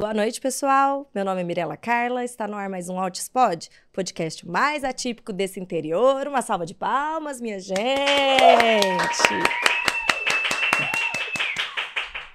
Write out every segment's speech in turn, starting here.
Boa noite, pessoal. Meu nome é Mirela Carla, está no ar mais um Altispod, podcast mais atípico desse interior. Uma salva de palmas, minha gente!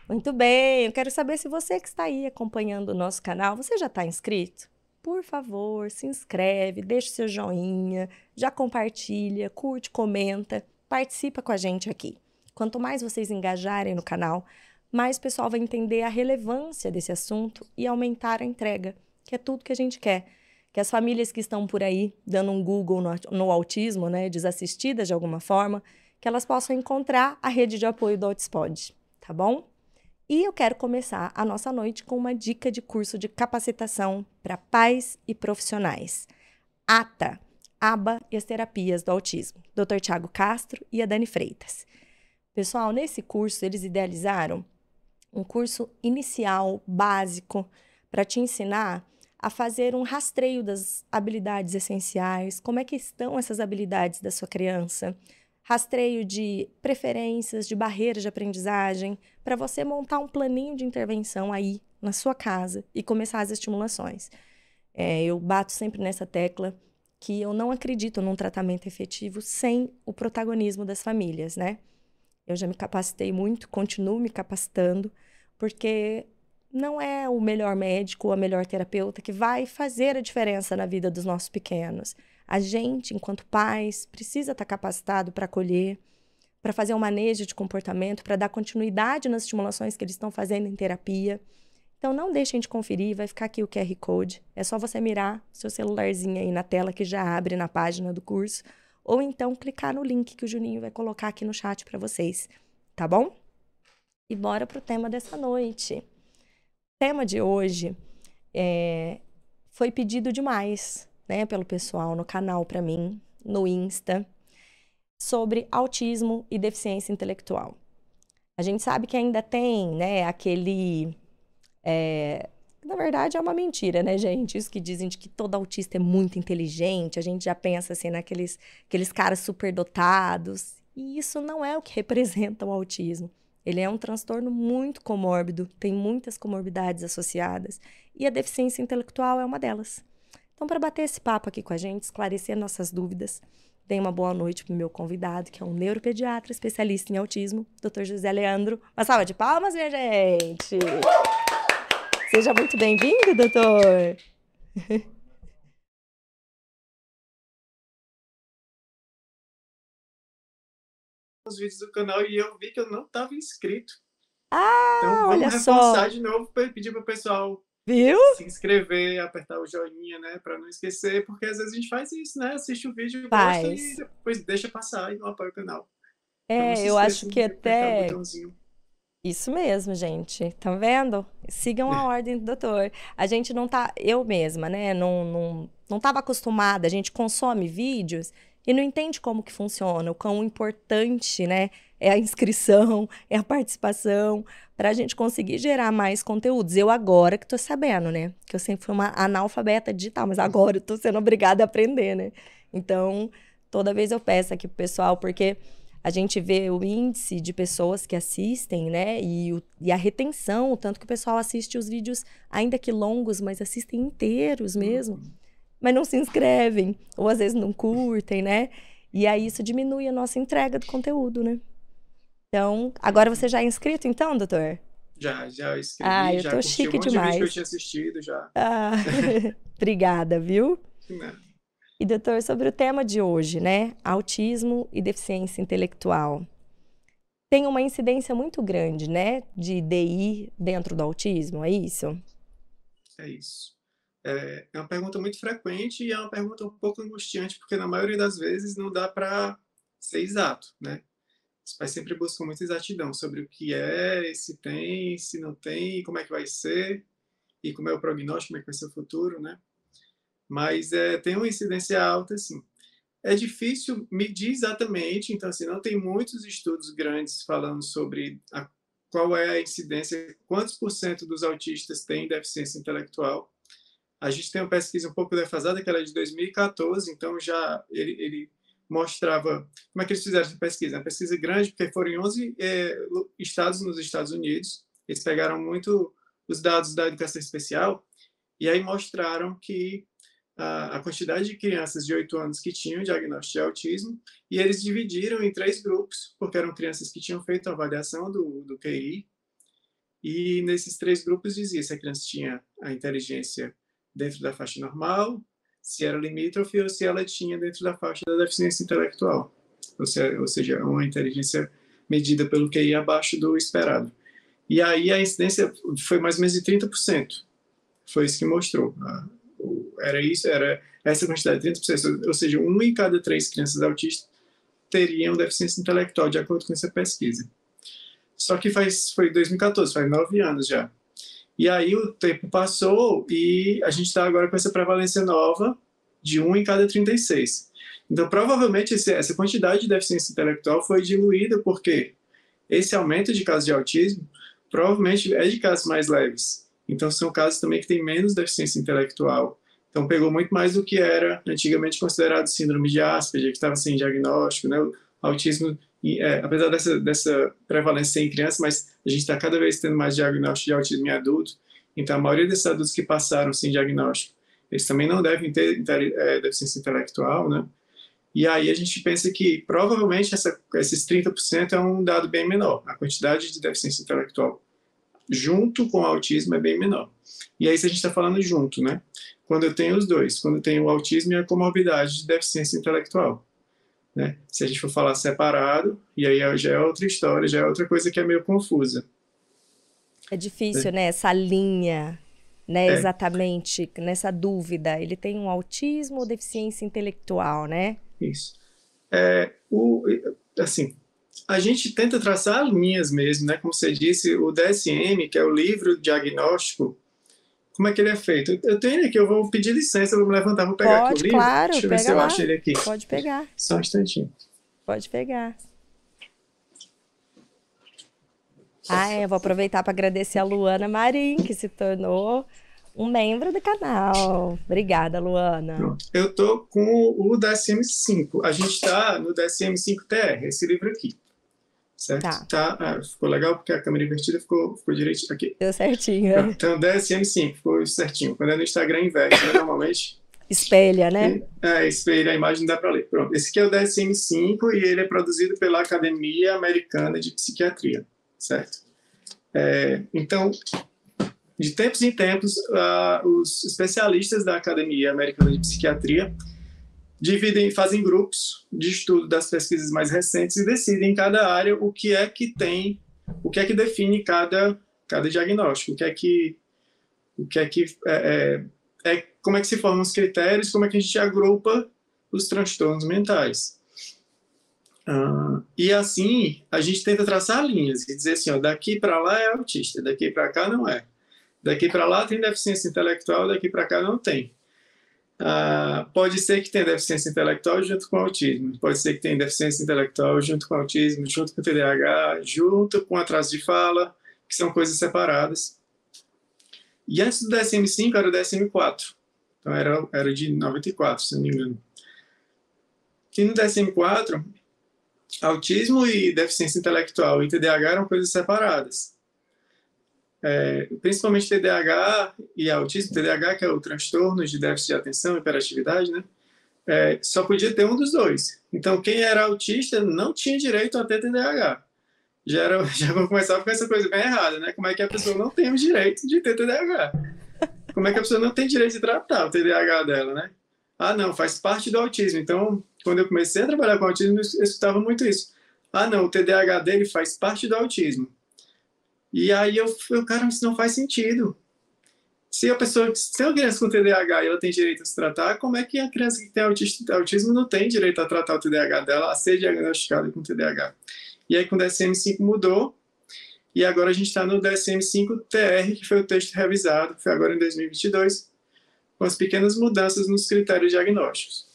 Muito bem, eu quero saber se você que está aí acompanhando o nosso canal, você já está inscrito? Por favor, se inscreve, deixa seu joinha, já compartilha, curte, comenta, participa com a gente aqui. Quanto mais vocês engajarem no canal, mais o pessoal vai entender a relevância desse assunto e aumentar a entrega, que é tudo que a gente quer. Que as famílias que estão por aí dando um Google no, no autismo, né, desassistidas de alguma forma, que elas possam encontrar a rede de apoio do Altispod, tá bom? E eu quero começar a nossa noite com uma dica de curso de capacitação para pais e profissionais. ATA, ABA e as terapias do autismo, Dr. Tiago Castro e a Dani Freitas. Pessoal, nesse curso eles idealizaram um curso inicial, básico, para te ensinar a fazer um rastreio das habilidades essenciais, como é que estão essas habilidades da sua criança, rastreio de preferências, de barreiras de aprendizagem, para você montar um planinho de intervenção aí na sua casa e começar as estimulações. É, eu bato sempre nessa tecla que eu não acredito num tratamento efetivo sem o protagonismo das famílias, né? Eu já me capacitei muito, continuo me capacitando, porque não é o melhor médico ou a melhor terapeuta que vai fazer a diferença na vida dos nossos pequenos. A gente, enquanto pais, precisa estar capacitado para acolher, para fazer um manejo de comportamento, para dar continuidade nas estimulações que eles estão fazendo em terapia. Então, não deixem de conferir, vai ficar aqui o QR Code. É só você mirar seu celularzinho aí na tela que já abre na página do curso ou então clicar no link que o Juninho vai colocar aqui no chat para vocês, tá bom? E bora pro tema dessa noite. O tema de hoje é, foi pedido demais, né, pelo pessoal no canal para mim, no Insta, sobre autismo e deficiência intelectual. A gente sabe que ainda tem, né, aquele é, na verdade, é uma mentira, né, gente? Isso que dizem de que todo autista é muito inteligente, a gente já pensa assim naqueles aqueles caras superdotados. E isso não é o que representa o autismo. Ele é um transtorno muito comórbido, tem muitas comorbidades associadas, e a deficiência intelectual é uma delas. Então, para bater esse papo aqui com a gente, esclarecer nossas dúvidas, dei uma boa noite para o meu convidado, que é um neuropediatra especialista em autismo, Dr. José Leandro. Uma salva de palmas, minha gente! Seja muito bem-vindo, doutor. Os vídeos do canal e eu vi que eu não estava inscrito. Ah, então vamos olha reforçar só. de novo para pedir para o pessoal Viu? se inscrever, apertar o joinha, né, para não esquecer, porque às vezes a gente faz isso, né, assiste o vídeo, faz. gosta e depois deixa passar e não apoia o canal. É, então, eu acho que até isso mesmo, gente. Tá vendo? Sigam a ordem do doutor. A gente não tá, eu mesma, né? Não, não, não tava acostumada. A gente consome vídeos e não entende como que funciona, o quão importante, né? É a inscrição, é a participação, para a gente conseguir gerar mais conteúdos. Eu agora que tô sabendo, né? Que eu sempre fui uma analfabeta digital, mas agora eu sendo obrigada a aprender, né? Então, toda vez eu peço aqui pro pessoal, porque a gente vê o índice de pessoas que assistem, né? E, o, e, a retenção, o tanto que o pessoal assiste os vídeos, ainda que longos, mas assistem inteiros mesmo, mas não se inscrevem, ou às vezes não curtem, né? E aí isso diminui a nossa entrega do conteúdo, né? Então, agora você já é inscrito, então, doutor? Já, já escrevi, ah, eu tô chique um demais. que eu tinha assistido já. Ah, obrigada, viu? Não. E, doutor, sobre o tema de hoje, né? Autismo e deficiência intelectual. Tem uma incidência muito grande, né? De DI dentro do autismo, é isso? É isso. É, é uma pergunta muito frequente e é uma pergunta um pouco angustiante, porque na maioria das vezes não dá para ser exato, né? Os pais sempre buscam muita exatidão sobre o que é, se tem, se não tem, como é que vai ser, e como é o prognóstico, como é que vai ser o futuro, né? mas é, tem uma incidência alta, sim. É difícil medir exatamente, então, assim, não tem muitos estudos grandes falando sobre a, qual é a incidência, quantos por cento dos autistas têm deficiência intelectual. A gente tem uma pesquisa um pouco defasada, que era é de 2014, então já ele, ele mostrava como é que eles fizeram essa pesquisa. Uma pesquisa grande, porque foram em 11 é, estados nos Estados Unidos. Eles pegaram muito os dados da educação especial e aí mostraram que a, a quantidade de crianças de 8 anos que tinham diagnóstico de autismo e eles dividiram em três grupos, porque eram crianças que tinham feito a avaliação do, do QI e nesses três grupos dizia se a criança tinha a inteligência dentro da faixa normal, se era limítrofe ou se ela tinha dentro da faixa da deficiência intelectual, ou seja, ou seja uma inteligência medida pelo QI abaixo do esperado. E aí a incidência foi mais ou menos de 30%. Foi isso que mostrou. Era isso, era essa quantidade, 30%. Ou seja, uma em cada três crianças autistas teriam deficiência intelectual, de acordo com essa pesquisa. Só que faz, foi 2014, faz nove anos já. E aí o tempo passou e a gente está agora com essa prevalência nova de um em cada 36. Então, provavelmente, essa quantidade de deficiência intelectual foi diluída porque esse aumento de casos de autismo provavelmente é de casos mais leves. Então, são casos também que têm menos deficiência intelectual. Então, pegou muito mais do que era antigamente considerado síndrome de Asperger, que estava sem diagnóstico, né? O autismo, é, apesar dessa, dessa prevalência em criança, mas a gente está cada vez tendo mais diagnóstico de autismo em adulto. Então, a maioria desses adultos que passaram sem né? Aí a gente pensa que provavelmente essa, esses 30% é dado bem menor. A quantidade de deficiência intelectual junto com o autismo é bem menor. Aí se a gente? Se a for falar separado, e aí já é outra história, já é outra coisa que é meio confusa. É difícil, é. né? Essa linha, né? É. Exatamente, nessa dúvida. Ele tem um autismo ou deficiência intelectual, né? Isso. É, o, assim, a gente tenta traçar linhas mesmo, né? Como você disse, o DSM, que é o livro diagnóstico, como é que ele é feito? Eu tenho ele aqui, eu vou pedir licença, vou me levantar, vou pegar Pode, aqui o livro. Claro, Deixa eu ver se eu lá. acho ele aqui. Pode pegar. Só um instantinho. Pode pegar. Ah, é, eu vou aproveitar para agradecer a Luana Marim, que se tornou um membro do canal. Obrigada, Luana. Eu tô com o DSM-5. A gente está no DSM-5-TR, esse livro aqui. Certo? Tá. tá ah, ficou legal porque a câmera invertida ficou, ficou direitinho aqui. Deu certinho. Então, DSM-5, ficou certinho. Quando é no Instagram, inverte, né, normalmente. Espelha, né? É, espelha a imagem, dá para ler. Pronto. Esse aqui é o DSM-5 e ele é produzido pela Academia Americana de Psiquiatria, certo? É, então, de tempos em tempos, uh, os especialistas da Academia Americana de Psiquiatria dividem, fazem grupos de estudo das pesquisas mais recentes e decidem em cada área o que é que tem, o que é que define cada, cada diagnóstico, o que é que, o que é que é, é, é como é que se formam os critérios, como é que a gente agrupa os transtornos mentais. Uh, e assim, a gente tenta traçar linhas e dizer assim, ó, daqui para lá é autista, daqui para cá não é. Daqui para lá tem deficiência intelectual, daqui para cá não tem. Uh, pode ser que tenha deficiência intelectual junto com autismo, pode ser que tenha deficiência intelectual junto com autismo, junto com TDAH, junto com atraso de fala, que são coisas separadas. E antes do DSM-5 era o DSM-4, então era, era de 94, se não me engano. E no DSM-4, autismo e deficiência intelectual e TDAH eram coisas separadas é, principalmente TDAH e autismo, TDAH, que é o transtorno de déficit de atenção e hiperatividade, né? É, só podia ter um dos dois. Então, quem era autista não tinha direito a ter TDAH. Já, era, já vamos começar com essa coisa bem errada, né? Como é que a pessoa não tem o direito de ter TDAH? Como é que a pessoa não tem direito de tratar o TDAH dela, né? Ah, não, faz parte do autismo. Então, quando eu comecei a trabalhar com autismo, eu escutava muito isso. Ah, não, o TDAH dele faz parte do autismo. E aí eu, eu cara, isso não faz sentido. Se a pessoa, se uma criança com TDAH e ela tem direito a se tratar, como é que a criança que tem autismo não tem direito a tratar o TDAH dela, a ser diagnosticada com TDAH? E aí com o DSM-5 mudou, e agora a gente está no DSM-5-TR, que foi o texto revisado, foi agora em 2022, com as pequenas mudanças nos critérios diagnósticos.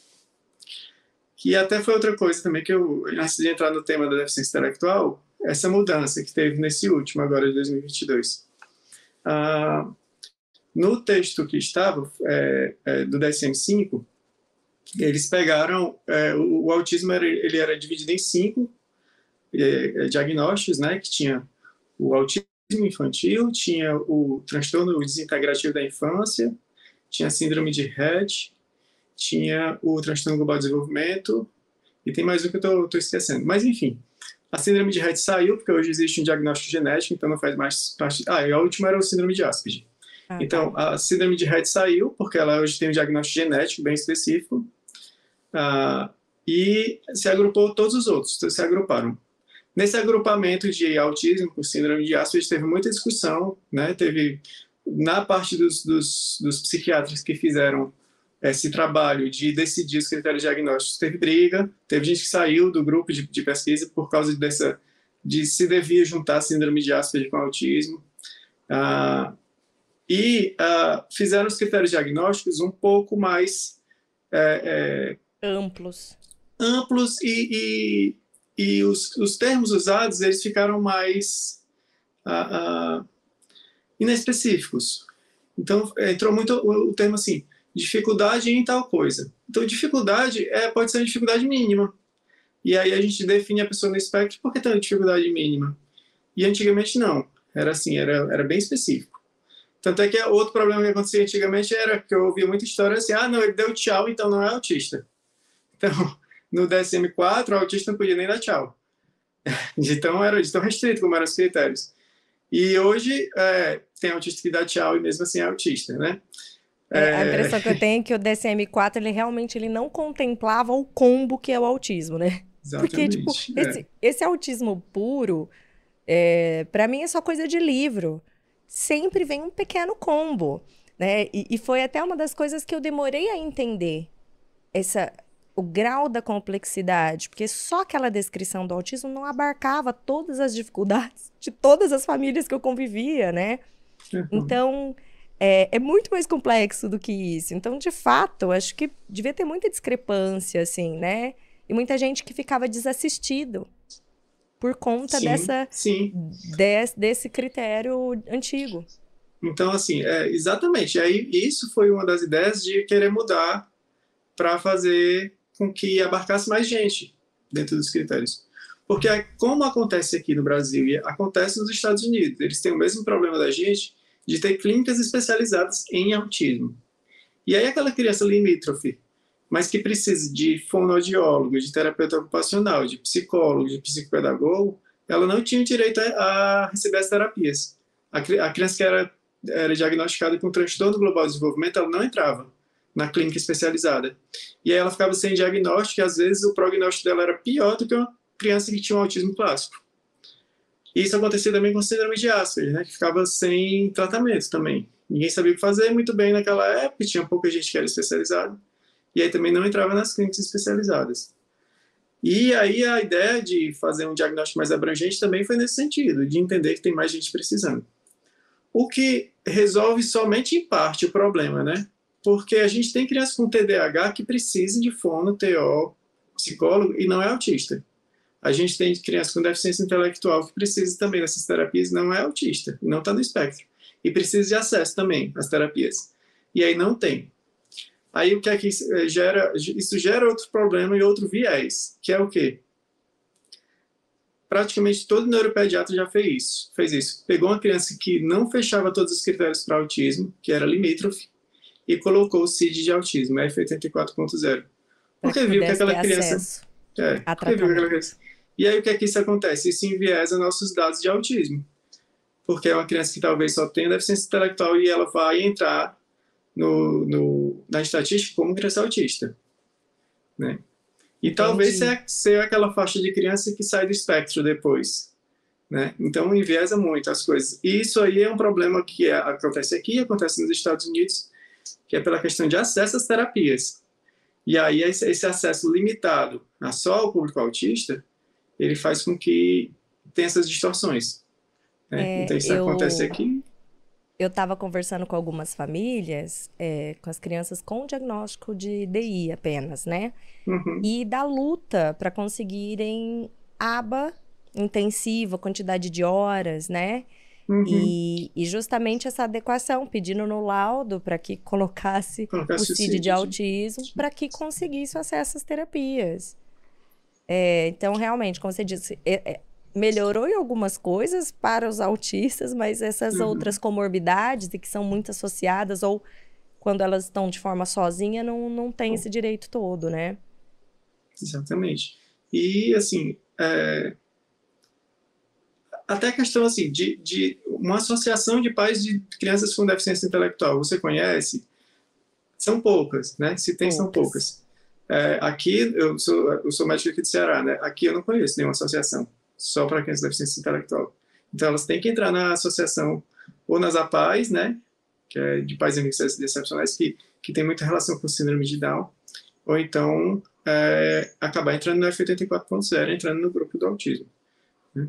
Que até foi outra coisa também que eu, antes de entrar no tema da deficiência intelectual, essa mudança que teve nesse último, agora de 2022. Ah, no texto que estava, é, é, do DSM-5, eles pegaram, é, o, o, autismo era, ele era dividido em cinco é, é, diagnósticos, né, que tinha o autismo, infantil, tinha o transtorno desintegrativo da infância, tinha a síndrome de Rett, tinha o transtorno global de desenvolvimento, e tem mais um que eu estou esquecendo. Mas, enfim, a síndrome de Rett saiu, porque hoje existe um diagnóstico genético, então não faz mais parte... Ah, e a última era o síndrome de Asperger. Ah, então, tá. a síndrome de Rett saiu, porque ela hoje tem um diagnóstico genético bem específico, ah, e se agrupou todos os outros, se agruparam. Nesse agrupamento de autismo com síndrome de Asperger, teve muita discussão, né? Teve, na parte dos, dos, dos psiquiatras que fizeram esse trabalho de decidir os critérios diagnósticos, teve briga, teve gente que saiu do grupo de, de pesquisa por causa dessa, de se devia juntar síndrome de Asperger com autismo. Ah, e uh, fizeram os critérios diagnósticos um pouco mais é, é, amplos. amplos e, e, e os, os, termos usados eles ficaram mais uh, uh, inespecíficos. Então entrou muito o, o, termo assim dificuldade em tal coisa então dificuldade é pode ser uma dificuldade mínima e aí a gente define a pessoa no espectro por que tem uma dificuldade mínima e antigamente não era assim era, era bem específico tanto é que outro problema que acontecia antigamente era que eu ouvia muita história assim: ah, não, ele deu tchau, então não é autista. Então, no DSM-4, o autista não podia nem dar tchau. Então, era de tão restrito como eram os critérios. E hoje, é, tem autista que dá tchau e mesmo assim é autista, né? É... A impressão que eu tenho é que o DSM-4, ele realmente ele não contemplava o combo que é o autismo, né? Exatamente. Porque, tipo, é. esse, esse autismo puro, é, para mim é só coisa de livro sempre vem um pequeno combo, né? E, e foi até uma das coisas que eu demorei a entender essa o grau da complexidade, porque só aquela descrição do autismo não abarcava todas as dificuldades de todas as famílias que eu convivia, né? Uhum. Então, é, é, muito mais complexo do que isso. Então, de fato, acho que devia ter muita discrepância, assim, né? E muita gente que ficava desassistido por conta sim, dessa sim. Des, desse critério antigo. Então, assim, é, exatamente. Aí isso foi uma das ideias de querer mudar para fazer com que abarcasse mais gente dentro dos critérios. Porque como acontece aqui no Brasil e acontece nos Estados Unidos, eles têm o mesmo problema da gente de ter clínicas especializadas em autismo. E aí aquela criança limítrofe mas que precise de fonoaudiólogo, de terapeuta ocupacional, de psicólogo, de psicopedagogo, ela não tinha direito a receber as terapias. A, criança que era, era diagnosticada com transtorno global de desenvolvimento, ela não entrava na clínica especializada. E aí ela ficava sem diagnóstico e às vezes o prognóstico dela era pior do que uma criança que tinha um autismo clássico. E isso acontecia também com síndrome de Asperger, né, que ficava sem tratamento também. Ninguém sabia o que fazer muito bem naquela época, tinha pouca gente que era especializada e aí também não entrava nas clínicas especializadas. E aí a ideia de fazer um diagnóstico mais abrangente também foi nesse sentido, de entender que tem mais gente precisando. O que resolve somente em parte o problema, né? Porque a gente tem crianças com TDAH que precisam de fono, TO, psicólogo e não é autista. A gente tem crianças com deficiência intelectual que precisa também dessas terapias, não é autista, não está no espectro. E precisa de acesso também às terapias. E aí não tem. Aí o que é que eh, gera? Isso gera outro problema e outro viés, que é o quê? Praticamente todo neuropediatra já fez isso. Fez isso. Pegou uma criança que não fechava todos os critérios para autismo, que era limítrofe, e colocou o CID de autismo, F84.0. Porque viu que aquela criança. É, porque viu que aquela criança. E aí o que é que isso acontece? Isso enviesa nossos dados de autismo. Porque é uma criança que talvez só tenha deficiência intelectual e ela vai entrar no, no, na estatística como criança autista. Né? E Entendi. talvez seja, aquela faixa de criança que sai do espectro depois. Né? Então, enviesa muito as coisas. E isso aí é um problema que é, acontece aqui, acontece nos Estados Unidos, que é pela questão de acesso às terapias. E aí, esse, esse acesso limitado a só o público autista, ele faz com que tenha essas distorções. Né? É, então, isso eu... acontece aqui eu estava conversando com algumas famílias, é, com as crianças com diagnóstico de DI apenas, né? Uhum. E da luta para conseguirem aba intensiva, quantidade de horas, né? Uhum. E, e, justamente essa adequação, pedindo no laudo para que colocasse, colocasse o CID de autismo, para que conseguisse acesso às terapias. É, então, realmente, como você disse, é, é melhorou em algumas coisas para os autistas, mas essas uhum. outras comorbidades e que são muito associadas ou quando elas estão de forma sozinha não, não tem esse direito todo, né? Exatamente. E, assim, é... até a questão, assim, de, de uma associação de pais de crianças com deficiência intelectual, você conhece? São poucas, né? Se tem, poucas. são poucas. É, aqui, eu sou, eu sou médico aqui do Ceará, né? Aqui eu não conheço nenhuma associação só para crianças com deficiência intelectual. Então, elas têm que entrar na associação ou nas APAES, né? Que é de pais e amigos excepcionais, que, que tem muita relação com síndrome de Down, ou então é, acabar entrando no F84.0, entrando no grupo do autismo. Né?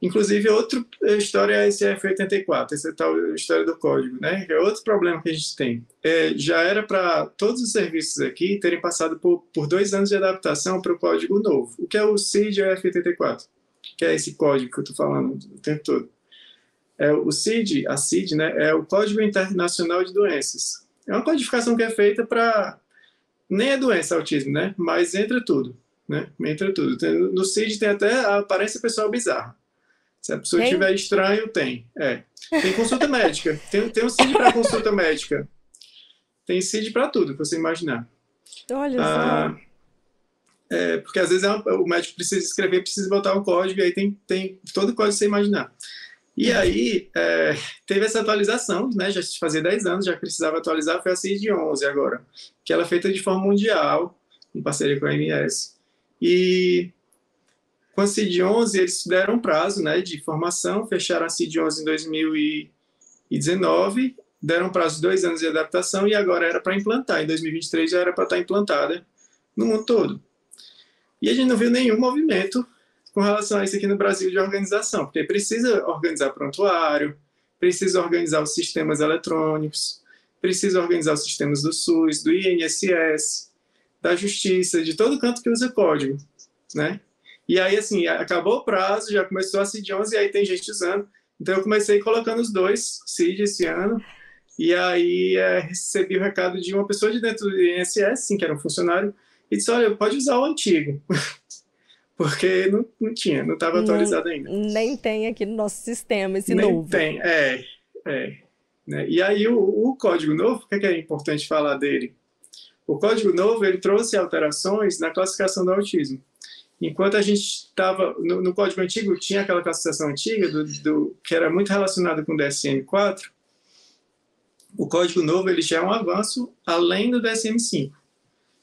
Inclusive, outra história é esse F84, essa tal história do código, né? É outro problema que a gente tem. É, já era para todos os serviços aqui terem passado por, por dois anos de adaptação para o código novo. O que é o CID F84? Que é esse código que eu estou falando o tempo todo. É, o CID, a CID, né, é o Código Internacional de Doenças. É uma codificação que é feita para nem é doença autismo, né? Mas entra tudo, né? Entra tudo. No CID tem até a aparência pessoal bizarra. Se a pessoa estiver estranho, tem. É. Tem consulta médica. Tem, tem um CID para consulta médica. Tem CID para tudo que você imaginar. Olha ah, só. É, porque às vezes é uma, o médico precisa escrever, precisa botar um código, e aí tem, tem todo o código que você imaginar. E aí, é, teve essa atualização, né, já fazia 10 anos, já precisava atualizar, foi a CID 11 agora, que ela é feita de forma mundial, em parceria com a MS. E com a CID-11, eles deram um prazo né, de formação, fecharam a CID-11 em 2019, deram um prazo de dois anos de adaptação e agora era para implantar. Em 2023 já era para estar implantada no mundo todo. E a gente não viu nenhum movimento com relação a isso aqui no Brasil de organização, porque precisa organizar prontuário, precisa organizar os sistemas eletrônicos, precisa organizar os sistemas do SUS, do INSS, da Justiça, de todo canto que usa código, né? E aí, assim, acabou o prazo, já começou a CID 11 e aí tem gente usando. Então, eu comecei colocando os dois CID esse ano. E aí, é, recebi o recado de uma pessoa de dentro do INSS, sim, que era um funcionário, e disse: Olha, pode usar o antigo. Porque não, não tinha, não estava atualizado ainda. Nem tem aqui no nosso sistema esse nem novo. Tem, é. é né? E aí, o, o código novo, o que é, que é importante falar dele? O código novo ele trouxe alterações na classificação do autismo. Enquanto a gente estava no, no, código antigo, tinha aquela classificação antiga do, do, que era muito relacionada com o DSM-4. O código novo ele já é um avanço além do DSM-5.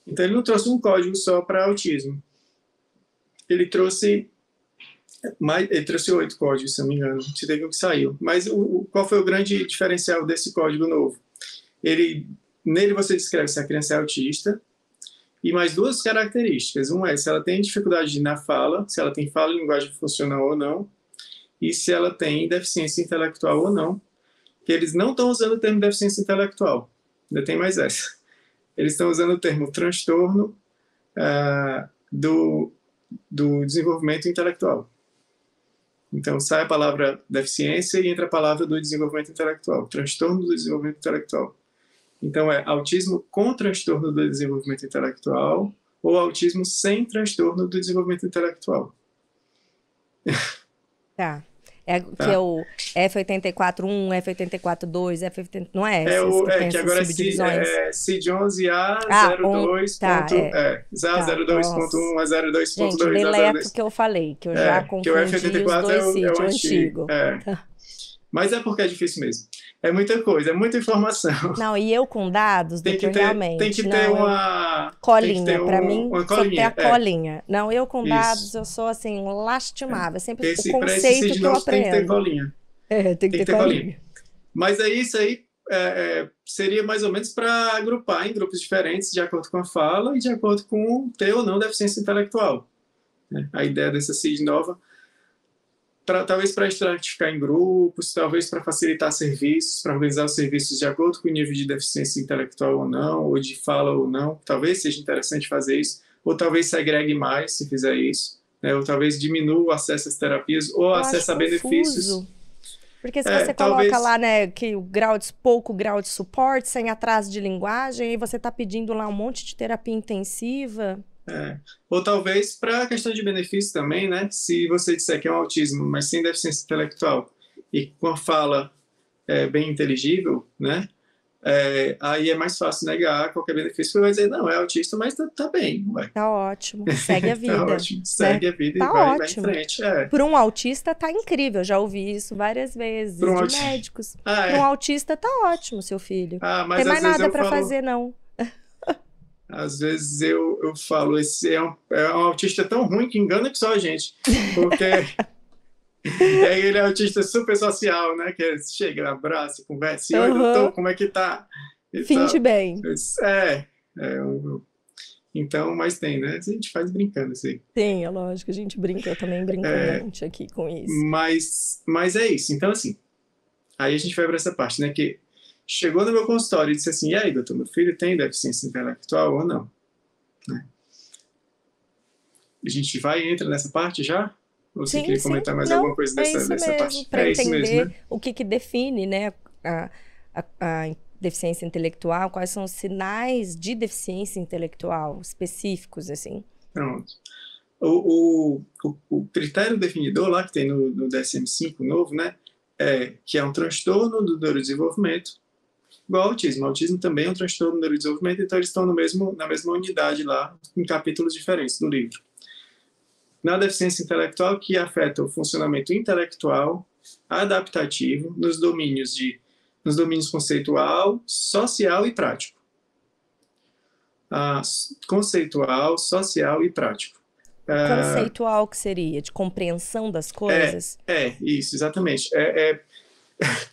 Então ele não trouxe um código só para autismo. Ele trouxe mais, ele trouxe oito códigos, se não me engano. Se teve um que saiu. Mas o, qual foi o grande diferencial desse código novo? Ele nele você descreve se a criança é autista, e mais duas características. Uma é se ela tem dificuldade na fala, se ela tem fala e linguagem funcional ou não, e se ela tem deficiência intelectual ou não, que eles não estão usando o termo deficiência intelectual. Ainda tem mais essa. Eles estão usando o termo transtorno uh, do, do desenvolvimento intelectual. Então, sai a palavra deficiência e entra a palavra do desenvolvimento intelectual, transtorno do desenvolvimento intelectual. Então, é autismo com transtorno do desenvolvimento intelectual ou autismo sem transtorno do desenvolvimento intelectual. Tá. É, tá. Que é o F84.1, F84.2, F80... Não é? É, o, é que agora é, é CID11A02. Ah, um, tá, é. é, 02.1 a 02.2 Gente, deleto que eu falei, que eu já é, confundi que o F84 é o, é o antigo. antigo. É. Tá. Mas é porque é difícil mesmo. É muita coisa, é muita informação. Não, e eu com dados, tem que ter, realmente. Tem que ter não, uma. Colinha, para um, mim, uma colinha, só ter a é. colinha. Não, eu com Isso. dados, eu sou assim, lastimável. É sempre esse, o conceito esse que eu aprendo. Tem que ter colinha. É, tem que, tem ter, ter colinha. colinha. Mas aí, isso aí é, é seria mais ou menos para agrupar em grupos diferentes, de acordo com a fala e de acordo com ter ou não deficiência intelectual. Né? A ideia dessa CID nova pra, talvez para estratificar em grupos, talvez para facilitar serviços, para organizar os serviços de acordo com o nível de deficiência intelectual ou não, ou de fala ou não. Talvez seja interessante fazer isso, ou talvez segregue mais se fizer isso, né? ou talvez diminua o acesso às terapias ou Eu acesso a benefícios. Porque se é, você talvez... coloca lá, né, que o grau de pouco grau de suporte, sem atraso de linguagem, aí você está pedindo lá um monte de terapia intensiva. É. Ou talvez para a questão de benefício também, né? Se você disser que é um autismo, mas sem deficiência intelectual e com a fala é, bem inteligível, né? É, aí é mais fácil negar qualquer benefício, porque vai dizer, não, é autista, mas tá, tá bem. Ué. Tá ótimo, segue a vida. tá ótimo, segue né? a vida tá e vai, ótimo. vai em frente. É. Para um autista tá incrível, já ouvi isso várias vezes, um de aut... médicos. Ah, Para um é. autista tá ótimo, seu filho. Ah, mas Tem mais nada para fazer, não. Às vezes eu, eu falo, esse é um, é um autista tão ruim que engana que só a gente. Porque e aí ele é autista super social, né? Que chega, abraça, conversa, e uhum. oi, doutor, como é que tá? Finte bem. É, é um, então, mas tem, né? A gente faz brincando, assim. Tem, é lógico, a gente brinca, também brinco é, aqui com isso. Mas, mas é isso, então assim, aí a gente vai para essa parte, né? Que chegou no meu consultório e disse assim, e aí, doutor, meu filho tem deficiência intelectual ou não? Né? A gente vai e entra nessa parte já? Ou você sim, queria comentar mais não, alguma coisa dessa, é dessa mesmo, parte? Para é entender mesmo, né? o que, que define né, a, a, a, deficiência intelectual, quais são os sinais de deficiência intelectual específicos, assim. Pronto. O, o, o, critério definidor lá que tem no, no DSM-5 novo, né, é que é um transtorno do neurodesenvolvimento, igual ao autismo. O autismo também é um transtorno do neurodesenvolvimento, então eles estão no mesmo, na mesma unidade lá, em capítulos diferentes do livro na deficiência intelectual que afeta o funcionamento intelectual, adaptativo, nos domínios de nos domínios conceitual, social e prático. Ah, conceitual, social e prático. Ah, conceitual que seria de compreensão das coisas? É, é isso, exatamente. É, é,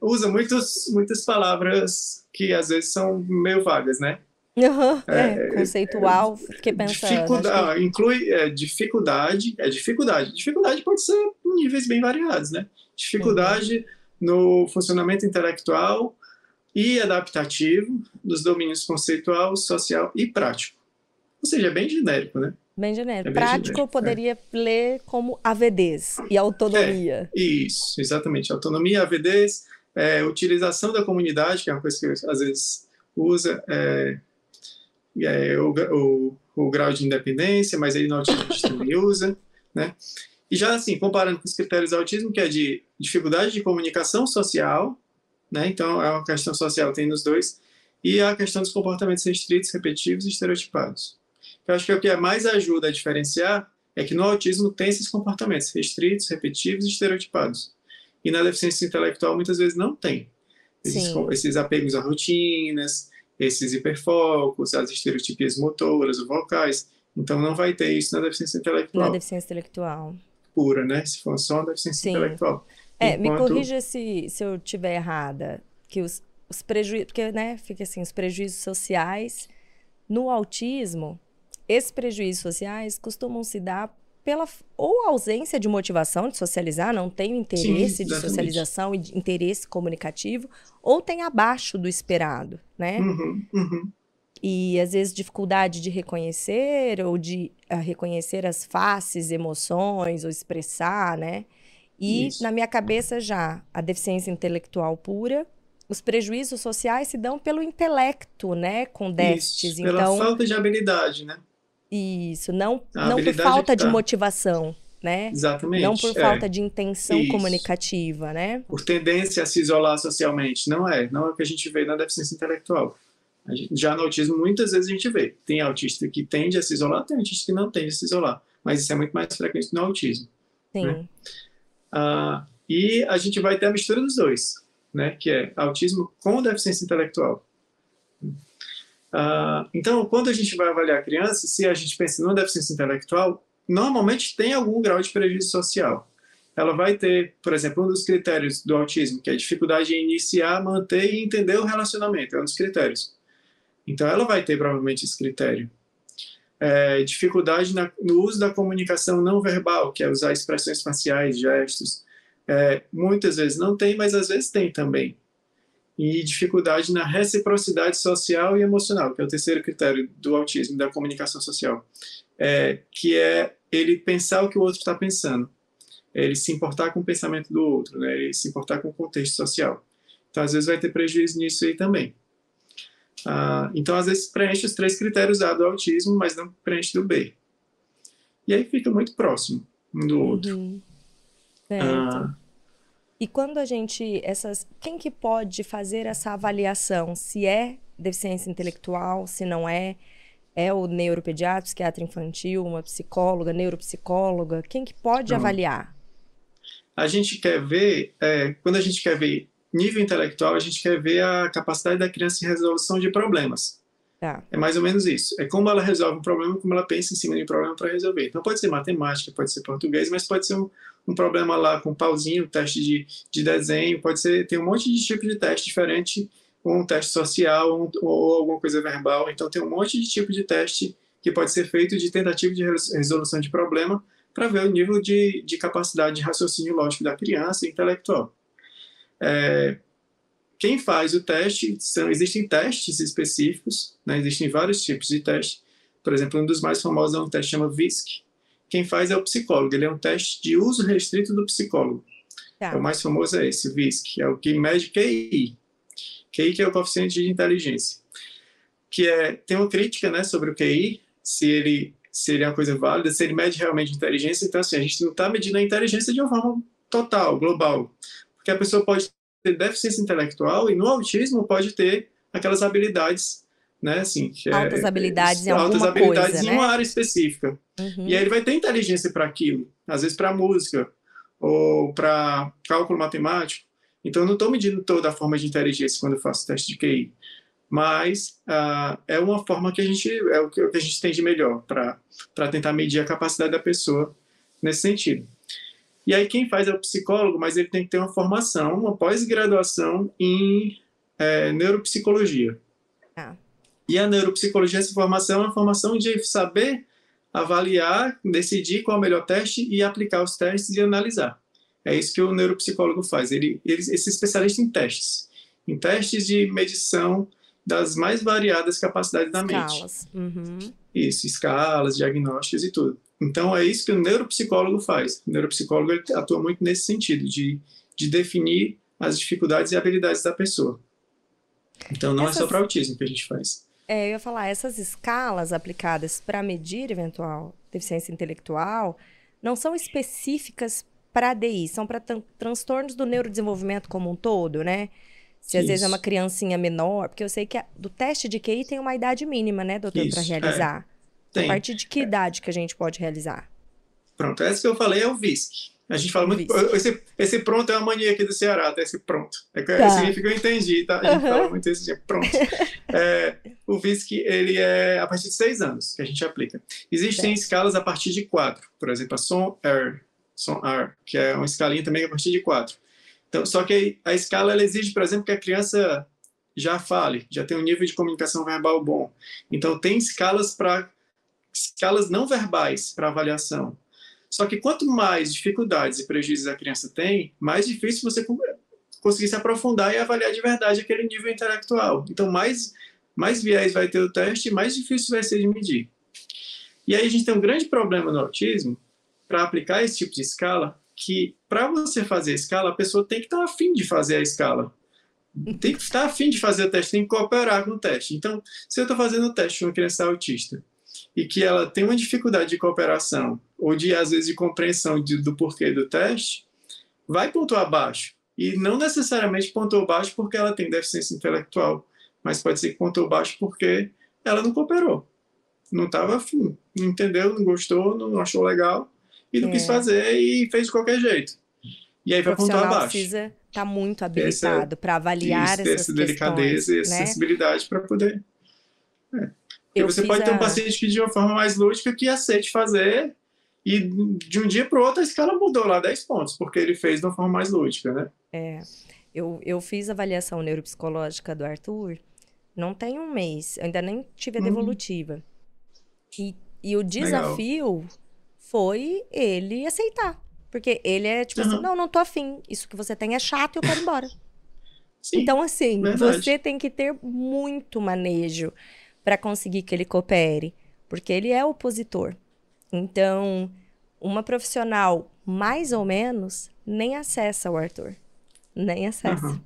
usa muitos, muitas palavras que às vezes são meio vagas, né? Uhum, é, é, conceitual, fiquei pensando. Dificuldade, que... Inclui é, dificuldade, é dificuldade. Dificuldade pode ser em níveis bem variados, né? Dificuldade uhum. no funcionamento intelectual e adaptativo dos domínios conceitual, social e prático. Ou seja, é bem genérico, né? Bem genérico. É prático eu poderia é. ler como AVDs e autonomia. É, isso, exatamente. Autonomia, AVDs, é, utilização da comunidade, que é uma coisa que eu, às vezes usa, é, é, o, o, o, grau de independência, mas aí no autismo também usa, né? E já assim, comparando com os critérios do autismo, que é de dificuldade de comunicação social, né? Então, é uma questão social, tem nos dois, e a questão dos comportamentos restritos, repetitivos e estereotipados. Eu acho que o que mais ajuda a diferenciar é que no autismo tem esses comportamentos restritos, repetitivos e estereotipados. E na deficiência intelectual, muitas vezes, não tem. Esses, esses apegos a rotinas, esses hiperfocos, as estereotipias motoras, vocais. Então não vai ter isso na deficiência intelectual. Na deficiência intelectual. Pura, né? Se for só na deficiência Sim. intelectual. É, Enquanto... me corrija se, se eu estiver errada, que os, os prejuízos, porque, né, fica assim, os prejuízos sociais no autismo, esses prejuízos sociais costumam se dar pela ou ausência de motivação de socializar, não tem interesse Sim, de socialização e de interesse comunicativo, ou tem abaixo do esperado, né? Uhum, uhum. E às vezes dificuldade de reconhecer ou de uh, reconhecer as faces, emoções ou expressar, né? E Isso. na minha cabeça já a deficiência intelectual pura, os prejuízos sociais se dão pelo intelecto, né, com déficits. Isso, pela então, falta de habilidade, né? Isso, não, não por falta de tá. motivação, né? Exatamente. Não por é. falta de intenção Isso. comunicativa, né? Por tendência a se isolar socialmente. Não é. Não é o que a gente vê na deficiência intelectual. Gente, já no autismo, muitas vezes a gente vê. Tem autista que tende a se isolar, tem autista que não tende a se isolar. Mas isso é muito mais frequente no autismo. Sim. Né? Ah, e a gente vai ter a mistura dos dois, né? Que é autismo com deficiência intelectual. Uh, então, quando a gente vai avaliar a criança, se a gente pensa numa deficiência intelectual, normalmente tem algum grau de prejuízo social. Ela vai ter, por exemplo, um dos critérios do autismo, que é a dificuldade em iniciar, manter e entender o relacionamento, é um dos critérios. Então, ela vai ter provavelmente esse critério. É, dificuldade na, no uso da comunicação não verbal, que é usar expressões faciais, gestos. É, muitas vezes não tem, mas às vezes tem também e dificuldade na reciprocidade social e emocional, que é o terceiro critério do autismo, da comunicação social, é, que é ele pensar o que o outro está pensando, é ele se importar com o pensamento do outro, né, ele se importar com o contexto social. Então, às vezes, vai ter prejuízo nisso aí também. Ah, então, às vezes, preenche os três critérios A do autismo, mas não preenche do B. E aí fica muito próximo um do outro. Uhum. Certo. Ah, e quando a gente essas, quem que pode fazer essa avaliação se é deficiência intelectual, se não é? É o neuropediatra, psiquiatra infantil, uma psicóloga, neuropsicóloga? Quem que pode avaliar? A gente quer ver, é, quando a gente quer ver nível intelectual, a gente quer ver a capacidade da criança em resolução de problemas. Tá. É mais ou menos isso. É como ela resolve um problema, como ela pensa em cima de um problema para resolver. Então pode ser matemática, pode ser português, mas pode ser um, um problema lá com pauzinho, teste de, de desenho, pode ser, tem um monte de tipo de teste diferente ou um teste social, ou, ou alguma coisa verbal. Então, tem um monte de tipo de teste que pode ser feito de tentativa de resolução de problema para ver o nível de, de capacidade de raciocínio lógico da criança e intelectual. É, quem faz o teste, são, existem testes específicos, né, existem vários tipos de teste. Por exemplo, um dos mais famosos é um teste chamado VISC. Quem faz é o psicólogo, ele é um teste de uso restrito do psicólogo. Tá. O mais famoso é esse, o VISC, é o que mede QI, QI que é o coeficiente de inteligência, que é tem uma crítica, né, sobre o QI, se ele se ele é uma coisa válida, se ele mede realmente inteligência, então assim, a gente não está medindo a inteligência de uma forma total, global, porque a pessoa pode deficiência intelectual e no autismo pode ter aquelas habilidades, né, assim, é altas é, habilidades é, em altas habilidades coisa, em uma né? área específica. Uhum. E aí ele vai ter inteligência para aquilo, às vezes para música ou para cálculo matemático. Então, eu não estou medindo toda a forma de inteligência quando eu faço teste de QI, mas uh, é uma forma que a gente é o que, a gente tem de melhor para tentar medir a capacidade da pessoa nesse sentido. E aí quem faz é o psicólogo, mas ele tem que ter uma formação, uma pós-graduação em é, neuropsicologia. Ah. E a neuropsicologia, essa formação é uma formação de saber avaliar, decidir qual é o melhor teste e aplicar os testes e analisar. É isso que o neuropsicólogo faz. Ele, ele, ele se especialista em testes, em testes de medição das mais variadas capacidades da escalas. mente. Uhum. Isso, escalas, diagnósticos e tudo. Então é isso que o neuropsicólogo faz. O neuropsicólogo ele atua muito nesse sentido, de, de definir as dificuldades e habilidades da pessoa. Então não Essas... é só para autismo que a gente faz. É, eu ia falar, essas escalas aplicadas para medir eventual deficiência intelectual não são específicas para DI, são para transtornos do neurodesenvolvimento como um todo, né? Se às Isso. vezes é uma criancinha menor, porque eu sei que a, do teste de QI tem uma idade mínima, né, doutor, para realizar. É. A partir de que idade que a gente pode realizar? Pronto, essa que eu falei é o VISC. A gente fala muito. Esse, esse, pronto é uma mania aqui do Ceará, tá? Esse pronto. É, tá. Significa eu entendi, tá? A gente uhum. fala muito esse dia, pronto. É, o VISC, ele é a partir de seis anos que a gente aplica. Existem escalas a partir de quatro. Por exemplo, a SON-R, SON-R, que é uma escalinha também a partir de quatro. Então, só que a escala ela exige, por exemplo, que a criança já fale, já tenha um nível de comunicação verbal bom. Então, tem escalas para escalas não verbais para avaliação. Só que quanto mais dificuldades e prejuízos a criança tem, mais difícil você conseguir se aprofundar e avaliar de verdade aquele nível intelectual. Então, mais, mais viés vai ter o teste, mais difícil vai ser de medir. E aí a gente tem um grande problema no autismo para aplicar esse tipo de escala, que para você fazer a escala, a pessoa tem que estar afim de fazer a escala. Tem que estar afim de fazer o teste, tem que cooperar com o teste. Então, se eu estou fazendo o teste com uma criança autista e que ela tem uma dificuldade de cooperação ou de, às vezes, de compreensão de, do porquê do teste, vai pontuar baixo. E não necessariamente pontuou baixo porque ela tem deficiência intelectual, mas pode ser que pontuou baixo porque ela não cooperou. Não estava afim, não entendeu, não gostou, não achou legal e não é. quis fazer e fez de qualquer jeito. E aí vai pontuar abaixo. precisa estar tá muito habilitado para avaliar isso, essas delicadeza e né? sensibilidade para poder. É. Porque você pode ter um paciente que de uma forma mais lúdica que aceite fazer e de um dia para o outro a escala mudou lá 10 pontos, porque ele fez de uma forma mais lúdica, né? É. Eu, eu fiz a avaliação neuropsicológica do Arthur, não tem um mês, eu ainda nem tive a uhum. devolutiva. Uhum. E, e o desafio Legal foi ele aceitar. Porque ele é tipo uhum. assim, não, não tô afim. Isso que você tem é chato e eu quero ir embora. Sim, então, assim, verdade. você tem que ter muito manejo para conseguir que ele coopere. Porque ele é opositor. Então, uma profissional mais ou menos nem acessa o Arthur. Nem acessa. Uhum.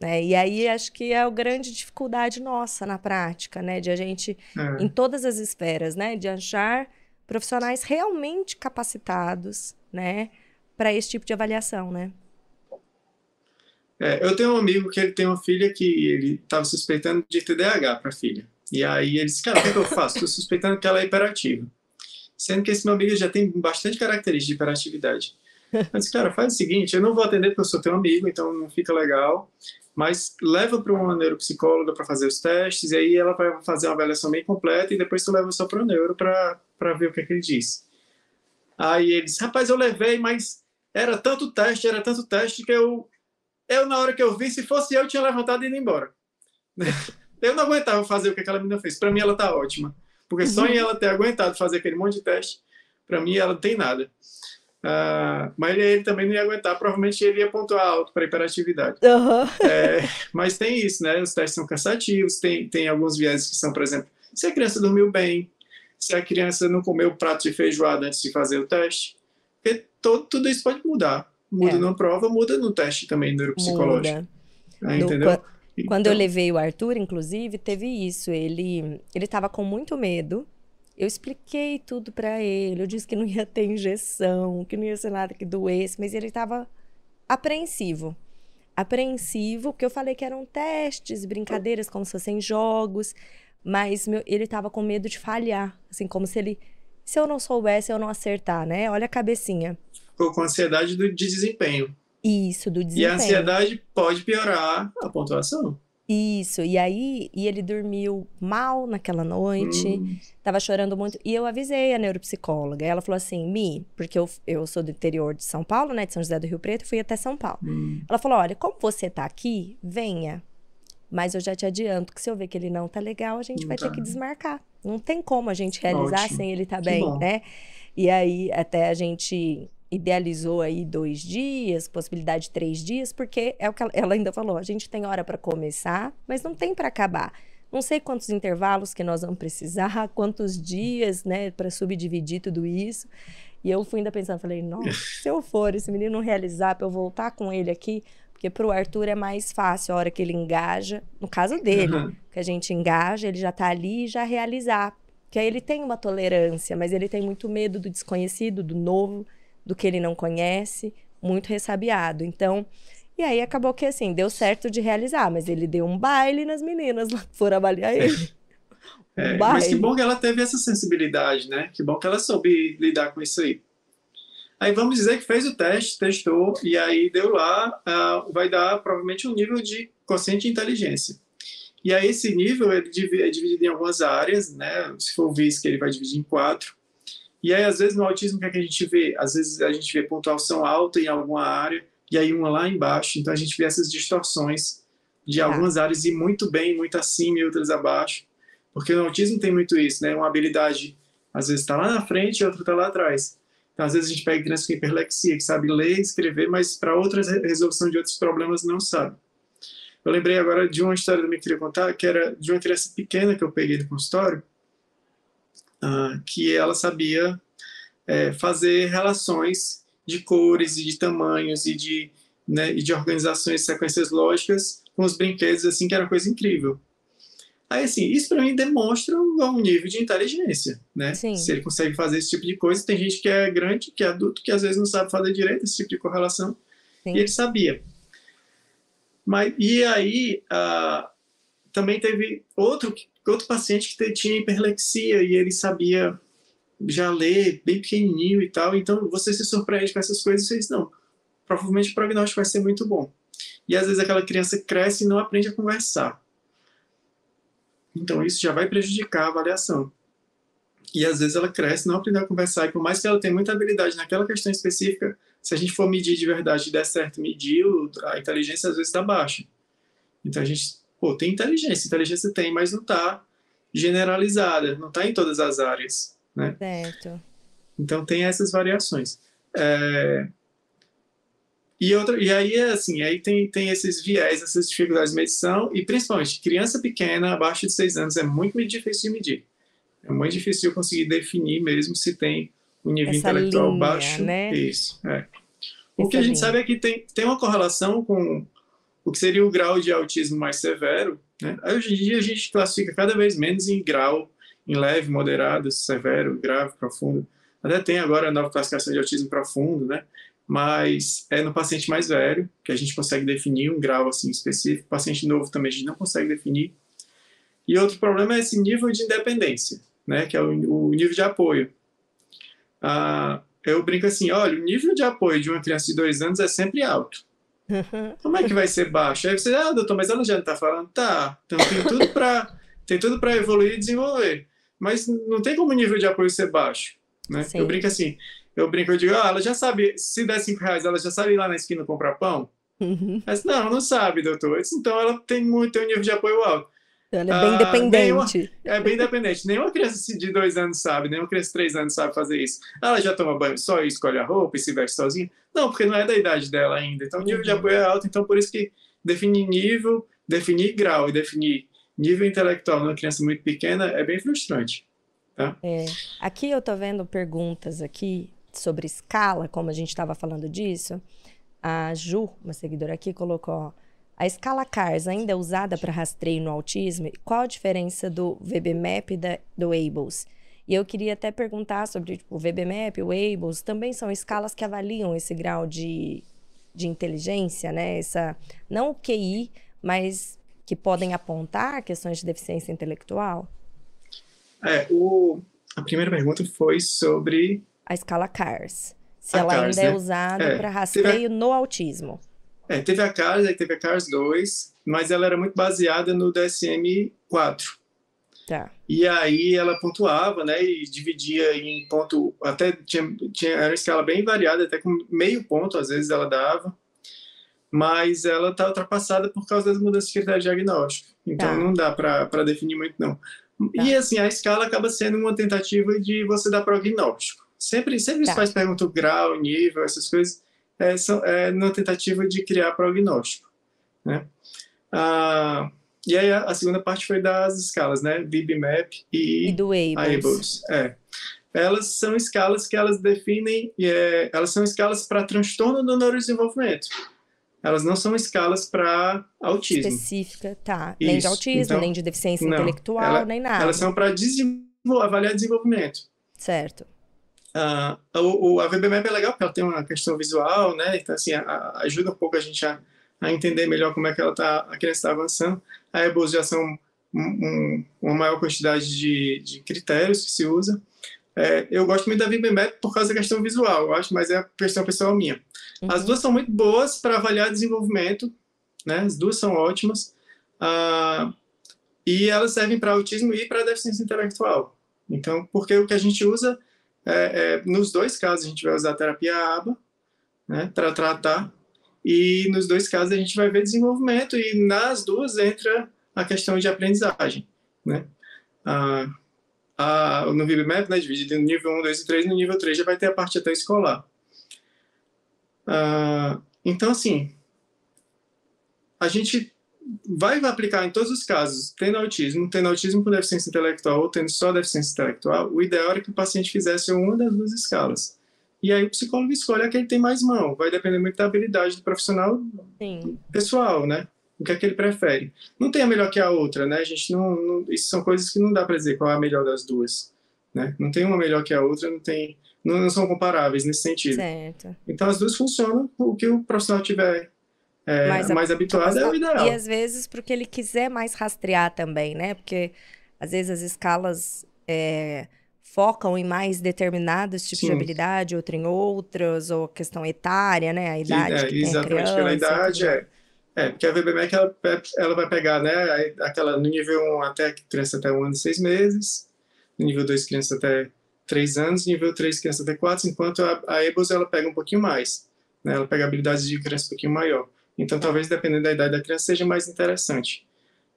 Né? E aí acho que é a grande dificuldade nossa na prática, né? De a gente, é. em todas as esferas, né? De achar profissionais realmente capacitados, né? Para esse tipo de avaliação, né? É, eu tenho um amigo que ele tem uma filha que ele estava suspeitando de TDAH para a filha. E aí ele disse, cara, o que, é que eu faço? Estou suspeitando que ela é hiperativa. Sendo que esse meu amigo já tem bastante características de hiperatividade. Eu disse, cara, faz o seguinte, eu não vou atender porque eu sou teu amigo, então não fica legal, mas leva para uma neuropsicóloga para fazer os testes, e aí ela vai fazer uma avaliação bem completa, e depois tu leva só para o neuro para ver o que, é que ele diz. Aí ele disse, rapaz, eu levei, mas era tanto teste, era tanto teste, que eu, eu na hora que eu vi, se fosse eu, tinha levantado e ido embora. Eu não aguentava fazer o que aquela menina fez. Para mim, ela tá ótima. Porque só em ela ter aguentado fazer aquele monte de teste, para mim, ela não tem nada. Uh, mas ele, também não ia aguentar, provavelmente ele ia pontuar alto para hiperatividade. Uhum. É, mas tem isso, né? Os testes são cansativos, tem, tem alguns viés que são, por exemplo, se a criança dormiu bem, se a criança não comeu o prato de feijoada antes de fazer o teste, porque todo, tudo isso pode mudar. Muda é. na prova, muda no teste também neuropsicológico. Muda. É, entendeu? No, quando eu então levei o Arthur, inclusive, teve isso. Ele ele estava com muito medo eu expliquei tudo para ele, eu disse que não ia ter injeção, que não ia ser nada que doesse, mas ele estava apreensivo. Apreensivo, porque eu falei que eram testes, brincadeiras, como se fossem jogos, mas meu, ele estava com medo de falhar, assim, como se ele. Se eu não soubesse, eu não acertar, né? Olha a cabecinha. Ficou com ansiedade do, de desempenho. Isso, do desempenho. E a ansiedade pode piorar a pontuação. Isso, e aí e ele dormiu mal naquela noite, hum. tava chorando muito. E eu avisei a neuropsicóloga. Ela falou assim: Mi, porque eu, eu sou do interior de São Paulo, né, de São José do Rio Preto, fui até São Paulo. Hum. Ela falou: Olha, como você tá aqui, venha. Mas eu já te adianto que se eu ver que ele não tá legal, a gente não vai tá. ter que desmarcar. Não tem como a gente realizar Ótimo. sem ele tá bem, né? E aí, até a gente idealizou aí dois dias, possibilidade de três dias, porque é o que ela, ela ainda falou, a gente tem hora para começar, mas não tem para acabar. Não sei quantos intervalos que nós vamos precisar, quantos dias, né, para subdividir tudo isso. E eu fui ainda pensando, falei, nossa, se eu for esse menino não realizar, para eu voltar com ele aqui, porque para o Arthur é mais fácil a hora que ele engaja, no caso dele, uhum. que a gente engaja, ele já está ali e já realizar. Que aí ele tem uma tolerância, mas ele tem muito medo do desconhecido, do novo do que ele não conhece, muito ressabiado. Então, e aí acabou que assim, deu certo de realizar, mas ele deu um baile nas meninas lá que foram avaliar ele. É, mas que bom que ela teve essa sensibilidade, né? Que bom que ela soube lidar com isso aí. Aí vamos dizer que fez o teste, testou, e aí deu lá, uh, vai dar provavelmente um nível de consciente de inteligência. E aí esse nível é dividido em algumas áreas, né? Se for o VISC, ele vai dividir em quatro. E aí, às vezes, no autismo, o que, é que a gente vê? Às vezes a gente vê pontuação alta em alguma área e aí uma lá embaixo. Então, a gente vê essas distorções de tá. algumas áreas ir muito bem, muito acima e outras abaixo. Porque no autismo tem muito isso, né? Uma habilidade, às vezes, está lá na frente e outra está lá atrás. Então, às vezes, a gente pega criança com hiperlexia, que sabe ler escrever, mas para outras resolução de outros problemas não sabe. Eu lembrei agora de uma história que eu queria contar, que era de uma criança pequena que eu peguei no consultório, uh, que ela sabia é, fazer relações de cores e de tamanhos e de, né, e de organizações sequências lógicas com os brinquedos, assim, que era uma coisa incrível. Aí, assim, isso para mim demonstra um nível de inteligência, né? Sim. Se ele consegue fazer esse tipo de coisa, tem gente que é grande, que é adulto, que às vezes não sabe fazer direito esse tipo de correlação, Sim. e ele sabia. Mas, e aí, uh, também teve outro outro paciente que tinha hiperlexia e ele sabia já ler bem pequenininho e tal. Então você se surpreende com essas coisas e você diz, não, provavelmente o prognóstico vai ser muito bom. E às vezes aquela criança cresce e não aprende a conversar. Então isso já vai prejudicar a avaliação. E às vezes ela cresce, não aprende a conversar, e por mais que ela tenha muita habilidade naquela questão específica, se a gente for medir de verdade e der certo medir, a inteligência às vezes está baixa. Então a gente Pô, tem inteligência, inteligência tem, mas não está generalizada, não está em todas as áreas, né? Certo. Então tem essas variações. É... E, outra, e aí, assim, aí tem, tem esses viés, essas dificuldades de medição, e principalmente criança pequena, abaixo de seis anos, é muito difícil de medir. É muito difícil conseguir definir mesmo se tem um nível Essa intelectual linha, baixo. Né? Isso, é. O Essa que a gente linha. sabe é que tem, tem uma correlação com o que seria o grau de autismo mais severo. Né? Hoje em dia a gente classifica cada vez menos em grau, em leve, moderado, severo, grave, profundo. Até tem agora a nova classificação de autismo profundo, né? Mas é no paciente mais velho que a gente consegue definir um grau assim específico. Paciente novo também a gente não consegue definir. E outro problema é esse nível de independência, né? Que é o, o nível de apoio. Ah, eu brinco assim, olha, o nível de apoio de uma criança de dois anos é sempre alto. Como é que vai ser baixo? Aí você, ah, doutor, mas ela já não está falando, tá. Então tem tudo para tem tudo para evoluir e desenvolver. Mas não tem como o nível de apoio ser baixo. Né? Eu brinco assim, eu brinco, eu digo, ah, ela já sabe, se der cinco reais, ela já sabe ir lá na esquina comprar pão? Uhum. Mas não, não sabe, doutor. Disse, então ela tem muito tem um nível de apoio alto. Ela é bem ah, dependente. Nenhuma, é bem dependente. Nenhuma criança de dois anos sabe, nenhuma criança de três anos sabe fazer isso. Ela já toma banho só e escolhe a roupa e se veste sozinha? Não, porque não é da idade dela ainda. Então o nível uhum. de apoio é alto, então por isso que definir nível, definir grau e definir nível intelectual numa criança muito pequena é bem frustrante. Tá? É, aqui eu tô vendo perguntas aqui sobre escala, como a gente estava falando disso. A Ju, uma seguidora aqui, colocou: a escala CARS ainda é usada para rastreio no autismo? Qual a diferença do VBMAP e da, do ABLES? E eu queria até perguntar sobre tipo, o VBMAP, o ABLES, também são escalas que avaliam esse grau de, de inteligência, né? Essa, não o QI, mas que podem apontar questões de deficiência intelectual? É, o, a primeira pergunta foi sobre. A escala CARS. Se a ela CARS, ainda é né? é usada é, para rastreio a... no autismo. É, teve a CARS, aí teve a CARS 2, mas ela era muito baseada no DSM-4. Tá. E aí ela pontuava, né, e dividia em ponto, até tinha, tinha era uma escala bem variada, até com meio ponto às vezes ela dava, mas ela está ultrapassada por causa das mudanças de critério diagnóstico. Então tá. não dá para definir muito não. Tá. E assim, a escala acaba sendo uma tentativa de você dar prognóstico. Sempre, sempre tá. os pais perguntam grau, nível, essas coisas, é, são, é uma tentativa de criar prognóstico. Né? Ah, e aí a, a, segunda parte foi das escalas, né? VibMap e, e do Ables. É. Elas são escalas que elas definem, é, elas são escalas para transtorno do neurodesenvolvimento elas não são escalas para autismo. Específica, tá. Isso. Nem de autismo, então, nem de deficiência não, intelectual, ela, nem nada. Elas são para avaliar desenvolvimento. Certo. Uh, o, o, a VBMAP é legal porque ela tem uma questão visual, né? Então, assim, a, a, ajuda um pouco a gente a, a, entender melhor como é que ela tá, a criança está avançando. A EBOS já são um, um, uma maior quantidade de, de critérios que se usa. É, eu gosto muito da VBMAP por causa da questão visual, eu acho, mas é a questão pessoal minha. Uhum. As duas são muito boas para avaliar desenvolvimento, né? As duas são ótimas. Ah, e elas servem para autismo e para deficiência intelectual. Então, porque o que a gente usa, é, é, nos dois casos, a gente vai usar a terapia ABA, né, para tratar, e nos dois casos a gente vai ver desenvolvimento, e nas duas entra a questão de aprendizagem, né. Ah, a, no VibMap, né, dividido no nível 1, 2 e 3, no nível 3 já vai ter a parte até escolar. Uh, então, assim, a gente vai aplicar em todos os casos, tendo autismo, tendo autismo com deficiência intelectual ou tendo só deficiência intelectual, o ideal era que o paciente fizesse uma das duas escalas. E aí o psicólogo escolhe a que ele tem mais mão. Vai depender muito da habilidade do profissional Sim. pessoal, né? O que é que ele prefere. Não tem a melhor que a outra, né? A gente não, não isso são coisas que não dá para dizer qual é a melhor das duas, né? Não tem uma melhor que a outra, não tem não, não são comparáveis nesse sentido. Certo. Então as duas funcionam, o que o profissional tiver é, mais, mais habituado é o ideal. E às vezes porque ele quiser mais rastrear também, né? Porque às vezes as escalas é, focam em mais determinados tipos Sim. de habilidade, outra em outras, ou questão etária, né? A idade. Sim, é, que exatamente, criança, pela idade, é. É, porque a VBMEC ela, ela vai pegar, né, aquela no nível 1 até criança até um ano e seis meses, no nível 2 criança até 3 anos, nível 3 criança até 4, enquanto a, a EBOS ela pega um pouquinho mais, né? ela pega habilidades de criança um pouquinho maior. Então, talvez, dependendo da idade da criança, seja mais interessante.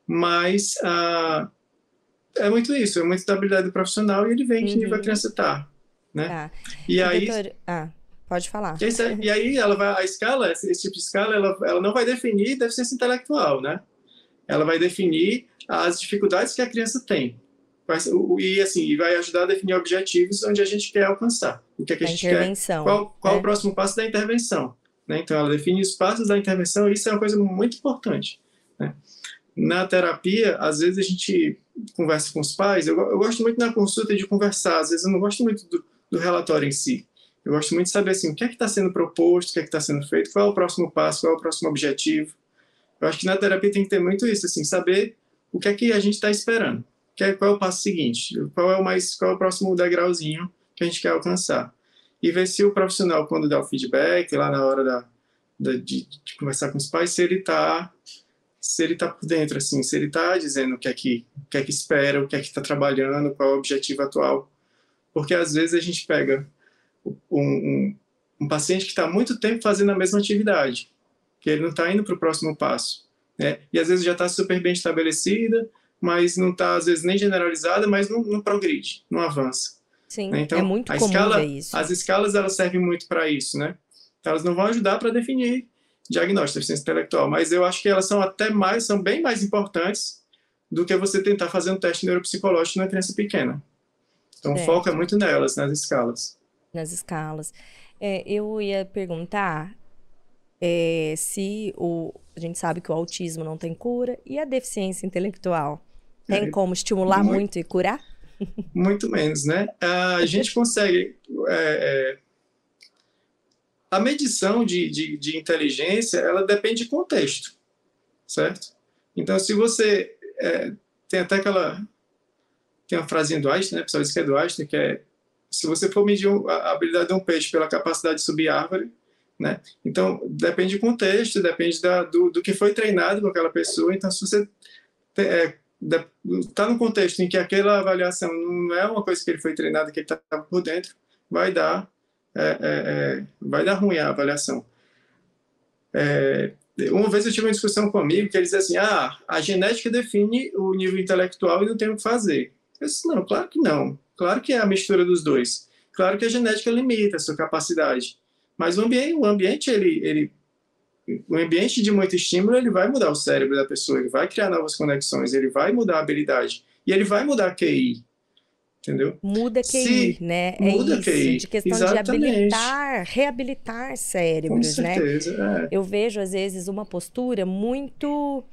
Mas ah, é muito isso, é muito da habilidade do profissional e ele vem em que nível a criança está. Né? Tá. E, e aí... Doutor... Ah, pode falar. E aí, ela vai, a escala, esse, esse tipo de escala, ela, ela não vai definir deficiência intelectual, né? Ela vai definir as dificuldades que a criança tem e assim vai ajudar a definir objetivos onde a gente quer alcançar o que, é que a, a gente quer qual, qual é. o próximo passo da intervenção Né? Então, ela define os passos da intervenção, e isso é uma coisa muito importante. Né? Na terapia, às vezes a gente conversa com os pais, eu, eu, gosto muito na consulta de conversar, às vezes eu não gosto muito do, do relatório em si. Eu gosto muito de saber assim, o que é que está sendo proposto, o que é que está sendo feito, qual é o próximo passo, qual é o próximo objetivo. Eu acho que na terapia tem que ter muito isso, assim, saber o que é que a gente está esperando, é, qual é o passo seguinte, qual é o mais, qual é o próximo degrauzinho que a gente quer alcançar e ver se o profissional, quando dá o feedback, lá na hora da, da de, de, conversar com os pais, se ele está se ele tá por dentro, assim, se ele está dizendo o que é que, o que é que espera, o que é que está trabalhando, qual é o objetivo atual. Porque às vezes a gente pega um, um, um paciente que está muito tempo fazendo a mesma atividade, que ele não está indo para o próximo passo. Né? E às vezes já está super bem estabelecida, mas não está, às vezes, nem generalizada, mas não, não progride, não avança. Sim, né? então, é muito comum escala, isso. As escalas, elas servem muito para isso, né? Então, elas não vão ajudar para definir diagnóstico de deficiência intelectual, mas eu acho que elas são até mais, são bem mais importantes do que você tentar fazer um teste neuropsicológico na criança pequena. Então, o foco é muito nelas, nas escalas. Nas escalas. É, eu ia perguntar é, se o, a gente sabe que o autismo não tem cura e a deficiência intelectual tem é, como estimular muito, muito e curar? Muito menos, né? A gente consegue. É, é, a medição de, de, de, inteligência, ela depende de contexto, certo? Então, se você. É, tem até aquela. Tem uma frasinha do Einstein, né? Pessoal diz que é do Einstein, que é. Se você for medir a habilidade de um peixe pela capacidade de subir árvore, né? Então, depende do contexto, depende da, do, do que foi treinado com aquela pessoa. Então, se você é, está no contexto em que aquela avaliação não é uma coisa que ele foi treinado, que ele está por dentro, vai dar, é, é, é, vai dar ruim a avaliação. É, uma vez eu tive uma discussão com um amigo que ele dizia assim, ah, a genética define o nível intelectual e não tem o que fazer. Eu disse, não, claro que não. Claro que é a mistura dos dois. Claro que a genética limita a sua capacidade. Mas o ambiente, o ambiente ele, ele o ambiente de muito estímulo ele vai mudar o cérebro da pessoa, ele vai criar novas conexões, ele vai mudar a habilidade e ele vai mudar a QI. Entendeu? Muda QI, Se né? É muda isso, QI. de questão Exatamente. de habilitar, reabilitar cérebros, Com né? certeza, né? É. Eu vejo às vezes uma postura muito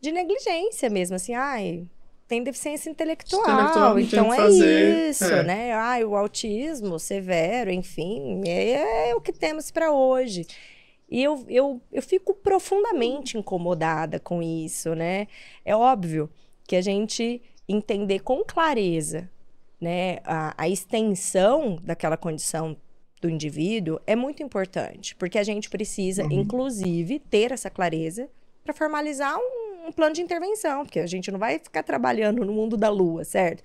de negligência mesmo, assim, ai, tem deficiência intelectual, intelectual então é fazer. isso, é. né? Ai, o autismo severo, enfim, é, é o que temos para hoje. E eu, eu, eu fico profundamente incomodada com isso, né? É óbvio que a gente entender com clareza né, a, a extensão daquela condição do indivíduo é muito importante, porque a gente precisa, uhum. inclusive, ter essa clareza para formalizar um, um, plano de intervenção, porque a gente não vai ficar trabalhando no mundo da lua, certo?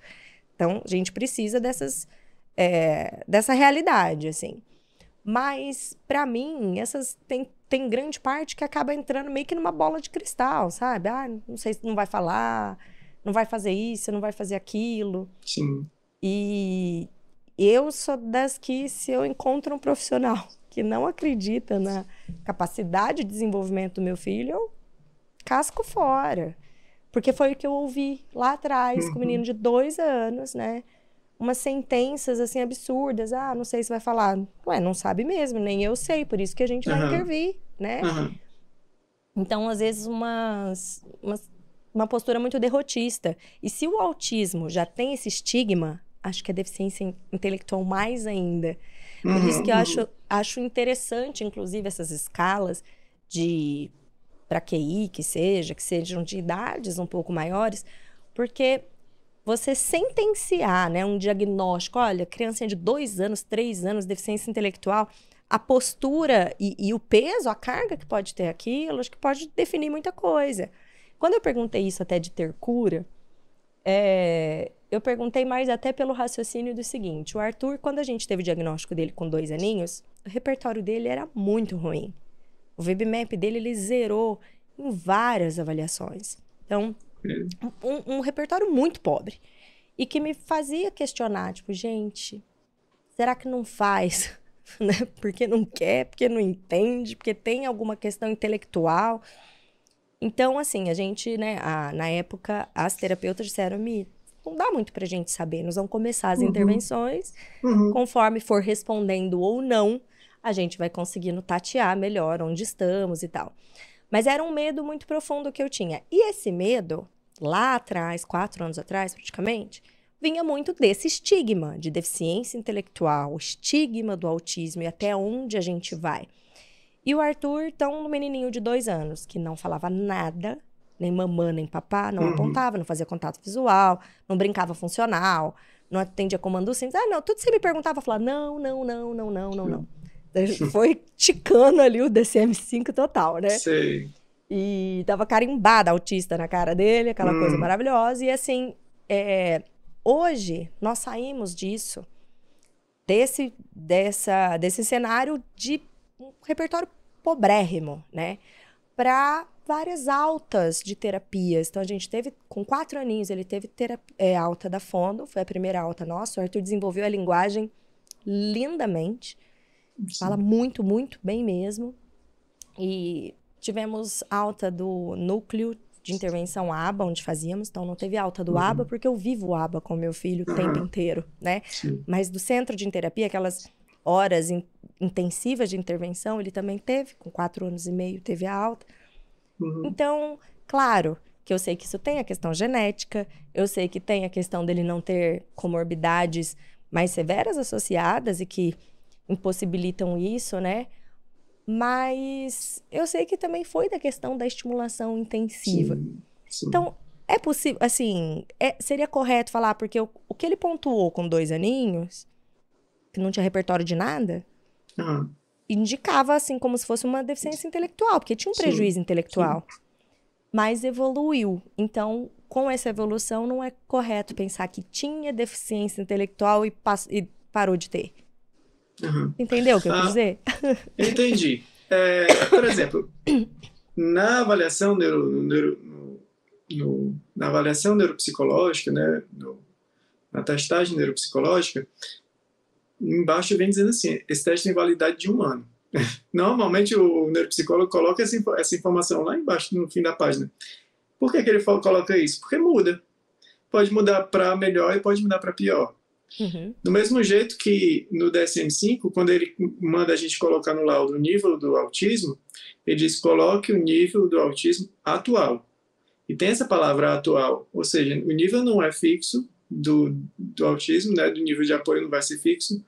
Então, a gente precisa dessas, é, dessa realidade, assim. Mas, para mim, essas tem, tem grande parte que acaba entrando meio que numa bola de cristal, sabe? Ah, não sei se não vai falar, não vai fazer isso, não vai fazer aquilo. Sim. E eu sou das que, se eu encontro um profissional que não acredita na capacidade de desenvolvimento do meu filho, eu casco fora. Porque foi o que eu ouvi lá atrás, uhum. com o menino de dois anos, né? Umas sentenças assim absurdas. Ah, não sei se vai falar. Ué, não sabe mesmo, nem eu sei, por isso que a gente vai intervir, né? Uhum. Então, às vezes, umas, umas, uma postura muito derrotista. E se o autismo já tem esse estigma, acho que a deficiência intelectual mais ainda. Por uhum. isso que eu acho, acho interessante, inclusive, essas escalas de para QI, que seja, que sejam de idades um pouco maiores, porque você sentenciar né, um diagnóstico, olha, criança de dois anos, três anos, deficiência intelectual, a postura e, e, o peso, a carga que pode ter aquilo, acho que pode definir muita coisa. Quando eu perguntei isso até de ter cura, é, eu perguntei mais até pelo raciocínio do seguinte: o Arthur, quando a gente teve o diagnóstico dele com dois aninhos, o repertório dele era muito ruim. O VBMAP dele ele zerou em várias avaliações. Então, um, um repertório muito pobre. E que me fazia questionar, tipo, gente, será que não faz? né? Porque não quer, porque não entende, porque tem alguma questão intelectual. Então, assim, a gente, né, a, na época, as terapeutas disseram, me não dá muito pra gente saber, nós vamos começar as uhum. intervenções, uhum. conforme for respondendo ou não a gente vai conseguindo tatear melhor onde estamos e tal. Mas era um medo muito profundo que eu tinha. E esse medo, lá atrás, quatro anos atrás, praticamente, vinha muito desse estigma de deficiência intelectual, estigma do autismo e até onde a gente vai. E o Arthur, então, um menininho de dois anos, que não falava nada, nem mamã, nem papá, não uhum. apontava, não fazia contato visual, não brincava funcional, não atendia comando simples. Ah, não, tudo que você me perguntava, eu falava, não, não, não, não, não, não, não. Foi ticando ali o DCM-5 total, né? Sei. E tava carimbada autista na cara dele, aquela hum. coisa maravilhosa. E assim, é, hoje nós saímos disso, desse, dessa, desse cenário de um repertório pobrérrimo, né? Para várias altas de terapias. Então, a gente teve, com quatro aninhos, ele teve terapia, é, alta da Fondo, foi a primeira alta nossa. O Arthur desenvolveu a linguagem lindamente. Sim. Fala muito, muito bem mesmo. E tivemos alta do núcleo de intervenção ABA, onde fazíamos, então não teve alta do uhum. ABA, porque eu vivo o ABA com meu filho o uhum. tempo inteiro, né? Sim. Mas do centro de terapia, aquelas horas in intensivas de intervenção, ele também teve, com quatro anos e meio, teve a alta. Uhum. Então, claro que eu sei que isso tem a questão genética, eu sei que tem a questão dele não ter comorbidades mais severas associadas e que impossibilitam isso, né? Mas eu sei que também foi da questão da estimulação intensiva. Sim, sim. Então, é possível, assim, é, seria correto falar, porque o, o, que ele pontuou com dois aninhos, que não tinha repertório de nada, uhum. indicava, assim, como se fosse uma deficiência intelectual, porque tinha um prejuízo sim, intelectual. Mas evoluiu. Então, com essa evolução, não é correto pensar que tinha deficiência intelectual e, e parou de ter. Uhum. Entendeu o que eu ah, quis dizer? Entendi. É, por exemplo, na avaliação neuro, neuro no, na avaliação neuropsicológica, né, no, na testagem neuropsicológica, embaixo vem dizendo assim, esse teste tem validade de um ano. Normalmente o neuropsicólogo coloca essa, essa informação lá embaixo, no fim da página. Por que, que ele coloca isso? Porque muda. Pode mudar para melhor e pode mudar para pior. Uhum. Do mesmo jeito que no DSM-5, quando ele manda a gente colocar no laudo o nível do autismo, ele diz coloque o nível do autismo atual. E tem essa palavra atual, ou seja, o nível não é fixo do, do autismo, né, do nível de apoio não vai ser fixo,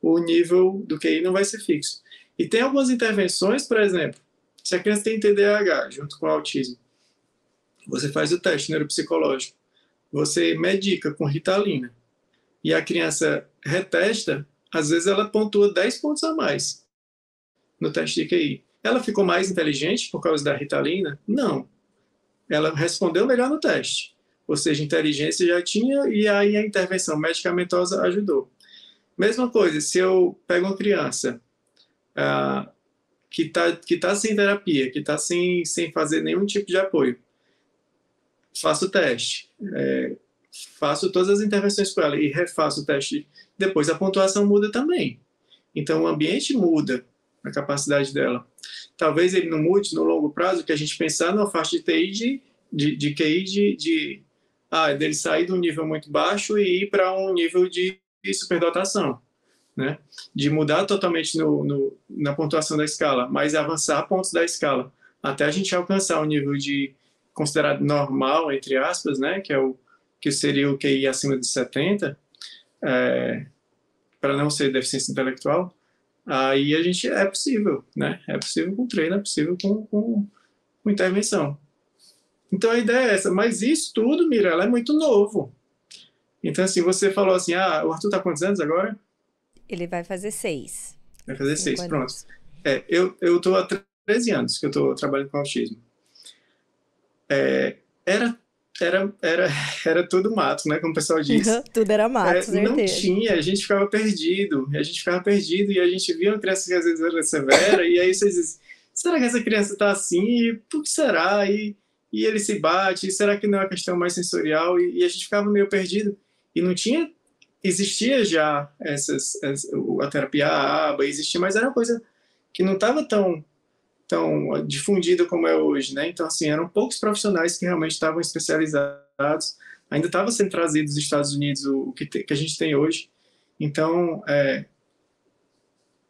o nível do QI não vai ser fixo. E tem algumas intervenções, por exemplo, se a criança tem TDAH junto com autismo, você faz o teste neuropsicológico, você medica com ritalina, e a criança retesta, às vezes ela pontua 10 pontos a mais no teste de QI. Ela ficou mais inteligente por causa da ritalina? Não. Ela respondeu melhor no teste. Ou seja, inteligência já tinha e aí a intervenção medicamentosa ajudou. Mesma coisa, se eu pego uma criança ah, que está que tá sem terapia, que está sem, sem fazer nenhum tipo de apoio, faço o teste. É, faço todas as intervenções com ela e refaço o teste, depois a pontuação muda também. Então o ambiente muda a capacidade dela. Talvez ele não mude no longo prazo, que a gente pensar numa faixa de TI de, de, de QI de, de ah, dele sair de um nível muito baixo e ir para um nível de, superdotação. Né? De mudar totalmente no, no, na pontuação da escala, mas avançar pontos da escala, até a gente alcançar um nível de considerado normal, entre aspas, né? que é o que seria o QI acima de 70, é, para não ser deficiência intelectual, aí a gente é possível, né? É possível com treino, é possível com, com, com intervenção. Então a ideia é essa, mas isso tudo, Mira, ela é muito novo. Então, assim, você falou assim, ah, o Arthur tá quantos anos agora? Ele vai fazer seis. Vai fazer seis, anos. pronto. É, eu, eu tô há 13 anos que eu tô trabalhando com autismo. É, era era, era, era tudo mato, né? Como o pessoal diz. Uhum, tudo era mato, é, certeza. Não tinha, a gente ficava perdido. A gente ficava perdido e a gente via uma criança que às vezes era severa, e aí você diz, será que essa criança está assim? Por que será? E, e ele se bate, será que não é uma questão mais sensorial? E, e a gente ficava meio perdido. E não tinha, existia já essas, essas a terapia ABA, existia, mas era uma coisa que não estava tão tão difundida como é hoje, né? Então, assim, eram poucos profissionais que realmente estavam especializados. Ainda estava sendo trazido dos Estados Unidos o, que, te, que a gente tem hoje. Então, é,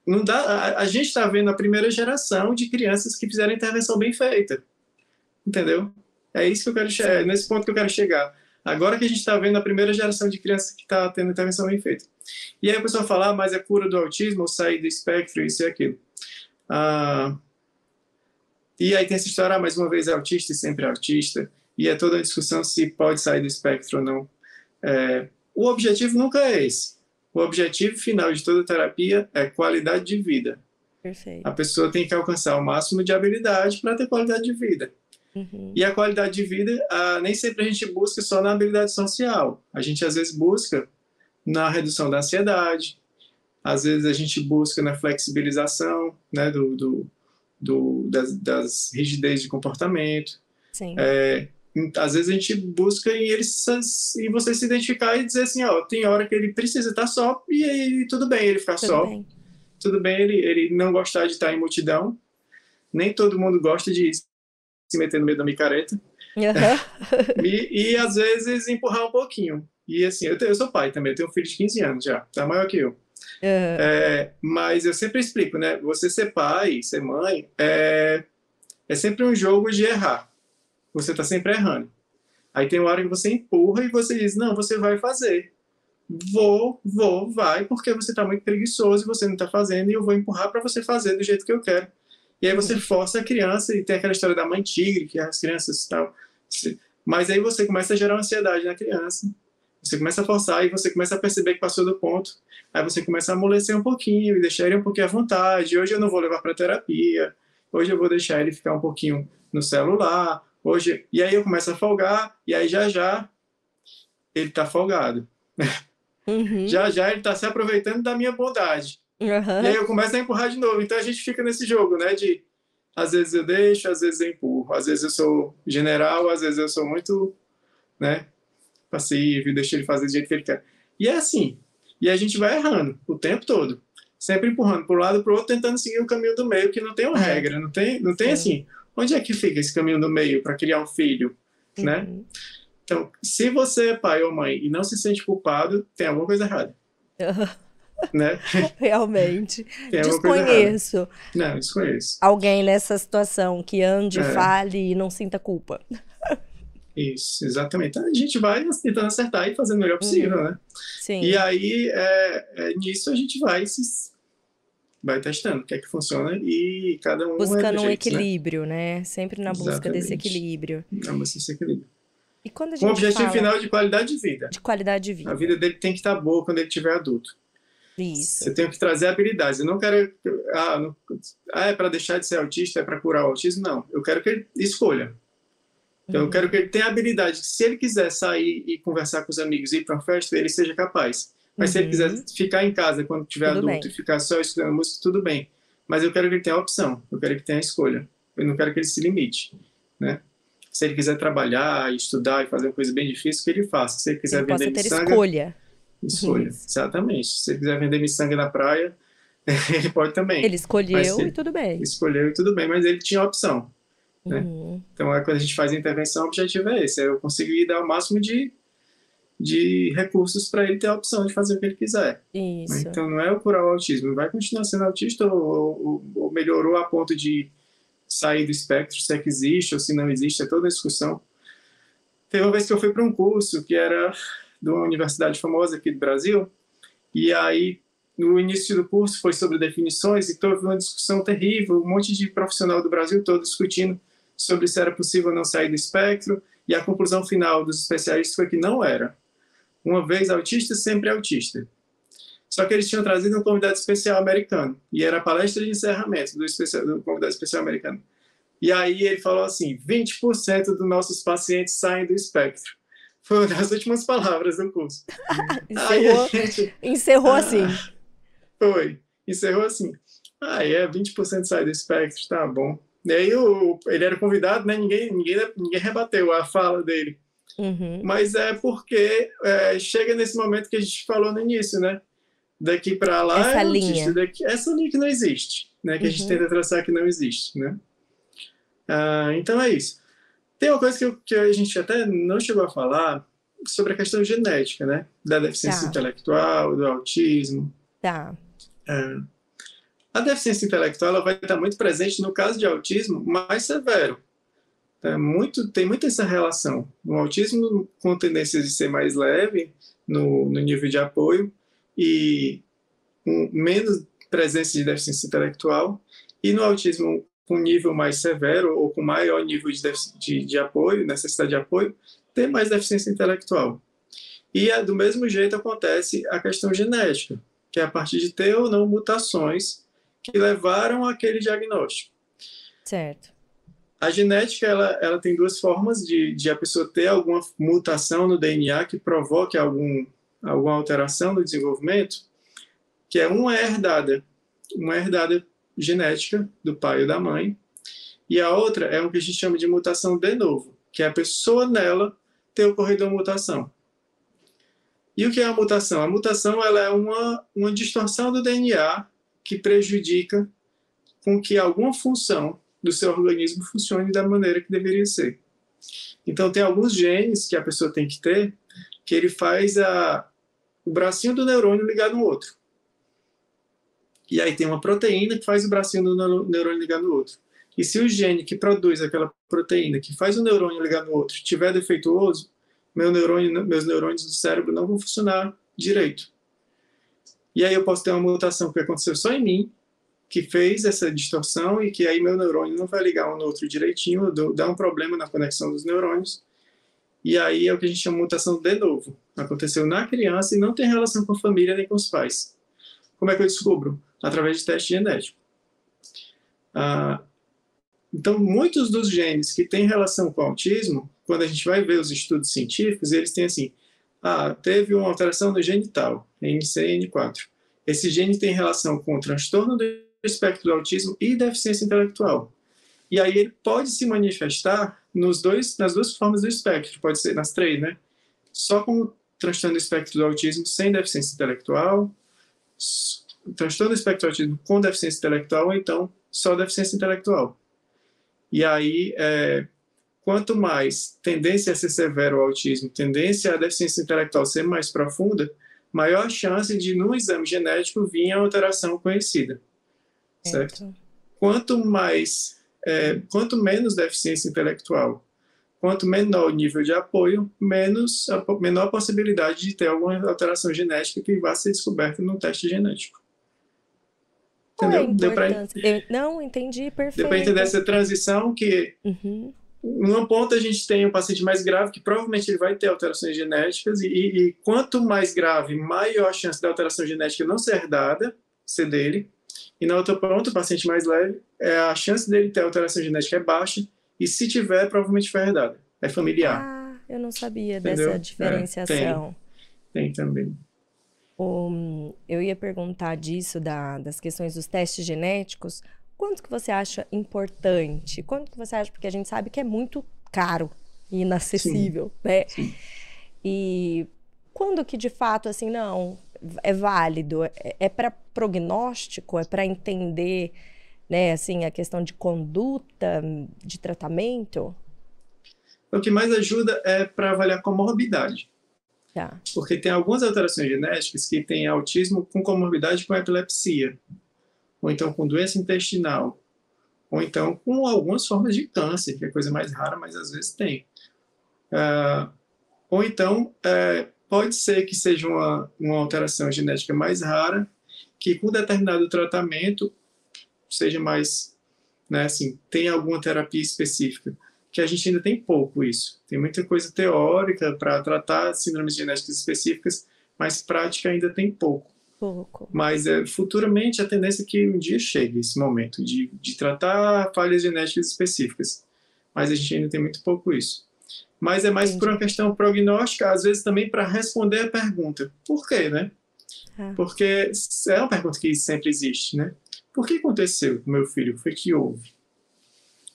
não dá, a, a gente está vendo a primeira geração de crianças que fizeram intervenção bem feita. Entendeu? É isso que eu quero chegar, é nesse ponto que eu quero chegar. Agora que a gente está vendo a primeira geração de crianças que está tendo intervenção bem feita. E aí a pessoa fala, ah, mas é cura do autismo, ou sair do espectro, isso e aquilo. Ah, e aí tem essa história, ah, mais uma vez é autista e sempre é autista. E é toda a discussão se pode sair do espectro ou não. É, o objetivo nunca é esse. O objetivo final de toda terapia é qualidade de vida. Perfeito. A pessoa tem que alcançar o máximo de habilidade para ter qualidade de vida. Uhum. E a qualidade de vida, ah, nem sempre a gente busca só na habilidade social. A gente às vezes busca na redução da ansiedade, às vezes a gente busca na flexibilização né, do, do, do das, das rigidez de comportamento. Sim. É, às vezes a gente busca em ele e você se identificar e dizer assim, ó, tem hora que ele precisa estar só e, aí tudo bem ele ficar Tudo só. bem. Tudo bem ele, ele não gostar de estar em multidão. Nem todo mundo gosta de se meter no meio da micareta. Aham. E, e às vezes empurrar um pouquinho. E assim, eu, tenho- eu sou pai também, eu tenho um filho de 15 anos já, tá maior que eu. Aham. É, mas eu sempre explico, né? Você ser pai, ser mãe, é, é sempre um jogo de errar. Você tá sempre errando. Aí tem uma hora que você empurra e você diz, não, você vai fazer. Vou, vou, vai, porque você tá muito preguiçoso e você não tá fazendo e eu vou empurrar para você fazer do jeito que eu quero. E aí você força a criança e tem aquela história da mãe tigre, que as crianças tal. Mas aí você começa a gerar ansiedade na criança. Você começa a forçar e você começa a perceber que passou do ponto. Aí você começa a amolecer um pouquinho e deixar ele um pouquinho à vontade. Hoje eu não vou levar para terapia. Hoje eu vou deixar ele ficar um pouquinho no celular. Hoje e aí eu começo a folgar e aí já já ele tá folgado. Uhum. Já já ele tá se aproveitando da minha bondade. Aham. E aí eu começo a empurrar de novo. Então a gente fica nesse jogo, né? De às vezes eu deixo, às vezes eu empurro. Às vezes eu sou general, às vezes eu sou muito, né? Passivo e deixo ele fazer do jeito que ele quer. E é assim. E a gente vai errando o tempo todo. Sempre empurrando para um lado para o outro, tentando seguir o caminho do meio, que não tem uma regra. Não tem, não tem Sim. assim. Onde é que fica esse caminho do meio para criar um filho, né? Uhum. Então, se você é pai ou mãe e não se sente culpado, tem alguma coisa errada, né? Realmente. Desconheço Não, desconheço. alguém nessa situação que ande, É. fale e não sinta culpa. Isso, exatamente. Então, a gente vai tentando acertar e fazendo o melhor possível, né? Sim. E aí, é, é, nisso a gente vai se vai testando o que é que funciona e cada um é Buscando do um jeito, né? equilíbrio, né? Sempre na busca desse Exatamente. equilíbrio. Não, mas esse equilíbrio. E quando a gente objetivo fala final de qualidade de vida. de qualidade de vida. A vida dele tem que estar boa quando ele tiver adulto. Isso. Você tem que trazer habilidades. Eu não quero. Ah, não- ah, é para deixar de ser autista, é para curar o autismo? Não. Eu quero que ele escolha. Então, eu Uhum. quero que ele tenha habilidade. Se ele quiser sair e conversar com os amigos e ir para uma festa, ele seja capaz. Mas se ele Uhum. quiser ficar em casa quando tiver Tudo adulto bem. e ficar só escutando música, tudo bem. Mas eu quero que ele tenha a opção. Eu quero que ele tenha a escolha. Eu não quero que ele se limite, né? Se ele quiser trabalhar, estudar e fazer uma coisa bem difícil, que ele faça. Se ele quiser Ele possa vender ter miçanga, escolha. escolha. Isso. Exatamente. Se ele quiser vender miçanga na praia, ele pode também. Ele escolheu se- e tudo bem. Escolheu e tudo bem, mas ele tinha a opção. Né? Uhum. Então, é quando a gente faz a intervenção, o objetivo é esse: é eu conseguir dar o máximo de, de recursos para ele ter a opção de fazer o que ele quiser. né? Isso. Então, não é o curar o autismo, vai continuar sendo autista ou, ou- ou melhorou a ponto de sair do espectro, se é que existe ou se não existe, é toda a discussão. Teve uma vez que eu fui para um curso que era de uma universidade famosa aqui do Brasil, e aí no início do curso foi sobre definições e teve uma discussão terrível, um monte de profissional do Brasil todo discutindo sobre se era possível não sair do espectro, e a conclusão final dos especialistas foi que não era. Uma vez autista, sempre autista. Só que eles tinham trazido um convidado especial americano, e era a palestra de encerramento do, especial, do convidado especial americano. E aí ele falou assim: 20% dos nossos pacientes saem do espectro. Foi uma das últimas palavras do curso. Encerrou, gente encerrou Ah. assim. foi, encerrou assim. Ah, é, 20% sai do espectro, tá bom. E aí o, ele era convidado, né? Ninguém, ninguém, ninguém rebateu a fala dele. Uhum. Mas é porque é, chega nesse momento que a gente falou no início, né? Daqui para lá Essa é linha. daqui, essa linha que não existe, né? Que a gente Uhum. tenta traçar que não existe, né? Ah, então é isso. Tem uma coisa que, eu- que a gente até não chegou a falar sobre a questão genética, né? Da deficiência Tá. intelectual, do autismo. Tá. É, A deficiência intelectual ela vai estar muito presente no caso de autismo mais severo. É muito, tem muito essa relação. No autismo, com tendência de ser mais leve no, no nível de apoio e com menos presença de deficiência intelectual, e no autismo com nível mais severo ou com maior nível de, de, de apoio, necessidade de apoio, tem mais deficiência intelectual. E é, do mesmo jeito acontece a questão genética, que é a partir de ter ou não mutações que levaram àquele diagnóstico. Certo. A genética ela, ela tem duas formas de, de a pessoa ter alguma mutação no DNA que provoque algum, alguma alteração no desenvolvimento, que é uma herdada, uma herdada genética do pai ou da mãe, e a outra é o que a gente chama de mutação de novo, que é a pessoa nela ter ocorrido uma mutação. E o que é a mutação? A mutação ela é uma, uma distorção do DNA que prejudica com que alguma função do seu organismo funcione da maneira que deveria ser. Então, tem alguns genes que a pessoa tem que ter que ele faz a, o bracinho do neurônio ligar no outro. E aí tem uma proteína que faz o bracinho do neurônio ligar no outro. E se o gene que produz aquela proteína, que faz o neurônio ligar no outro, estiver defeituoso, meu neurônio, meus neurônios do cérebro não vão funcionar direito. E aí eu posso ter uma mutação que aconteceu só em mim, que fez essa distorção e que aí meu neurônio não vai ligar um no outro direitinho, dá um problema na conexão dos neurônios. E aí é o que a gente chama de mutação de novo. Aconteceu na criança e não tem relação com a família nem com os pais. Como é que eu descubro? Através de teste genético. Ah, então, muitos dos genes que têm relação com o autismo, quando a gente vai ver os estudos científicos, eles têm assim, ah, teve uma alteração no gene tal, NCN4. Esse gene tem relação com o transtorno do espectro do autismo e deficiência intelectual. E aí ele pode se manifestar nos dois, nas duas formas do espectro, pode ser nas três, né? Só com transtorno do espectro do autismo sem deficiência intelectual, transtorno do espectro do autismo com deficiência intelectual, ou então só deficiência intelectual. E aí, é, quanto mais tendência a ser severo o autismo, tendência a deficiência intelectual ser mais profunda, maior chance de, no exame genético, vir a alteração conhecida. Certo? Quanto mais, é, quanto menos deficiência intelectual, quanto menor o nível de apoio, menos a, menor a possibilidade de ter alguma alteração genética que vá ser descoberta no teste genético. Entendeu? É Deu pra... Eu, não, entendi perfeito. Deu para entender essa transição que uhum. Numa ponta a gente tem um paciente mais grave que provavelmente ele vai ter alterações genéticas e, e, quanto mais grave, maior a chance da alteração genética não ser herdada, ser dele. E na outra ponta, o paciente mais leve, é, a chance dele ter alteração genética é baixa e se tiver, provavelmente foi herdada. É familiar. Ah, eu não sabia Entendeu? dessa diferenciação. É, tem, tem também. Um, eu ia perguntar disso, da, das questões dos testes genéticos, Quanto que você acha importante? Quanto que você acha? Porque a gente sabe que é muito caro e inacessível, Sim. né? Sim. E quando que de fato assim não é válido? É, é para prognóstico? É para entender, né? Assim a questão de conduta, de tratamento? O que mais ajuda é para avaliar comorbidade. Tá. Porque tem algumas alterações genéticas que têm autismo com comorbidade com epilepsia ou então com doença intestinal, ou então com algumas formas de câncer, que é coisa mais rara, mas às vezes tem. Uh, ou então, uh, pode ser que seja uma, uma alteração genética mais rara, que com determinado tratamento seja mais, né, assim, tem alguma terapia específica, que a gente ainda tem pouco isso. Tem muita coisa teórica para tratar síndromes genéticas específicas, mas prática ainda tem pouco pouco. Mas é, futuramente a tendência é que um dia chegue esse momento de, de tratar falhas genéticas específicas. Mas a gente ainda tem muito pouco isso. Mas é mais Entendi. por uma questão prognóstica, às vezes também para responder a pergunta. Por quê, né? Ah. Porque é uma pergunta que sempre existe, né? Por que aconteceu com meu filho? Foi que houve?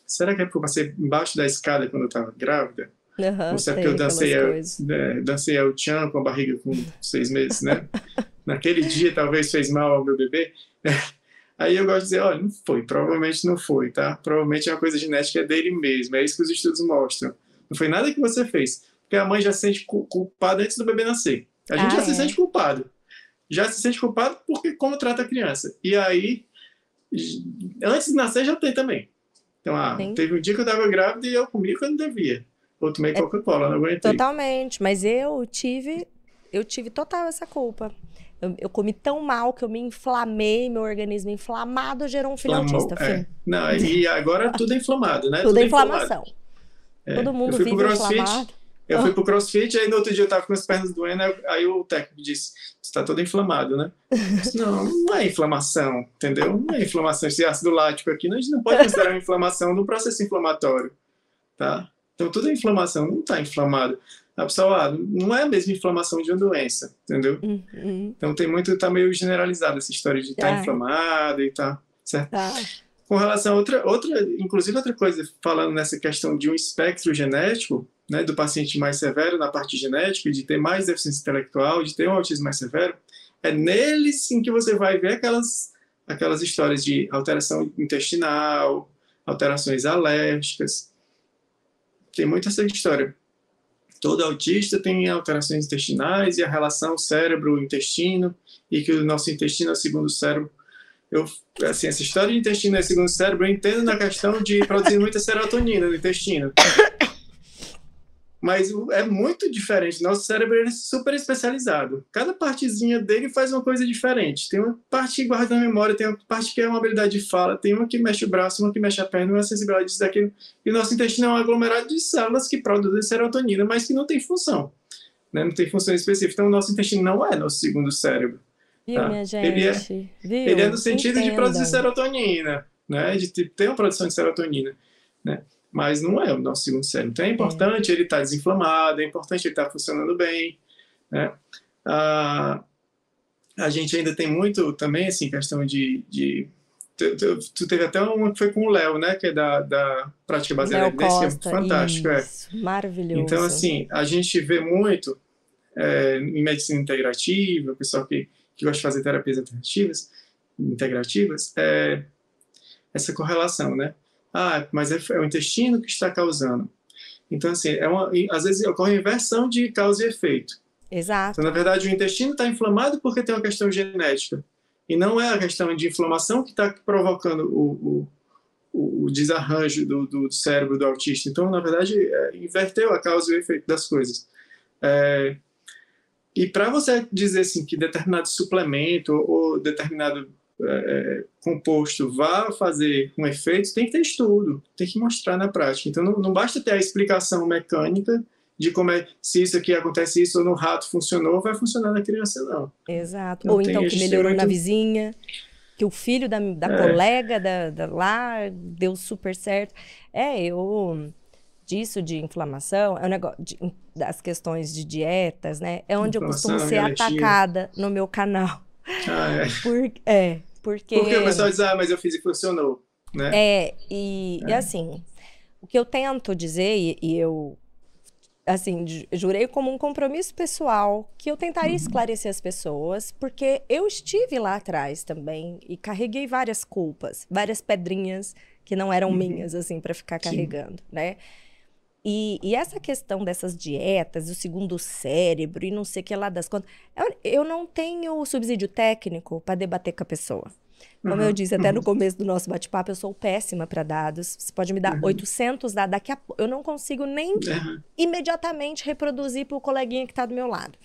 Será que é porque eu passei embaixo da escada quando eu estava grávida? Uhum, Ou será que eu dancei, a, é, dancei ao Chan com a barriga com seis meses, né? naquele dia talvez fez mal ao meu bebê. Aí eu gosto de dizer, olha, não foi, provavelmente não foi, tá? Provavelmente é uma coisa genética dele mesmo, é isso que os estudos mostram. Não foi nada que você fez, porque a mãe já se sente culpada antes do bebê nascer. A gente ah, já é. se sente culpado. Já se sente culpado porque como trata a criança. E aí Antes de nascer já tem também. Então, ah, teve um dia que eu estava grávida e eu comi quando devia. Ou tomei é, Coca-Cola, não aguentei. Totalmente, mas eu tive, eu tive total essa culpa. Eu, eu, comi tão mal que eu me inflamei, meu organismo inflamado gerou um filho autista. É. Não, e agora tudo é inflamado, né? Tudo, tudo é inflamação. É. Todo mundo vive inflamado. Eu fui pro crossfit, aí no outro dia eu tava com as pernas doendo, aí o técnico disse, você tá todo inflamado, né? Disse, não, não é inflamação, entendeu? Não é inflamação, esse ácido lático aqui, a gente não pode considerar uma inflamação no processo inflamatório, tá? Então, toda inflamação não está inflamado. A pessoa, ah, não é a mesma inflamação de uma doença, entendeu? Uhum. Então, tem muito, tá meio generalizado essa história de estar tá, tá inflamado e tá, certo? Tá. Com relação a outra, outra, inclusive outra coisa, falando nessa questão de um espectro genético, né, do paciente mais severo na parte genética, de ter mais deficiência intelectual, de ter um autismo mais severo, é neles sim que você vai ver aquelas, aquelas histórias de alteração intestinal, alterações alérgicas. Tem muita essa história. Todo autista tem alterações intestinais e a relação cérebro-intestino, e que o nosso intestino é o segundo cérebro. Eu, assim, essa história de intestino é segundo cérebro, eu entendo na questão de produzir muita serotonina no intestino mas é muito diferente. Nosso cérebro é super especializado. Cada partezinha dele faz uma coisa diferente. Tem uma parte que guarda a memória, tem uma parte que é uma habilidade de fala, tem uma que mexe o braço, uma que mexe a perna, uma sensibilidade disso, daquilo. E o nosso intestino é um aglomerado de células que produzem serotonina, mas que não tem função. Né? Não tem função específica. Então, o nosso intestino não é nosso segundo cérebro. Viu, tá? minha gente? Ele é, Viu? Ele é no sentido Entenda. de produzir serotonina, né? de ter uma produção de serotonina. Né? Mas não é o nosso segundo cérebro. Então é importante é. ele estar tá desinflamado, é importante ele estar tá funcionando bem. Né? Ah, a gente ainda tem muito também, assim, questão de. de tu, tu, tu, teve até uma que foi com o Léo, né? Que é da, da prática baseada em evidência, é fantástico. É. Isso, é. Maravilhoso. Então, assim, a gente vê muito é, em medicina integrativa, o pessoal que, que gosta de fazer terapias alternativas, integrativas, é, essa correlação, né? Ah, mas é, é o intestino que está causando. Então, assim, é uma, às vezes ocorre inversão de causa e efeito. Exato. Então, na verdade, o intestino está inflamado porque tem uma questão genética. E não é a questão de inflamação que está provocando o, o, o desarranjo do, do, cérebro do autista. Então, na verdade, é, inverteu a causa e o efeito das coisas. É, e para você dizer assim, que determinado suplemento ou, ou determinado é, composto vá fazer um efeito, tem que ter estudo, tem que mostrar na prática. Então, não, não basta ter a explicação mecânica de como é, se isso aqui acontece isso ou no rato funcionou, vai funcionar na criança, não. Exato. Não ou então que melhorou muito... na vizinha, que o filho da, da é. colega da, da, lá deu super certo. É, eu disso de inflamação, é um negócio de, das questões de dietas, né? É onde eu costumo ser atacada no meu canal. Ah, é. Por, é, porque... Porque o pessoal diz, ah, mas eu fiz e funcionou, né? É, e, é. e assim, o que eu tento dizer, e, e, eu, assim, jurei como um compromisso pessoal, que eu tentaria uhum. esclarecer as pessoas, porque eu estive lá atrás também e carreguei várias culpas, várias pedrinhas que não eram uhum. minhas, assim, para ficar Sim. carregando, né? E, e, essa questão dessas dietas, o segundo cérebro e não sei o que lá das contas, eu, eu não tenho subsídio técnico para debater com a pessoa. Como uhum, eu disse até uhum. no começo do nosso bate-papo, eu sou péssima para dados. Você pode me dar uhum. 800 dados, daqui a eu não consigo nem imediatamente reproduzir para o coleguinha que está do meu lado.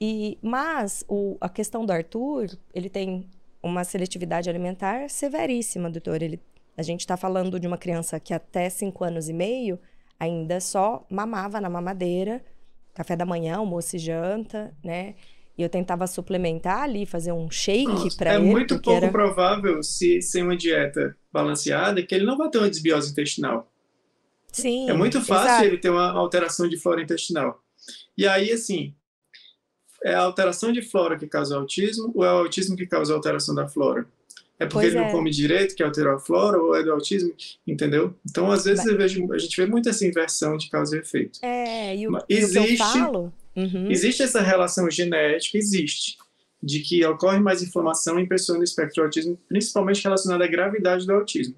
E, mas o, a questão do Arthur, ele tem uma seletividade alimentar severíssima, doutor. Ele, a gente está falando de uma criança que até 5 anos e meio ainda só mamava na mamadeira, café da manhã, almoço e janta, né? E eu tentava suplementar ali, fazer um shake para é ele. É muito pouco era... provável, se sem uma dieta balanceada, que ele não vai ter uma desbiose intestinal. Sim. É muito fácil exato. ele ter uma alteração de flora intestinal. E aí, assim, é a alteração de flora que causa o autismo ou é o autismo que causa a alteração da flora? É porque pois ele é. não come direito, que alterou a flora, ou é do autismo, entendeu? Então, às vezes, vejo, a gente vê muito essa inversão de causa e efeito. É, e o, existe, e o que eu falo... Uhum. Existe essa relação genética, existe, de que ocorre mais inflamação em pessoas no espectro do autismo, principalmente relacionada à gravidade do autismo.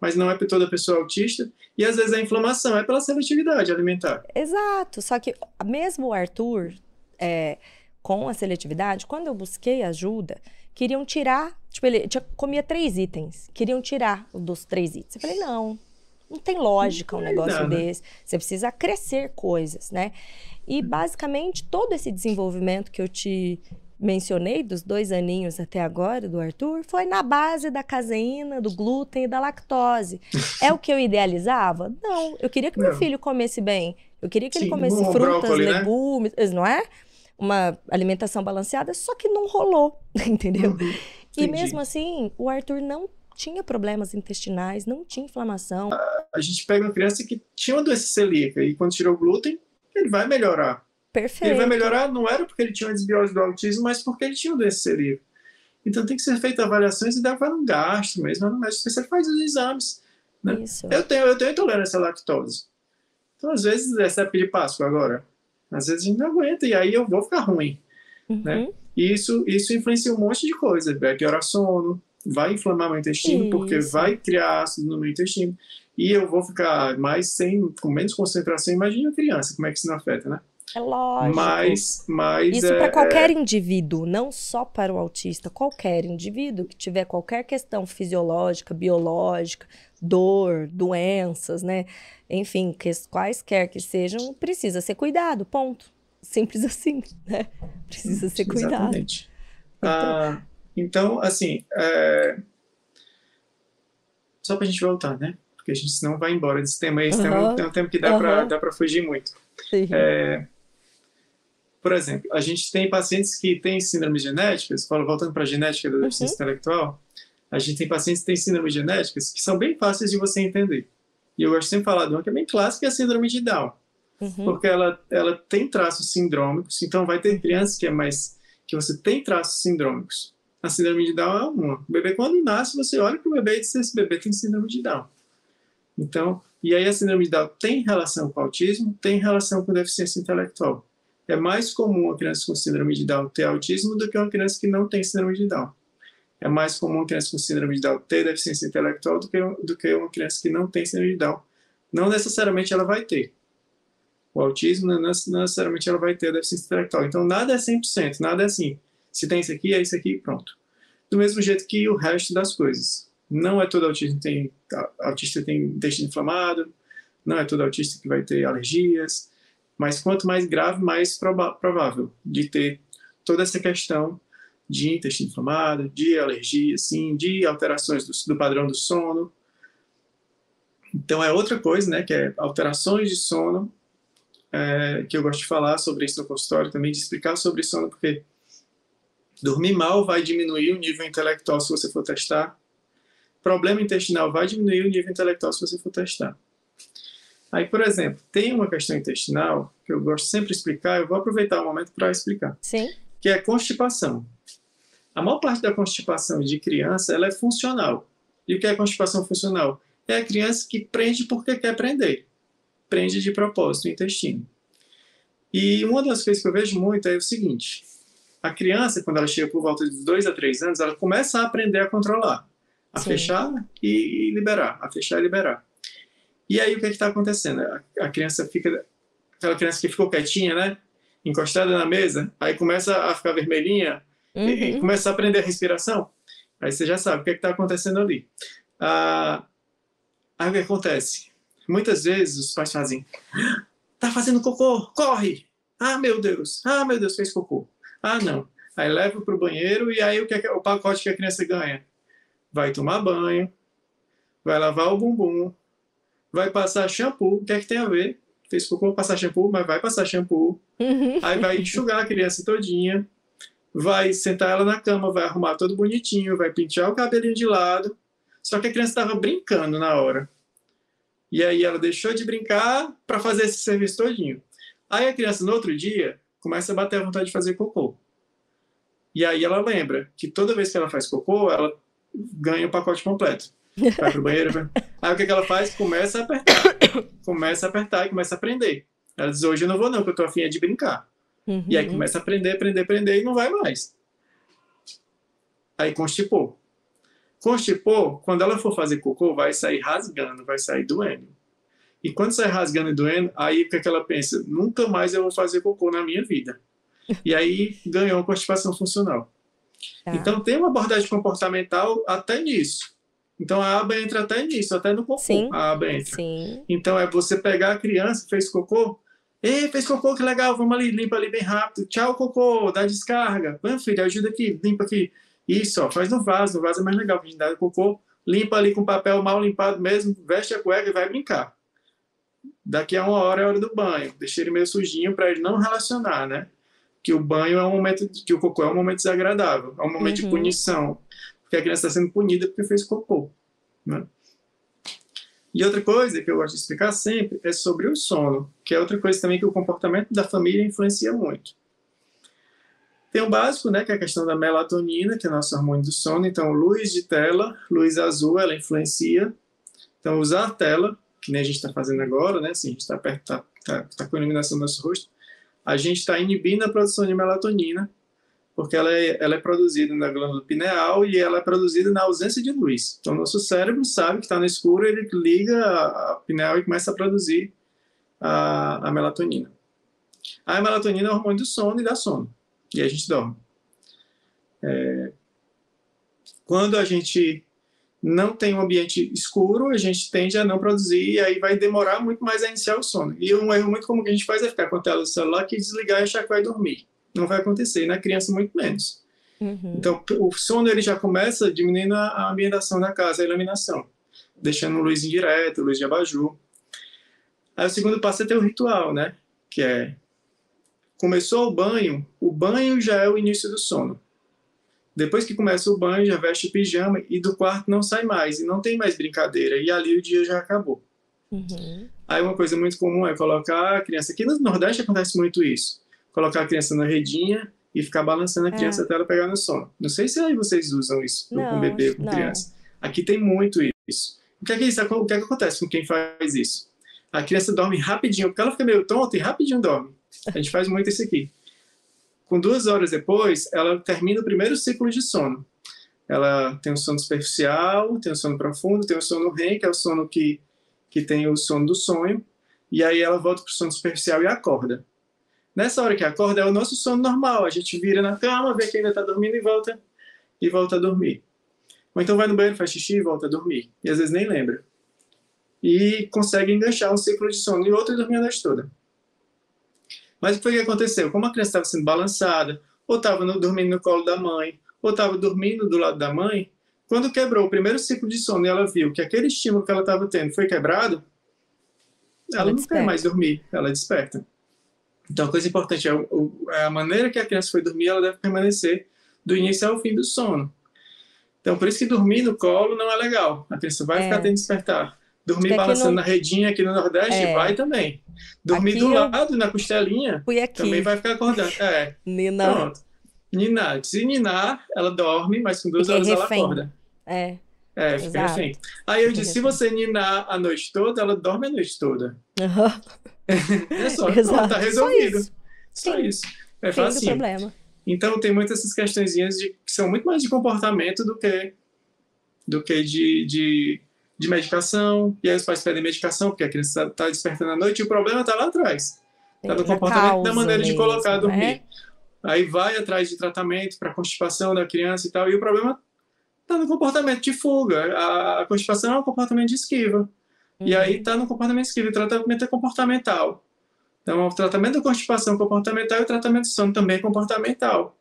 Mas não é para toda pessoa autista, e às vezes a inflamação é pela seletividade alimentar. Exato, só que mesmo o Arthur, é, com a seletividade, quando eu busquei ajuda, queriam tirar, tipo, ele tinha, comia três itens, queriam tirar dos três itens. Eu falei, não, não tem lógica um negócio desse. Você precisa crescer coisas, né? E basicamente todo esse desenvolvimento que eu te mencionei dos dois aninhos até agora do Arthur foi na base da caseína, do glúten e da lactose. é o que eu idealizava? Não, eu queria que meu filho comesse bem. Eu queria que Sim, ele comesse frutas, brócoli, né? legumes, né? não é? Uma alimentação balanceada, só que não rolou, entendeu? Uhum, e mesmo assim, o Arthur não tinha problemas intestinais, não tinha inflamação. A, a gente pega uma criança que tinha uma doença celíaca e quando tirou o glúten, ele vai melhorar. Perfeito. Ele vai melhorar não era porque ele tinha uma desbiose do autismo, mas porque ele tinha uma doença celíaca. Então tem que ser feita avaliações e deve um gasto mesmo, no médico especial faz os exames. Né? Isso. Eu, tenho, eu tenho intolerância à lactose. Então, às vezes, essa é pedir Páscoa agora. Às vezes a gente não aguenta e aí eu vou ficar ruim. Uhum. Né? E isso, isso influencia um monte de coisa. Vai piorar sono, vai inflamar meu intestino, isso. porque vai criar ácido no meu intestino. E eu vou ficar mais sem, com menos concentração. Imagina a criança, como é que isso não afeta, né? É lógico. Mas, mas Isso é, para qualquer é... indivíduo, não só para o autista, qualquer indivíduo que tiver qualquer questão fisiológica, biológica, dor, doenças, né? Enfim, que, quaisquer que sejam, precisa ser cuidado, ponto. Simples assim, né? Precisa ser cuidado. Exatamente. Então, ah, então assim, é... só para a gente voltar, né? Porque a gente senão vai embora desse tema. Esse tema é um tema que dá uhum. para fugir muito. É, por exemplo, a gente tem pacientes que têm síndromes genéticas, voltando para a genética da deficiência uhum. intelectual, a gente tem pacientes que têm síndromes genéticas que são bem fáceis de você entender. E eu gosto sempre de falar de uma que é bem clássica, é a síndrome de Down. Uhum. Porque ela, ela tem traços sindrômicos, então vai ter crianças que é mais que você tem traços sindrômicos. A síndrome de Down é uma. O bebê quando nasce, você olha para o bebê e diz esse bebê tem síndrome de Down. Então, e aí a síndrome de Down tem relação com autismo, tem relação com deficiência intelectual é mais comum uma criança com síndrome de Down ter autismo do que uma criança que não tem síndrome de Down. É mais comum uma criança com síndrome de Down ter deficiência intelectual do que, do que uma criança que não tem síndrome de Down. Não necessariamente ela vai ter. O autismo, não, necessariamente ela vai ter a deficiência intelectual. Então, nada é 100%, nada é assim. Se tem isso aqui, é isso aqui, pronto. Do mesmo jeito que o resto das coisas. Não é todo autista tem autista tem intestino inflamado, não é todo autista que vai ter alergias, mas quanto mais grave, mais provável de ter toda essa questão de intestino inflamado, de alergia, sim, de alterações do, do, padrão do sono. Então é outra coisa, né, que é alterações de sono, é, que eu gosto de falar sobre isso no consultório também, de explicar sobre sono, porque dormir mal vai diminuir o nível intelectual se você for testar. Problema intestinal vai diminuir o nível intelectual se você for testar. Aí, por exemplo, tem uma questão intestinal que eu gosto sempre de explicar, eu vou aproveitar o momento para explicar. Sim. Que é a constipação. A maior parte da constipação de criança ela é funcional. E o que é constipação funcional? É a criança que prende porque quer prender. Prende de propósito o intestino. E uma das coisas que eu vejo muito é o seguinte: a criança, quando ela chega por volta de 2 a 3 anos, ela começa a aprender a controlar, a Sim. fechar e liberar, a fechar e liberar. E aí o que é está acontecendo? A, a, criança fica, aquela criança que ficou quietinha, né? Encostada na mesa, aí começa a ficar vermelhinha uhum. e, e, começa a aprender a respiração. Aí você já sabe o que é está acontecendo ali. Ah, aí o que acontece? Muitas vezes os pais fazem: tá fazendo cocô, corre! Ah, meu Deus! Ah, meu Deus, fez cocô. Ah, não. Aí leva para o banheiro e aí o que é, o pacote que a criança ganha? Vai tomar banho, vai lavar o bumbum, vai passar shampoo. O que é que tem a ver? Fez cocô passar shampoo, mas vai passar shampoo. Aí vai enxugar a criança todinha, vai sentar ela na cama, vai arrumar todo bonitinho, vai pintar o cabelinho de lado. Só que a criança estava brincando na hora. E aí ela deixou de brincar para fazer esse serviço todinho. Aí a criança, no outro dia, começa a bater a vontade de fazer cocô. E aí ela lembra que toda vez que ela faz cocô, ela ganha o pacote completo vai pro banheiro. Vai... Aí o que, que ela faz? Começa a apertar. Começa a apertar e começa a aprender. Ela diz, hoje eu não vou não, porque eu tô afim é de brincar. Uhum. E aí começa a aprender, aprender, aprender e não vai mais. Aí constipou. Constipou, quando ela for fazer cocô, vai sair rasgando, vai sair doendo. E quando sai rasgando e doendo, aí o que, que ela pensa? Nunca mais eu vou fazer cocô na minha vida. E aí ganhou constipação funcional. Tá. Então tem uma abordagem comportamental até nisso. Então a aba entra até nisso, até no cocô. Sim. A aba entra. Sim. Então é você pegar a criança que fez cocô. Ei, fez cocô, que legal, vamos ali, limpa ali bem rápido. Tchau, cocô, dá descarga. Vamos, filho, ajuda aqui, limpa aqui. Isso, ó, faz no vaso, no vaso é mais legal, a gente dá cocô, limpa ali com papel mal limpado mesmo, veste a cueca e vai brincar. Daqui a uma hora é a hora do banho. Deixa ele meio sujinho para ele não relacionar, né? Que o banho é um momento, que o cocô é um momento desagradável, é um momento uhum. de punição porque a criança está sendo punida porque fez cocô. Né? E outra coisa que eu gosto de explicar sempre é sobre o sono, que é outra coisa também que o comportamento da família influencia muito. Tem um básico, né, que é a questão da melatonina, que é o nosso hormônio do sono. Então, luz de tela, luz azul, ela influencia. Então, usar tela, que nem a gente está fazendo agora, né, assim, a gente está tá, tá, tá com a iluminação do nosso rosto, a gente está inibindo a produção de melatonina, porque ela é, ela é produzida na glândula pineal e ela é produzida na ausência de luz. Então, nosso cérebro sabe que está no escuro, ele liga a, pineal e começa a produzir a, a melatonina. A melatonina é o hormônio do sono e dá sono. E a gente dorme. É... Quando a gente não tem um ambiente escuro, a gente tende a não produzir e aí vai demorar muito mais a iniciar o sono. E um erro muito comum que a gente faz é ficar com a tela do celular que desligar e achar que vai dormir não vai acontecer, e na criança muito menos. Uhum. Então, o sono ele já começa diminuindo a ambientação da casa, a iluminação, deixando luz indireta, luz de abajur. Aí o segundo passo é ter o ritual, né? Que é começou o banho, o banho já é o início do sono. Depois que começa o banho, já veste o pijama e do quarto não sai mais, e não tem mais brincadeira, e ali o dia já acabou. Uhum. Aí uma coisa muito comum é colocar a criança. Aqui no Nordeste acontece muito isso colocar a criança na redinha e ficar balançando a criança é. até ela pegar no sono. Não sei se aí vocês usam isso não, com bebê, com não. criança. Aqui tem muito isso. O que é que, isso, o que é que acontece com quem faz isso? A criança dorme rapidinho, porque ela fica meio tonta e rapidinho dorme. A gente faz muito isso aqui. Com duas horas depois, ela termina o primeiro ciclo de sono. Ela tem o sono superficial, tem o sono profundo, tem o sono REM, que é o sono que, que tem o sono do sonho, e aí ela volta para o sono superficial e acorda. Nessa hora que acorda é o nosso sono normal. A gente vira na cama, vê que ainda está dormindo e volta e volta a dormir. Ou então vai no banheiro, faz xixi e volta a dormir. E às vezes nem lembra. E consegue enganchar um ciclo de sono e outro e dormir a noite toda. Mas o que foi que aconteceu? Como a criança estava sendo balançada, ou estava dormindo no colo da mãe, ou estava dormindo do lado da mãe, quando quebrou o primeiro ciclo de sono e ela viu que aquele estímulo que ela estava tendo foi quebrado, ela, ela não desperta. quer mais dormir, ela desperta. Então, a coisa importante é, é a maneira que a criança foi dormir, ela deve permanecer do início ao fim do sono. Então, por isso que dormir no colo não é legal. A criança vai é. ficar tendo despertar. Dormir balançando no... na redinha aqui no Nordeste é. vai também. Dormir aqui do eu... lado, na costelinha, também vai ficar acordando. É. Nina. Pronto. Ninar. Se ninar, ela dorme, mas com duas Fiquei horas refém. ela acorda. É. É, fica refém. Aí eu disse, se você ninar a noite toda, ela dorme a noite toda. Uhum. é só, Exato. tá resolvido. Só isso. Só Sim. isso. É fácil. problema. Então tem muitas essas questõezinhas de, que são muito mais de comportamento do que do que de, de, de medicação. E aí os pais pedem medicação porque a criança está tá despertando à noite e o problema está lá atrás. Está no comportamento da maneira mesmo, de colocar a dormir. Né? Aí vai atrás de tratamento para constipação da criança e tal. E o problema está no comportamento de fuga. A, a constipação é um comportamento de esquiva. Uhum. E aí está no comportamento esquivo. O tratamento é comportamental. Então, o tratamento da constipação comportamental e o tratamento de sono também é comportamental.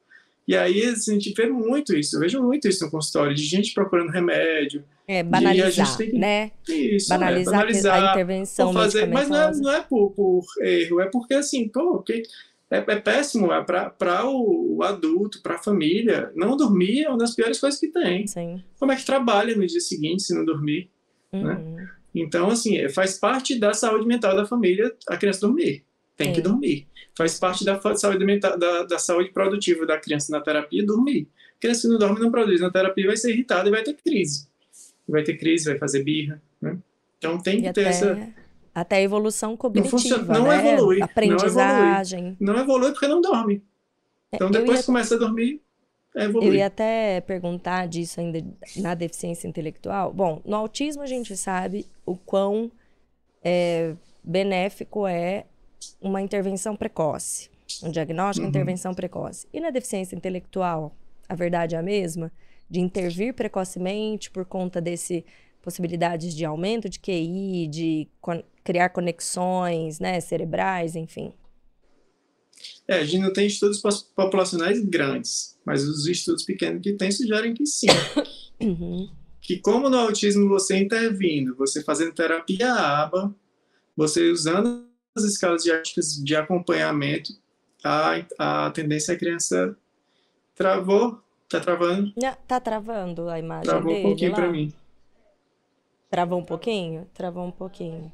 E aí assim, a gente vê muito isso, eu vejo muito isso no consultório, de gente procurando remédio. É, banalizar, que... né? Isso, banalizar, é, banalizar a intervenção fazer, Mas não é, não é por, por, erro, é porque assim, pô, que é, é péssimo é para o, o, adulto, para a família. Não dormir é uma das piores coisas que tem. Sim. Como é que trabalha no dia seguinte se não dormir? Né? Uhum. Né? Então, assim, é, faz parte da saúde mental da família a criança dormir. Tem que dormir. Faz parte da saúde mental, da, da saúde produtiva da criança na terapia dormir. A criança que não dorme não produz. Na terapia vai ser irritada e vai ter crise. Vai ter crise, vai fazer birra. Né? Então tem e que até, ter essa. Até a evolução cognitiva. Não, funciona, não né? evolui. Aprendizagem. Não evolui. não evolui porque não dorme. É, então depois ia... começa a dormir, eu ia até perguntar disso ainda na deficiência intelectual. Bom, no autismo a gente sabe o quão é, benéfico é uma intervenção precoce, um diagnóstico, uhum. intervenção precoce. E na deficiência intelectual, a verdade é a mesma? De intervir precocemente por conta desse possibilidades de aumento de QI, de con criar conexões, né, cerebrais, enfim. É, a gente não tem estudos populacionais grandes, mas os estudos pequenos que tem sugerem que sim. Uhum. Que como no autismo você intervindo, você fazendo terapia ABA, você usando as escalas didáticas de acompanhamento, a, a tendência é a criança travou, tá travando? Não, tá travando a imagem Travou dele um pouquinho para mim. Travou um pouquinho? Travou um pouquinho.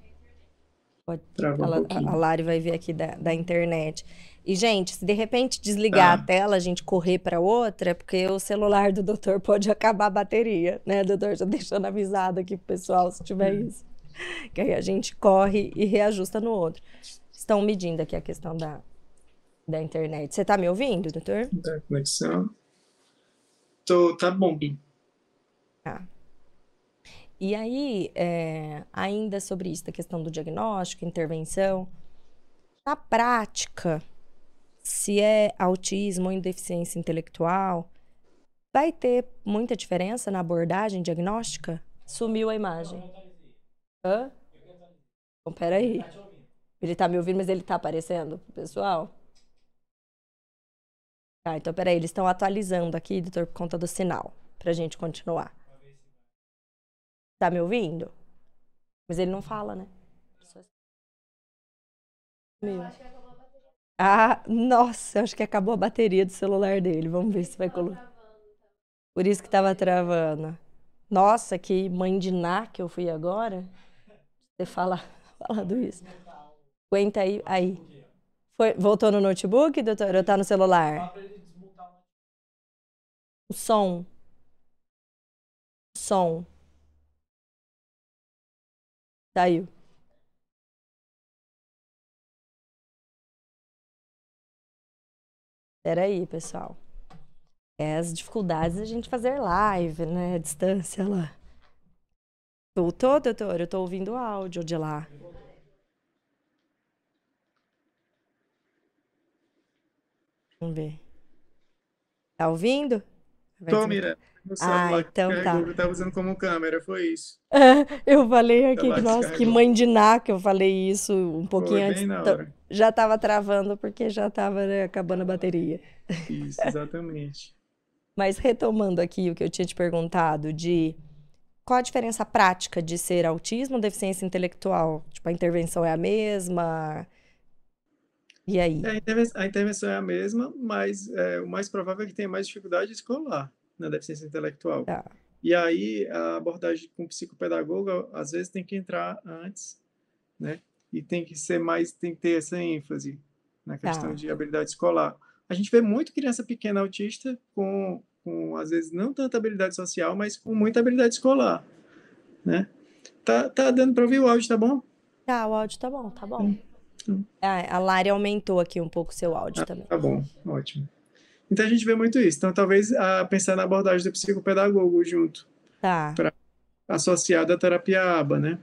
Pode... Travou Ela, um pouquinho. a Lari vai ver aqui da, da internet. E, gente, se de repente desligar Tá. a tela, a gente correr para outra, é porque o celular do doutor pode acabar a bateria, né, doutor? Já deixando avisado aqui pro pessoal se tiver Hum. isso. Que aí a gente corre e reajusta no outro. Estão medindo aqui a questão da, da internet. Você tá me ouvindo, doutor? Da conexão. Tô, tá bom, Bim. E aí, é, ainda sobre isso, da questão do diagnóstico, intervenção, na prática, se é autismo ou deficiência intelectual, vai ter muita diferença na abordagem diagnóstica? Sumiu a imagem. Hã? Então, peraí. Ele tá me ouvindo, mas ele tá aparecendo pro pessoal? Tá, então peraí, eles estão atualizando aqui, doutor, por conta do sinal, pra gente continuar. Tá me ouvindo? Mas ele não fala, né? Meu. Ah, nossa, acho que acabou a bateria do celular dele. Vamos ver se vai colocar. Por isso que tava travando. Nossa, que mãe de Ná que eu fui agora. Você fala, falando isso. Aguenta aí, aí. Foi, voltou no notebook, doutor? Ou tá no celular? O som. O som. Saiu. Peraí, pessoal. É as dificuldades da gente fazer live, né? A distância lá. Voltou, doutor? Eu tô ouvindo o áudio de lá. Vamos ver. Tá ouvindo? Vai Tô. Mira. No Ah, celular então tá. carregou, Eu tava usando como câmera, foi isso. Eu falei aqui, Ela que, nossa, que mãe de Ná que eu falei isso um pouquinho Foi antes. Então. Já tava travando porque já tava né, acabando a bateria. Isso, exatamente. Mas retomando aqui o que eu tinha te perguntado de qual a diferença prática de ser autismo ou deficiência intelectual? Tipo, a intervenção é a mesma? E aí? É, a intervenção é a mesma, mas é, o mais provável é que tenha mais dificuldade escolar na deficiência intelectual. Tá. E aí a abordagem com psicopedagoga às vezes tem que entrar antes, né? E tem que ser mais, tem que ter essa ênfase na questão Tá. de habilidade escolar. A gente vê muito criança pequena autista com, com às vezes não tanta habilidade social, mas com muita habilidade escolar, né? Tá, tá dando para ouvir o áudio, tá bom? Tá, o áudio tá bom, tá bom. Hum. Ah, a Lari aumentou aqui um pouco o seu áudio também. Tá bom, ótimo. Então a gente vê muito isso. Então talvez a, pensar na abordagem do psicopedagogo junto, Tá, associada à terapia ABA, né?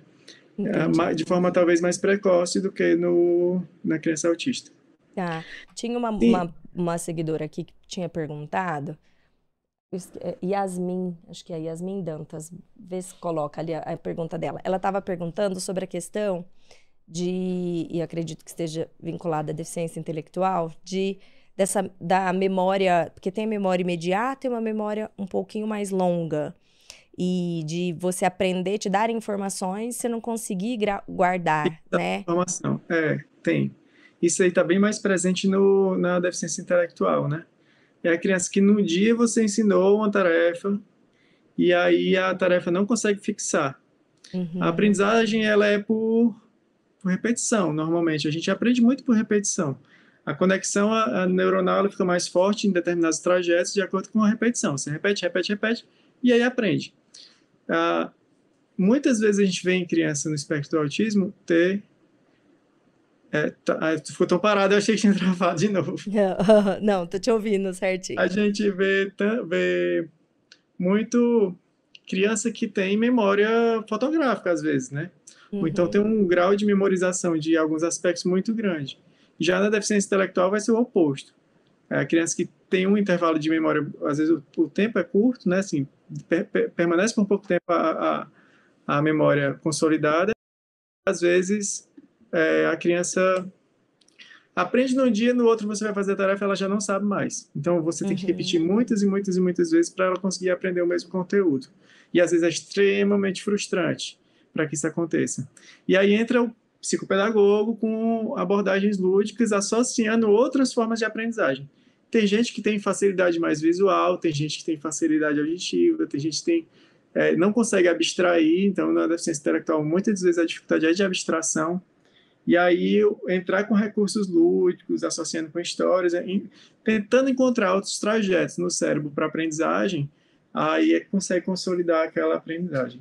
É, entendi. de forma talvez mais precoce do que no, na criança autista. Tá. Tinha uma, uma, uma seguidora aqui que tinha perguntado. é, Yasmin, acho que é Yasmin Dantas. Vê se coloca ali a, a pergunta dela. Ela estava perguntando sobre a questão de, e acredito que esteja vinculada à deficiência intelectual, de dessa da memória, porque tem a memória imediata e uma memória um pouquinho mais longa. E de você aprender, te dar informações, você não conseguir guardar, né? Informação. É, tem. Isso aí está bem mais presente no, na deficiência intelectual, né? É a criança que num dia você ensinou uma tarefa e aí a tarefa não consegue fixar. Uhum. A aprendizagem ela é por, por repetição, normalmente. A gente aprende muito por repetição. A conexão a, a neuronal ela fica mais forte em determinados trajetos de acordo com a repetição. Você repete, repete, repete e aí aprende. Ah, muitas vezes a gente vê em criança no espectro do autismo ter. É, tá, ah, ficou tão parado, eu achei que tinha travado de novo. Não, tô te ouvindo certinho. A gente vê, vê muito criança que tem memória fotográfica, às vezes, né? Ou então Uhum. tem um grau de memorização de alguns aspectos muito grande. Já na deficiência intelectual vai ser o oposto. É a criança que tem um intervalo de memória, às vezes o, o tempo é curto, né? Assim, per, per, permanece por um pouco tempo a, a, a memória consolidada. Às vezes é, a criança aprende num dia, no outro você vai fazer a tarefa, ela já não sabe mais. Então você tem que repetir uhum. muitas e muitas e muitas vezes para ela conseguir aprender o mesmo conteúdo. E às vezes é extremamente frustrante para que isso aconteça. E aí entra o psicopedagogo com abordagens lúdicas associando outras formas de aprendizagem. Tem gente que tem facilidade mais visual, tem gente que tem facilidade auditiva, tem gente que tem, é, não consegue abstrair, então na deficiência intelectual muitas vezes a dificuldade é de abstração. E aí entrar com recursos lúdicos, associando com histórias, tentando encontrar outros trajetos no cérebro para aprendizagem, aí é que consegue consolidar aquela aprendizagem.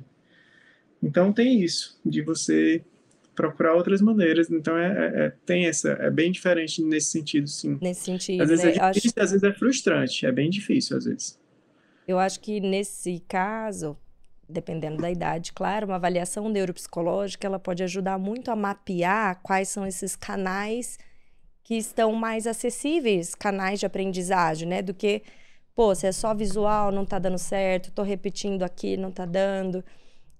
Então tem isso, de você procurar outras maneiras. Então é, é, é, tem essa, é bem diferente nesse sentido, sim. Nesse sentido, às vezes né? é difícil, acho... às vezes é frustrante, é bem difícil às vezes. Eu acho que nesse caso, dependendo da idade, claro, uma avaliação neuropsicológica ela pode ajudar muito a mapear quais são esses canais que estão mais acessíveis, canais de aprendizagem, né? Do que, pô, se é só visual, não tá dando certo, tô repetindo aqui, não tá dando.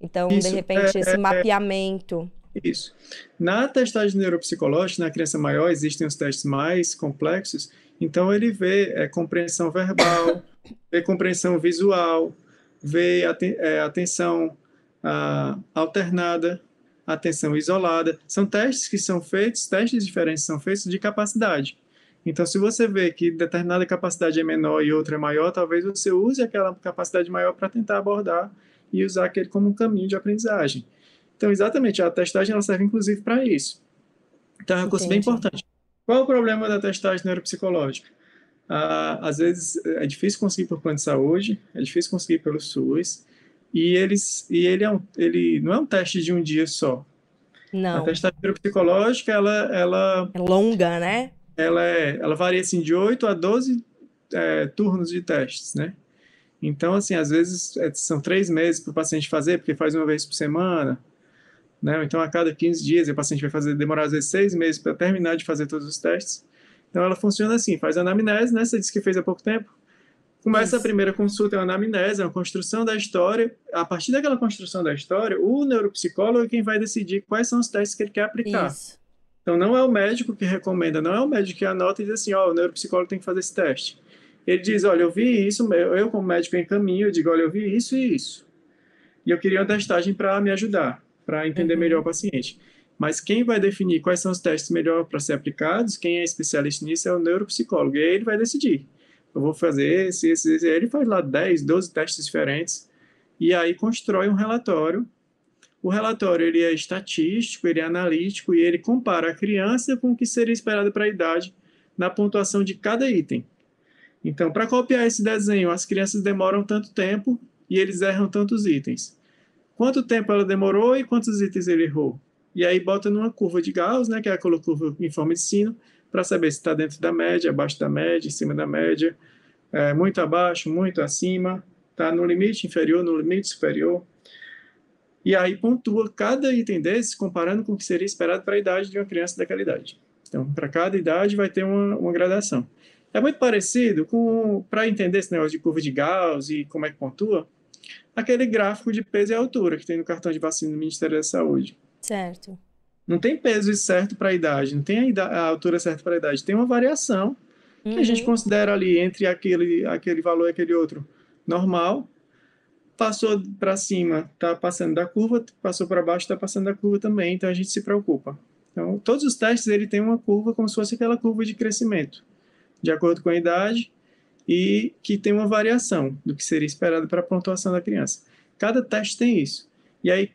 Então, Isso, de repente, é, esse é, é. mapeamento. Isso. Na testagem neuropsicológica, na criança maior, existem os testes mais complexos, então ele vê é, compreensão verbal, vê compreensão visual, vê aten é, atenção a, alternada, atenção isolada. São testes que são feitos, testes diferentes são feitos de capacidade. Então, se você vê que determinada capacidade é menor e outra é maior, talvez você use aquela capacidade maior para tentar abordar e usar aquele como um caminho de aprendizagem. Então, exatamente, a testagem ela serve inclusive para isso. Então, é uma coisa bem importante. Qual é o problema da testagem neuropsicológica? Ah, às vezes é difícil conseguir por plano de saúde, é difícil conseguir pelo SUS, e, eles, e ele, é um, ele não é um teste de um dia só. Não. A testagem neuropsicológica, ela, ela... É longa, né? Ela, é, ela varia, assim, de 8 a 12 é, turnos de testes, né? Então, assim, às vezes é, são três meses para o paciente fazer, porque faz uma vez por semana, né? Então, a cada 15 dias, o paciente vai fazer, demorar às vezes seis meses para terminar de fazer todos os testes. Então ela funciona assim, faz anamnese, né? Você disse que fez há pouco tempo. Começa Isso. a primeira consulta, é uma anamnese, é uma construção da história. A partir daquela construção da história, o neuropsicólogo é quem vai decidir quais são os testes que ele quer aplicar. Isso. Então não é o médico que recomenda, não é o médico que anota e diz assim, ó, oh, o neuropsicólogo tem que fazer esse teste. Ele diz, olha, eu vi isso, eu como médico em caminho, eu digo, olha, eu vi isso e isso. E eu queria uma testagem para me ajudar, para entender uhum. melhor o paciente. Mas quem vai definir quais são os testes melhor para ser aplicados, quem é especialista nisso é o neuropsicólogo. E aí ele vai decidir. Eu vou fazer esse, esse, esse. Ele faz lá 10, 12 testes diferentes e aí constrói um relatório. O relatório ele é estatístico, ele é analítico e ele compara a criança com o que seria esperado para a idade na pontuação de cada item. Então, para copiar esse desenho, as crianças demoram tanto tempo e eles erram tantos itens. Quanto tempo ela demorou e quantos itens ele errou? e aí bota numa curva de Gauss, né, que é aquela curva em forma de sino, para saber se está dentro da média, abaixo da média, em cima da média, é, muito abaixo, muito acima, está no limite inferior, no limite superior. E aí pontua cada item desses comparando com o que seria esperado para a idade de uma criança daquela idade. Então, para cada idade vai ter uma, uma gradação. É muito parecido com, para entender esse negócio de curva de Gauss e como é que pontua, aquele gráfico de peso e altura que tem no cartão de vacina do Ministério da Saúde. Certo. Não tem peso certo para a idade, não tem a, idade, a, altura certa para a idade. Tem uma variação uhum. que a gente uhum. considera ali entre aquele, aquele valor e aquele outro normal. Passou para cima, está passando da curva, passou para baixo, está passando da curva também, então a gente se preocupa. Então, todos os testes ele tem uma curva como se fosse aquela curva de crescimento, de acordo com a idade e que tem uma variação do que seria esperado para a pontuação da criança. Cada teste tem isso. E aí,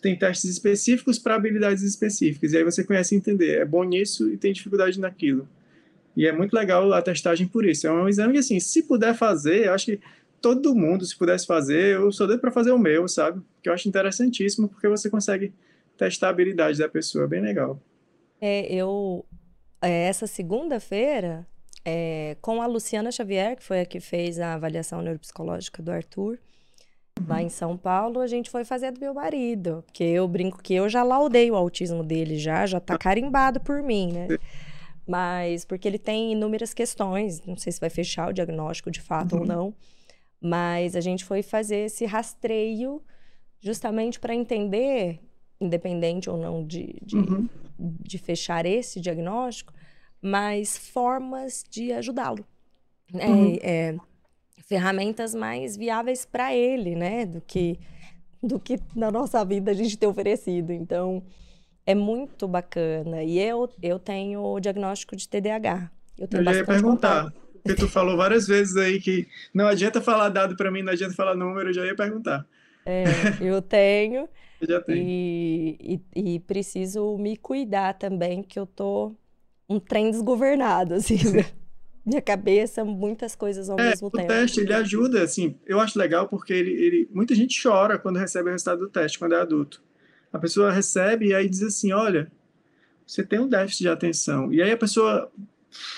tem testes específicos para habilidades específicas. E aí você conhece entender, é bom nisso e tem dificuldade naquilo. E é muito legal a testagem por isso. É um exame que, assim, se puder fazer, acho que todo mundo, se pudesse fazer, eu sou doido para fazer o meu, sabe? Que eu acho interessantíssimo, porque você consegue testar a habilidade da pessoa, é bem legal. É, eu, é, essa segunda-feira, é, com a Luciana Xavier, que foi a que fez a avaliação neuropsicológica do Arthur, Lá em São Paulo, a gente foi fazer do meu marido. Porque eu brinco que eu já laudei o autismo dele já, já tá carimbado por mim, né? Mas porque ele tem inúmeras questões, não sei se vai fechar o diagnóstico de fato uhum. ou não, mas a gente foi fazer esse rastreio justamente para entender, independente ou não de, de, uhum. de fechar esse diagnóstico, mas formas de ajudá-lo. É, uhum. É, ferramentas mais viáveis para ele, né? Do que, do que na nossa vida a gente ter oferecido. Então, é muito bacana. E eu, eu tenho o diagnóstico de TDAH. Eu, tenho eu já ia perguntar. Contato. Porque tu falou várias vezes aí que não adianta falar dado para mim, não adianta falar número, eu já ia perguntar. É, eu tenho. eu já tenho. E, e, e, preciso me cuidar também, que eu tô um trem desgovernado, assim, né? minha cabeça, muitas coisas ao é, mesmo o tempo. O teste, ele ajuda, assim, eu acho legal porque ele, ele, muita gente chora quando recebe o resultado do teste, quando é adulto. A pessoa recebe e aí diz assim, olha, você tem um déficit de atenção. E aí a pessoa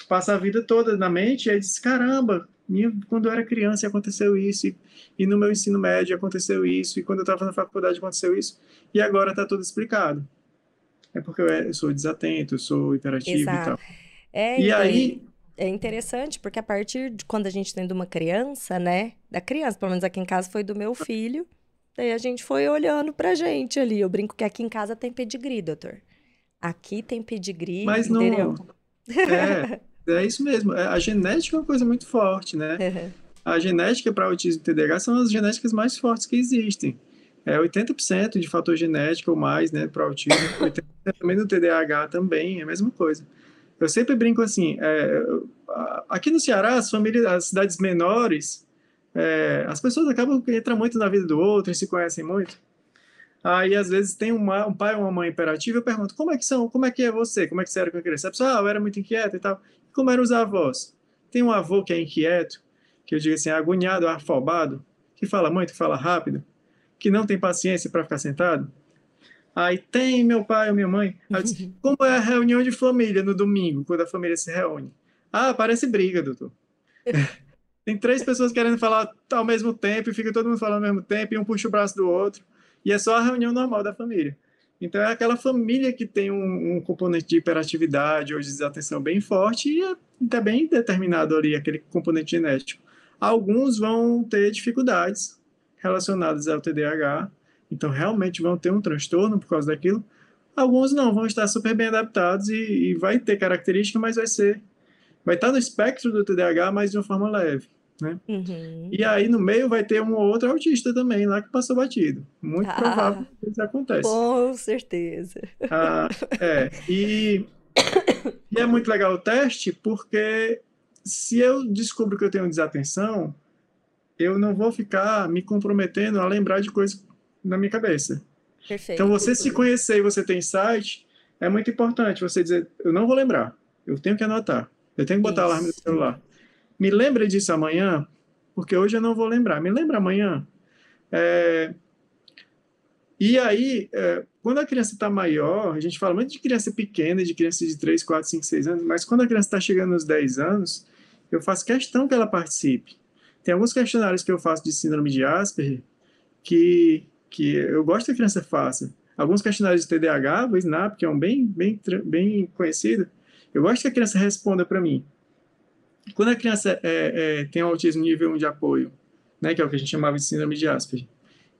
passa a vida toda na mente e aí diz, caramba, minha, quando eu era criança aconteceu isso, e, e no meu ensino médio aconteceu isso, e quando eu estava na faculdade aconteceu isso, e agora está tudo explicado. É porque eu, é, eu sou desatento, eu sou hiperativo Exato. e tal. É, e aí é interessante porque a partir de quando a gente tem de uma criança, né? Da criança, pelo menos aqui em casa foi do meu filho. Daí a gente foi olhando pra gente ali. Eu brinco que aqui em casa tem pedigree, doutor. Aqui tem pedigree, Mas não... entendeu? É, é isso mesmo. É, a genética é uma coisa muito forte, né? A genética para autismo e TDAH são as genéticas mais fortes que existem. É 80% de fator genético ou mais, né, para autismo. 80% também no TDAH também, é a mesma coisa. Eu sempre brinco assim, é, aqui no Ceará, as famílias, as cidades menores, é, as pessoas acabam que entram muito na vida do outro e se conhecem muito. Aí, às vezes, tem uma, um pai ou uma mãe imperativa, eu pergunto, como é que são, como é que é você? Como é que você era com a criança? A pessoa, ah, eu era muito inquieto e tal. Como eram os avós? Tem um avô que é inquieto, que eu digo assim, agoniado, afobado, que fala muito, que fala rápido, que não tem paciência para ficar sentado. Aí tem meu pai ou minha mãe. Disse, Como é a reunião de família no domingo, quando a família se reúne? Ah, parece briga, doutor. tem três pessoas querendo falar ao mesmo tempo e fica todo mundo falando ao mesmo tempo e um puxa o braço do outro. E é só a reunião normal da família. Então é aquela família que tem um, um componente de hiperatividade ou de desatenção bem forte e está é, bem determinado ali aquele componente genético. Alguns vão ter dificuldades relacionadas ao TDAH, então realmente vão ter um transtorno por causa daquilo. Alguns não, vão estar super bem adaptados e, e vai ter característica, mas vai ser. Vai estar no espectro do TDAH, mas de uma forma leve. Né? Uhum. E aí no meio vai ter um outro autista também lá que passou batido. Muito ah, provável que isso aconteça. Com certeza. Ah, é. E, e é muito legal o teste porque se eu descubro que eu tenho desatenção, eu não vou ficar me comprometendo a lembrar de coisas na minha cabeça. Perfeito. Então, você se conhecer e você tem insight, é muito importante você dizer, eu não vou lembrar, eu tenho que anotar, eu tenho que botar Isso. alarme no celular. Me lembre disso amanhã, porque hoje eu não vou lembrar. Me lembra amanhã. É... E aí, é, quando a criança está maior, a gente fala muito de criança pequena, de criança de 3, 4, 5, 6 anos, mas quando a criança está chegando nos 10 anos, eu faço questão que ela participe. Tem alguns questionários que eu faço de síndrome de Asperger que que eu gosto que a criança faça. Alguns questionários de TDAH, o SNAP, que é um bem, bem, bem conhecido, eu gosto que a criança responda para mim. Quando a criança é, é, tem autismo nível 1 de apoio, né, que é o que a gente chamava de síndrome de Asperger,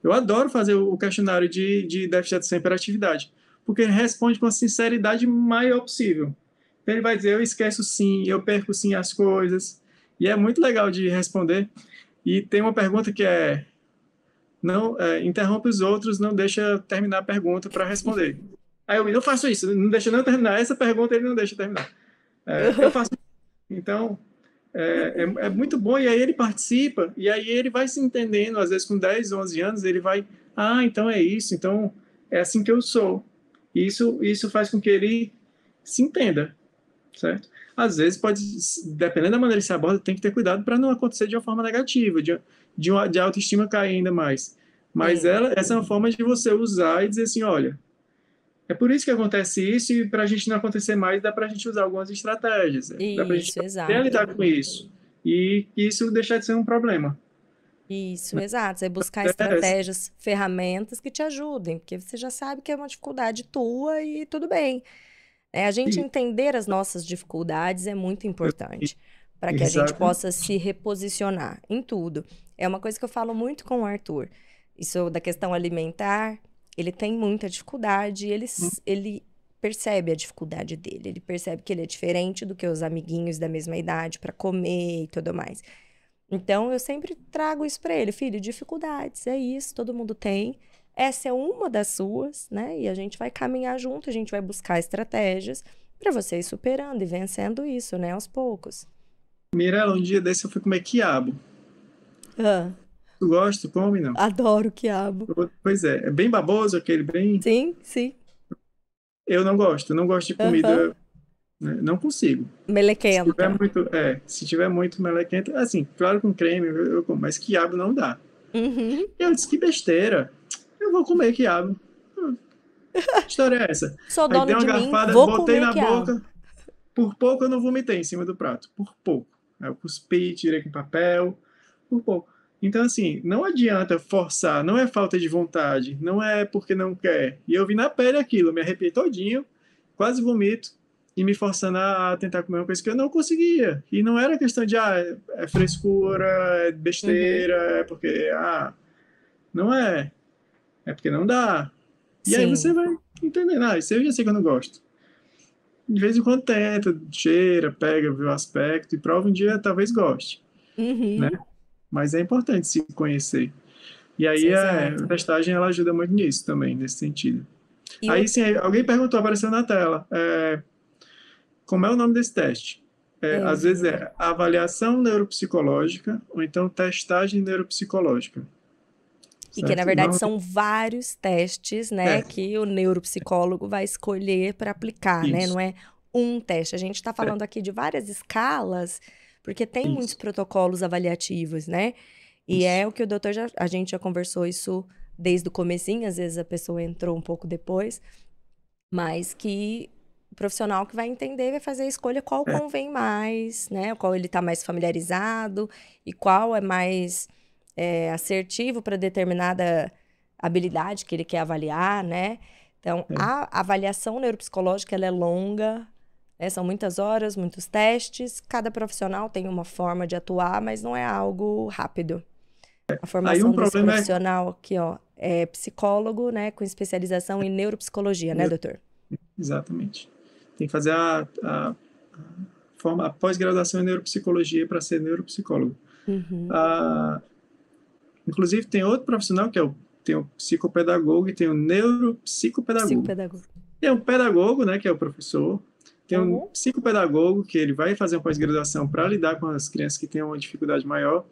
eu adoro fazer o questionário de, de déficit de atenção hiperatividade, porque ele responde com a sinceridade maior possível. Então ele vai dizer, eu esqueço sim, eu perco sim as coisas, e é muito legal de responder. E tem uma pergunta que é, não é, interrompe os outros, não deixa terminar a pergunta para responder. Aí eu não faço isso, não deixa não terminar essa pergunta, ele não deixa terminar. É, eu faço. Então, é, é, é, muito bom, e aí ele participa, e aí ele vai se entendendo, às vezes com 10, 11 anos, ele vai, ah, então é isso, então é assim que eu sou. Isso, isso faz com que ele se entenda, certo? Às vezes pode, dependendo da maneira que se aborda, tem que ter cuidado para não acontecer de uma forma negativa, de, de, uma, de autoestima cair ainda mais. Mas ela, essa é uma forma de você usar e dizer assim, olha, é por isso que acontece isso e para a gente não acontecer mais, dá para a gente usar algumas estratégias. Isso, dá para a gente exato. lidar com isso. E isso deixar de ser um problema. Isso, exato. É buscar estratégias, ferramentas que te ajudem, porque você já sabe que é uma dificuldade tua e tudo bem. É, a gente entender as nossas dificuldades é muito importante para que a gente possa se reposicionar em tudo. É uma coisa que eu falo muito com o Arthur. Isso da questão alimentar, ele tem muita dificuldade, ele, s- ele percebe a dificuldade dele, ele percebe que ele é diferente do que os amiguinhos da mesma idade para comer e tudo mais. Então eu sempre trago isso para ele, filho, dificuldades, é isso, todo mundo tem. Essa é uma das suas, né? E a gente vai caminhar junto, a gente vai buscar estratégias para você ir superando e vencendo isso, né, aos poucos. Mirella, um dia desse eu fui comer quiabo. Ah, Tu gosta? Tu come, não? adoro quiabo. Pois é, é bem baboso aquele, bem... Sim, sim. Eu não gosto, não gosto de comida... né? Não consigo. Se tiver Melequenta. muito, é, se tiver muito melequento, assim, claro com creme, eu, como, mas quiabo não dá. Uhum. Eu disse, que besteira, eu vou comer quiabo. Hum, Que história é essa? Sou Aí uma de mim, garfada, vou botei na quiabo. boca, por pouco eu não vomitei em cima do prato, por pouco. Aí eu cuspi, tirei com papel, por pouco. Então, assim, não adianta forçar, não é falta de vontade, não é porque não quer. E eu vi na pele aquilo, me arrepiei todinho, quase vomito, e me forçando a tentar comer uma coisa que eu não conseguia. E não era questão de, ah, é- frescura, é besteira, é porque, ah, não é. É porque não dá. E aí Sim. você vai entendendo, ah, isso eu já sei que eu não gosto. De vez em quando tenta, cheira, pega, vê o aspecto e prova um dia talvez goste. Uhum. Né? Mas é importante se conhecer. E aí a testagem ela ajuda muito nisso também, nesse sentido. E aí sim, aí alguém perguntou, apareceu na tela, é, como é o nome desse teste? É, É. Às vezes é avaliação neuropsicológica ou então testagem neuropsicológica. E que, certo? na verdade, Não- são vários testes, né, É. que o neuropsicólogo vai escolher para aplicar, né? Isso. Não é um teste. A gente está falando aqui de várias escalas, porque tem muitos Isso. protocolos avaliativos, né? E Isso. é o que o doutor já. A gente já conversou isso desde o comecinho, às vezes a pessoa entrou um pouco depois, mas que o profissional que vai entender vai fazer a escolha qual É. convém mais, né? Qual ele está mais familiarizado e qual é mais é, assertivo para determinada habilidade que ele quer avaliar, né? Então, É. a avaliação neuropsicológica ela é longa, né? São muitas horas, muitos testes. Cada profissional tem uma forma de atuar, mas não é algo rápido. A formação desse problema é- profissional aqui, ó, é psicólogo, né, com especialização em neuropsicologia, né, doutor? Exatamente. Tem que fazer a, a, a a pós-graduação em neuropsicologia para ser neuropsicólogo. Uhum. Ah, inclusive, tem outro profissional que é o, tem o psicopedagogo e tem o neuropsicopedagogo. Psicopedagogo. Tem um pedagogo, né, que é o professor. Tem um Uhum. psicopedagogo, que ele vai fazer uma pós-graduação para lidar com as crianças que têm uma dificuldade maior.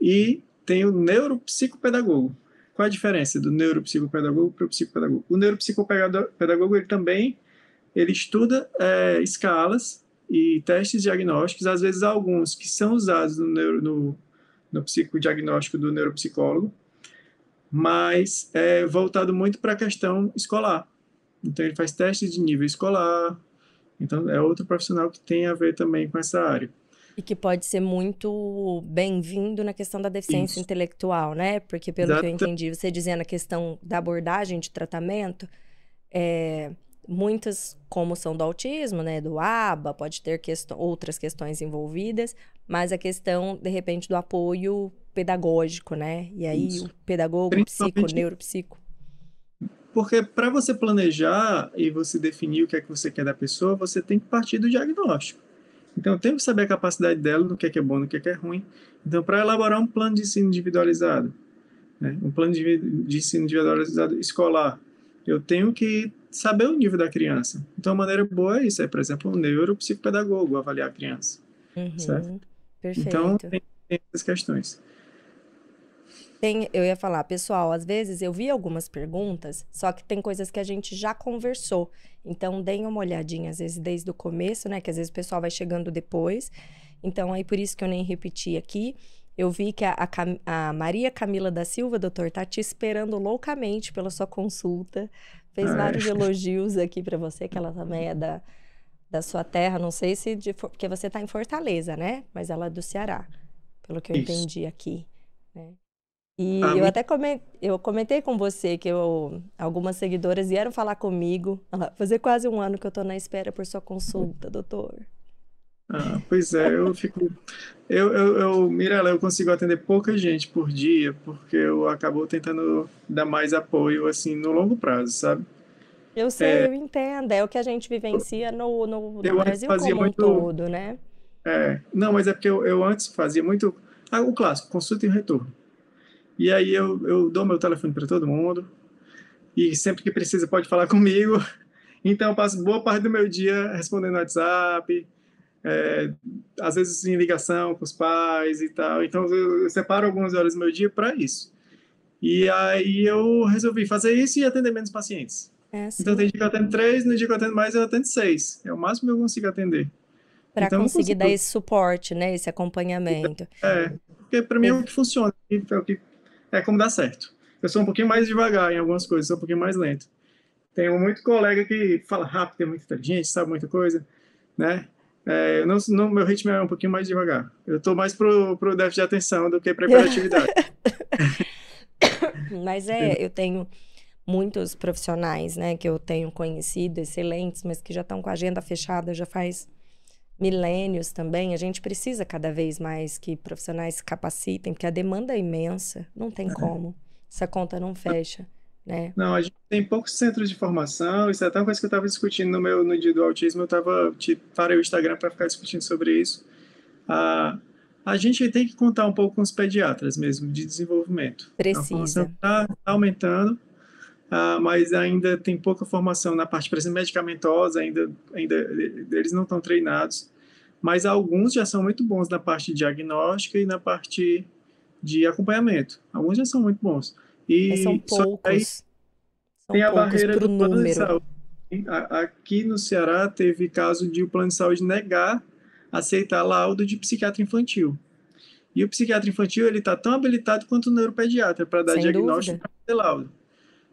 E tem o neuropsicopedagogo. Qual a diferença do neuropsicopedagogo para o psicopedagogo? O neuropsicopedagogo, ele também ele estuda é, escalas e testes diagnósticos, às vezes alguns que são usados no, neuro, no, no psicodiagnóstico do neuropsicólogo, mas é voltado muito para a questão escolar. Então, ele faz testes de nível escolar. Então, é outro profissional que tem a ver também com essa área. E que pode ser muito bem-vindo na questão da deficiência Isso. intelectual, né? Porque, pelo que eu Exato. entendi, você dizendo a questão da abordagem de tratamento, é, muitas, como são do autismo, né? Do ABA, pode ter questão, outras questões envolvidas, mas a questão, de repente, do apoio pedagógico, né? E aí, Isso. o pedagogo, o psico, neuropsico. Porque para você planejar e você definir o que é que você quer da pessoa, você tem que partir do diagnóstico. Então, tem que saber a capacidade dela, no que é que é bom, no que é que é ruim. Então, para elaborar um plano de ensino individualizado, né, um plano de, de ensino individualizado escolar, eu tenho que saber o nível da criança. Então, a maneira boa é isso, é, por exemplo, um neuropsicopedagogo avaliar a criança. Uhum, Certo. Perfeito. Então, tem, tem essas questões. Tem, eu ia falar, pessoal, às vezes eu vi algumas perguntas, só que tem coisas que a gente já conversou. Então, deem uma olhadinha, às vezes, desde o começo, né? Que às vezes o pessoal vai chegando depois. Então, aí por isso que eu nem repeti aqui. Eu vi que a, a Cam- a Maria Camila da Silva, doutor, tá te esperando loucamente pela sua consulta. Fez Ah, é. vários elogios aqui pra você, que ela também é da, da sua terra. Não sei se de, porque você tá em Fortaleza, né? Mas ela é do Ceará, pelo que eu Isso. entendi aqui, né? E Ah, eu até comentei, eu comentei com você que eu, algumas seguidoras vieram falar comigo. Fazer quase um ano que eu tô na espera por sua consulta, doutor. Ah, pois é, eu fico. Eu, eu, eu, Mirella, eu consigo atender pouca gente por dia, porque eu acabo tentando dar mais apoio, assim, no longo prazo, sabe? Eu sei, eu entendo. É o que a gente vivencia no, no, no Brasil fazia como um muito. todo, né? É, não, mas é porque eu, eu antes fazia muito. Ah, o clássico, consulta e retorno. E aí eu, eu dou meu telefone para todo mundo, e sempre que precisa pode falar comigo. Então eu passo boa parte do meu dia respondendo WhatsApp, é, às vezes em ligação com os pais e tal. Então eu, eu separo algumas horas do meu dia para isso. E aí eu resolvi fazer isso e atender menos pacientes. É Então tem dia que eu atendo três, no dia que eu atendo mais eu atendo seis. É o máximo que eu consigo atender. Para Então conseguir dar esse suporte, né? Esse acompanhamento. É, porque para mim é o que funciona, é o que é como dá certo. Eu sou um pouquinho mais devagar em algumas coisas, sou um pouquinho mais lento. Tenho muito colega que fala rápido, é muito inteligente, sabe muita coisa, né? É, eu não, não, meu ritmo é um pouquinho mais devagar. Eu estou mais pro, pro déficit de atenção do que para hiperatividade. Mas é, eu tenho muitos profissionais, né, que eu tenho conhecido, excelentes, mas que já estão com a agenda fechada já faz milênios também. A gente precisa cada vez mais que profissionais se capacitem, porque a demanda é imensa, não tem como. Essa conta não fecha, né? Não, a gente tem poucos centros de formação, isso é até uma coisa que eu estava discutindo no meu no dia do autismo, eu tava, te, parei o Instagram para ficar discutindo sobre isso. Ah, a gente tem que contar um pouco com os pediatras mesmo, de desenvolvimento. Formação Precisa. está aumentando, ah, mas ainda tem pouca formação na parte, por exemplo, medicamentosa, ainda, ainda eles não estão treinados, mas alguns já são muito bons na parte diagnóstica e na parte de acompanhamento. Alguns já são muito bons. Mas são E só que aí poucos. São tem a barreira para do plano de número. saúde. Aqui no Ceará teve caso de o plano de saúde negar aceitar laudo de psiquiatra infantil. E o psiquiatra infantil ele está tão habilitado quanto o neuropediatra para dar Sem diagnóstico e dúvida. fazer laudo.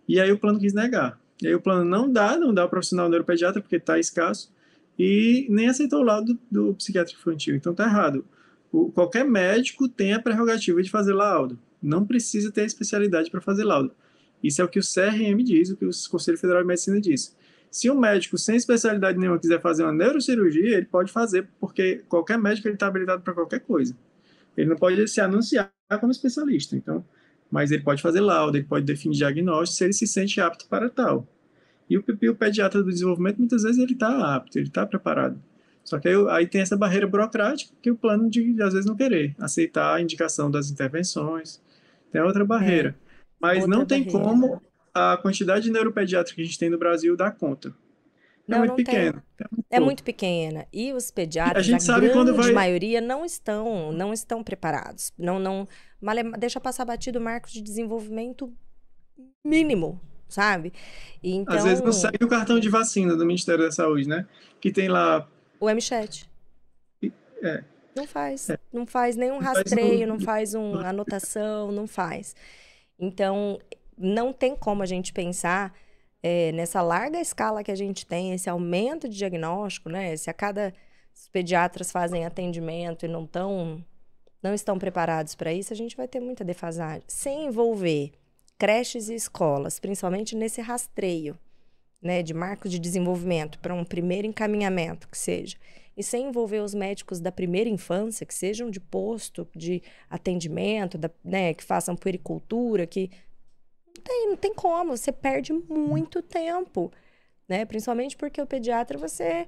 E aí o plano quis negar. E aí o plano não dá, não dá o profissional neuropediatra porque está escasso e nem aceitou o laudo do, do psiquiatra infantil. Então tá errado. O- qualquer médico tem a prerrogativa de fazer laudo. Não precisa ter especialidade para fazer laudo. Isso é o que o CRM diz, o que o Conselho Federal de Medicina diz. Se um médico sem especialidade nenhuma quiser fazer uma neurocirurgia, ele pode fazer, porque qualquer médico ele está habilitado para qualquer coisa. Ele não pode se anunciar como especialista, então, mas ele pode fazer laudo, ele pode definir diagnóstico se ele se sente apto para tal. E o, o pediatra do desenvolvimento, muitas vezes, ele está apto, ele está preparado. Só que aí, aí tem essa barreira burocrática, que o plano de, às vezes, não querer aceitar a indicação das intervenções. Tem outra barreira. Mas outra não tem barreira. como a quantidade de neuropediatra que a gente tem no Brasil dar conta. É Não, muito não tem. pequeno. É muito É pouco. muito pequena. E os A pediatras, a gente quando grande vai. maioria, não estão, não estão preparados. Não, não, deixa passar batido o marco de desenvolvimento mínimo, sabe? E Às vezes não então, segue o cartão de vacina do Ministério da Saúde, né? Que tem lá. o MChat É, não faz, não faz nenhum não faz um- rastreio, não faz uma anotação, não faz. Então, não tem como a gente pensar eh, nessa larga escala que a gente tem, esse aumento de diagnóstico, né? Se a cada os pediatras fazem atendimento e não tão, não estão preparados para isso, a gente vai ter muita defasagem. Sem envolver creches e escolas, principalmente nesse rastreio, né, de marcos de desenvolvimento para um primeiro encaminhamento que seja, e sem envolver os médicos da primeira infância, que sejam de posto de atendimento, da, né, que façam puericultura, que não tem, não tem como, você perde muito tempo, né? Principalmente porque o pediatra você,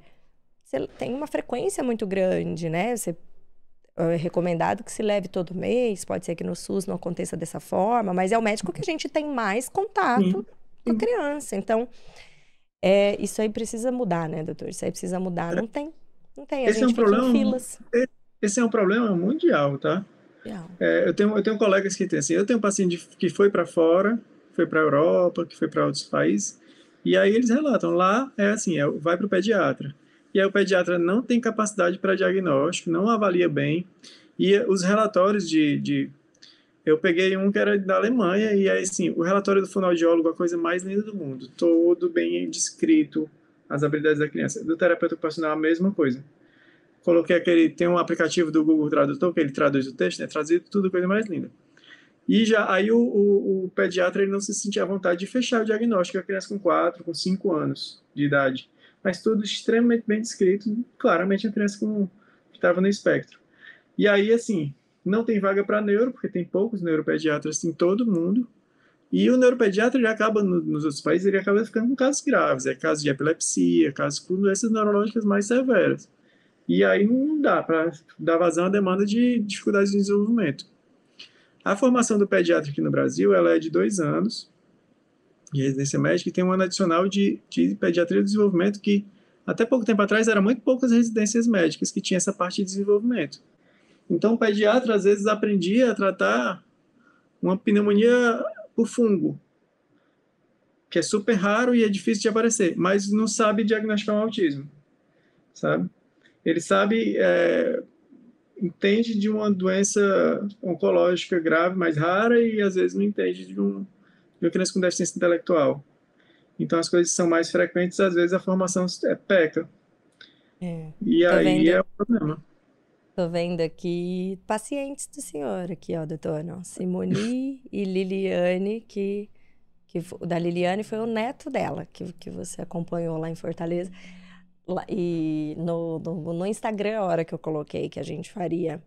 você tem uma frequência muito grande, né? Você é recomendado que se leve todo mês, pode ser que no SUS não aconteça dessa forma, mas é o médico que a gente tem mais contato com a criança. Então, é, isso aí precisa mudar, né, doutor? Isso aí precisa mudar. Não tem, não tem. A Esse é um gente fica em problema- filas. esse é um problema mundial, tá? É, eu, tenho, eu tenho colegas que têm assim. Eu tenho um paciente que foi para fora, foi para a Europa, que foi para outros países, e aí eles relatam: lá é assim, é, vai para o pediatra. E aí o pediatra não tem capacidade para diagnóstico, não avalia bem. E os relatórios de, de Eu peguei um que era da Alemanha, e aí, assim, o relatório do fonoaudiólogo, a coisa mais linda do mundo. Todo bem descrito, as habilidades da criança. Do terapeuta ocupacional, a mesma coisa. Coloquei aquele, tem um aplicativo do Google Tradutor, que ele traduz o texto, né? Trazido, tudo coisa mais linda. E já aí o, o, o, pediatra ele não se sentia à vontade de fechar o diagnóstico da criança com 4, com 5 anos de idade. Mas tudo extremamente bem descrito, claramente a criança com, que estava no espectro. E aí, assim, não tem vaga para neuro, porque tem poucos neuropediatras em todo mundo. E o neuropediatra ele acaba, no, nos outros países, ele acaba ficando com casos graves, é casos de epilepsia, casos com doenças neurológicas mais severas. E aí não dá para dar vazão à demanda de dificuldades de desenvolvimento. A formação do pediatra aqui no Brasil ela é de dois anos de residência médica e tem um ano adicional de, de pediatria de desenvolvimento que até pouco tempo atrás eram muito poucas residências médicas que tinha essa parte de desenvolvimento. Então o pediatra às vezes aprendia a tratar uma pneumonia por fungo, que é super raro e é difícil de aparecer, mas não sabe diagnosticar um autismo, sabe? Ele sabe é, entende de uma doença oncológica grave, mais rara, e às vezes não entende de, um, de uma criança com deficiência intelectual. Então, as coisas são mais frequentes, às vezes a formação é peca. É, e aí vendo, é o problema. Tô vendo aqui pacientes do senhor, aqui, ó, doutor. Não, Simone e Liliane, que, que da Liliane foi o neto dela, que, que você acompanhou lá em Fortaleza. E no, no, no, Instagram, a hora que eu coloquei que a gente faria,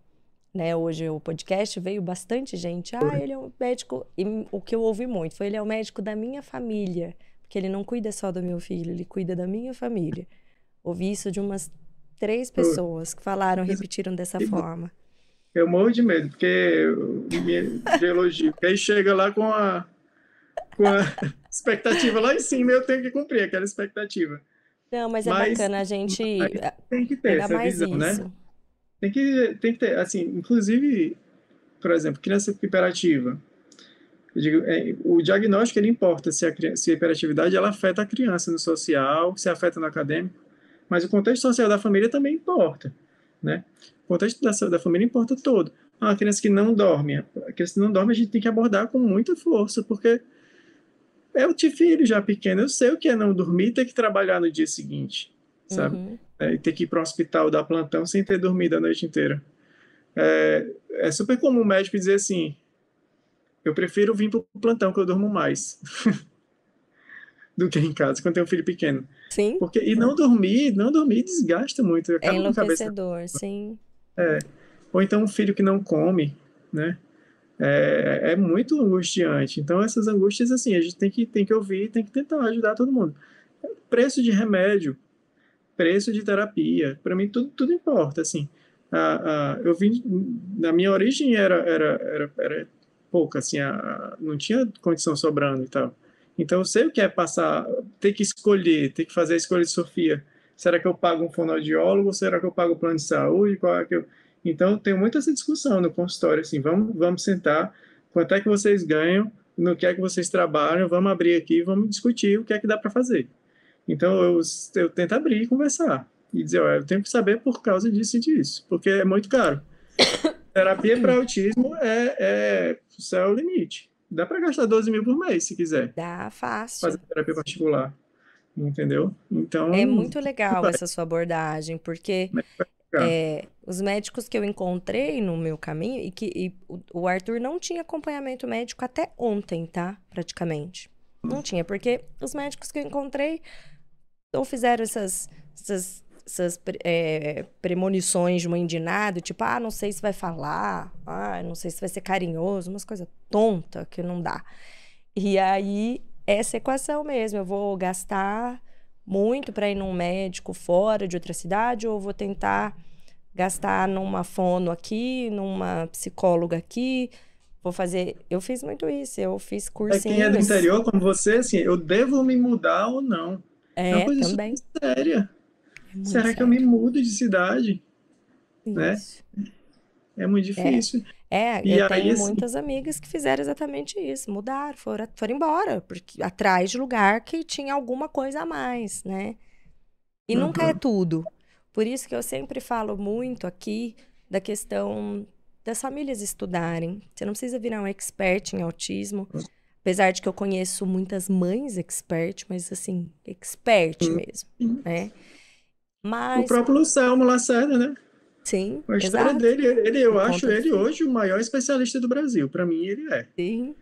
né, hoje o podcast, veio bastante gente. Ah, ele é um médico. E o que eu ouvi muito foi: ele é o médico da minha família. Porque ele não cuida só do meu filho, ele cuida da minha família. Ouvi isso de umas três pessoas que falaram, repetiram dessa forma. Eu morro de medo, porque de elogio. Porque aí chega lá com a, com a expectativa lá em cima, eu tenho que cumprir aquela expectativa. Não, mas é mas, bacana a gente. Tem que ter essa visão, né? isso. né? Tem que, tem que ter, assim, inclusive, por exemplo, criança hiperativa. Digo, é, o diagnóstico ele importa se a, se a hiperatividade ela afeta a criança no social, se afeta no acadêmico, mas o contexto social da família também importa, né? O contexto da, da família importa todo. Ah, a criança que não dorme, a criança que não dorme a gente tem que abordar com muita força, porque eu tive filho já pequeno, eu sei o que é não dormir e ter que trabalhar no dia seguinte, sabe? Uhum. É, e ter que ir para o hospital dar plantão sem ter dormido a noite inteira. É, é super comum o médico dizer assim: eu prefiro vir para o plantão que eu durmo mais do que em casa quando tem um filho pequeno. Sim. Porque, e não dormir, não dormir desgasta muito. É enlouquecedor, sim. É. Ou então um filho que não come, né? é, é muito angustiante. Então, essas angústias, assim, a gente tem que, tem que ouvir, tem que tentar ajudar todo mundo. Preço de remédio, preço de terapia, para mim tudo, tudo importa, assim. A, a, eu vim, na minha origem era, era, era, era pouca, assim, a, não tinha condição sobrando e tal. Então, eu sei o que é passar, ter que escolher, ter que fazer a escolha de Sofia. Será que eu pago um fonoaudiólogo? Será que eu pago o plano de saúde? Qual é que eu... Então, tem muita essa discussão no consultório, assim, vamos, vamos sentar, quanto é que vocês ganham, no que é que vocês trabalham, vamos abrir aqui, vamos discutir o que é que dá para fazer. Então, eu, eu tento abrir e conversar, e dizer, olha, eu tenho que saber por causa disso e disso, porque é muito caro. Terapia para autismo é, é, o céu limite. Dá para gastar 12 mil por mês, se quiser. Dá, fácil. Fazer terapia particular. Entendeu? Então. É muito legal essa sua abordagem, porque é, os médicos que eu encontrei no meu caminho, e que e o Arthur não tinha acompanhamento médico até ontem, tá? Praticamente. Não tinha, porque os médicos que eu encontrei ou fizeram essas, essas, essas é, premonições de mãe de nada, tipo, ah, não sei se vai falar, ah, não sei se vai ser carinhoso, umas coisas tonta que não dá. E aí, essa equação mesmo, eu vou gastar muito para ir num médico fora de outra cidade ou vou tentar gastar numa fono aqui, numa psicóloga aqui. Vou fazer. Eu fiz muito isso, eu fiz cursinhos. É quem é do interior, como você, assim, eu devo me mudar ou não? É, é uma coisa também. séria. É Será sério. que eu me mudo de cidade? Né? Isso. Né? É muito difícil. É, e eu aí, tenho assim... muitas amigas que fizeram exatamente isso, mudaram, foram, foram embora, porque atrás de lugar que tinha alguma coisa a mais, né? E uhum. nunca é tudo. Por isso que eu sempre falo muito aqui da questão das famílias estudarem. Você não precisa virar um expert em autismo. Apesar de que eu conheço muitas mães expert, mas assim, expert mesmo, né? Mas... O próprio Lucelmo Lacerda, né? Sim, A história exato. dele, ele, eu Por acho ele hoje o maior especialista do Brasil. Para mim, ele é. Sim.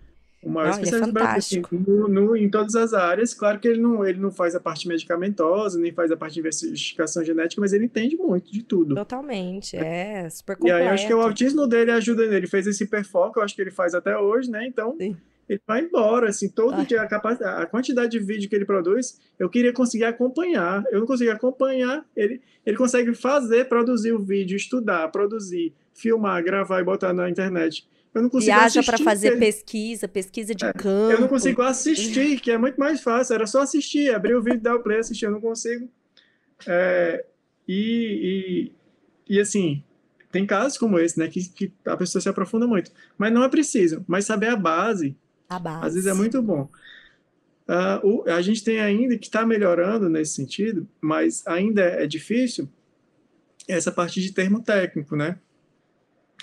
O maior Não, é especialista do Brasil, assim, no, no- em todas as áreas. Claro que ele não, ele não faz a parte medicamentosa, nem faz a parte de investigação genética, mas ele entende muito de tudo. Totalmente. É super E aí, eu acho que o completo. autismo dele ajuda ele. Ele fez esse hiperfoco, eu acho que ele faz até hoje, né? Então, Sim. Ele vai embora, assim, todo dia, a, capacidade, a quantidade de vídeo que ele produz, eu queria conseguir acompanhar. Eu não consigo acompanhar. Ele, ele consegue fazer, produzir o vídeo, estudar, produzir, filmar, gravar e botar na internet. Eu não consigo Viaja para fazer ele. pesquisa, pesquisa de É, campo. Eu não consigo assistir, que é muito mais fácil. Era só assistir, abrir o vídeo, dar o play, assistir. Eu não consigo. É, e, e, e, assim, tem casos como esse, né? Que, que a pessoa se aprofunda muito. Mas não é preciso. Mas saber a base, A base. às vezes é muito bom. Ah, o- a gente tem ainda que está melhorando nesse sentido, mas ainda é difícil essa parte de termo técnico, né?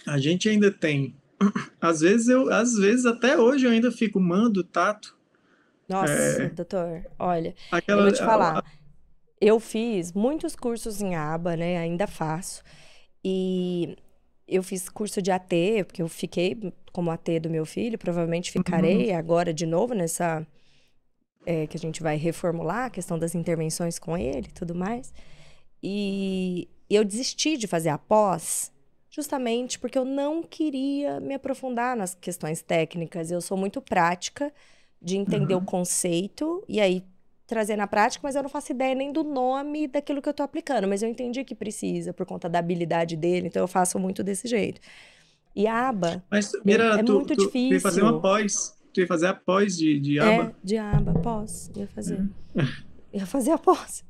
A gente ainda tem. Às vezes eu, às vezes até hoje eu ainda fico mando tato. Nossa, É. doutor, olha, Aquela, eu vou te falar. Eu fiz muitos cursos em aba, né? Ainda faço. E eu fiz curso de AT, porque eu fiquei como AT do meu filho, provavelmente ficarei agora de novo nessa. é, que a gente vai reformular a questão das intervenções com ele e tudo mais. E eu desisti de fazer a pós justamente porque eu não queria me aprofundar nas questões técnicas. Eu sou muito prática de entender Uhum. o conceito e aí trazer na prática, mas eu não faço ideia nem do nome daquilo que eu tô aplicando, mas eu entendi que precisa por conta da habilidade dele, então eu faço muito desse jeito. E a aba Mas, Mira, é tu, muito tu, tu ia fazer difícil. uma pós. Tu ia fazer a pós de, de é aba. de aba, pós, ia fazer. Ia fazer a pós.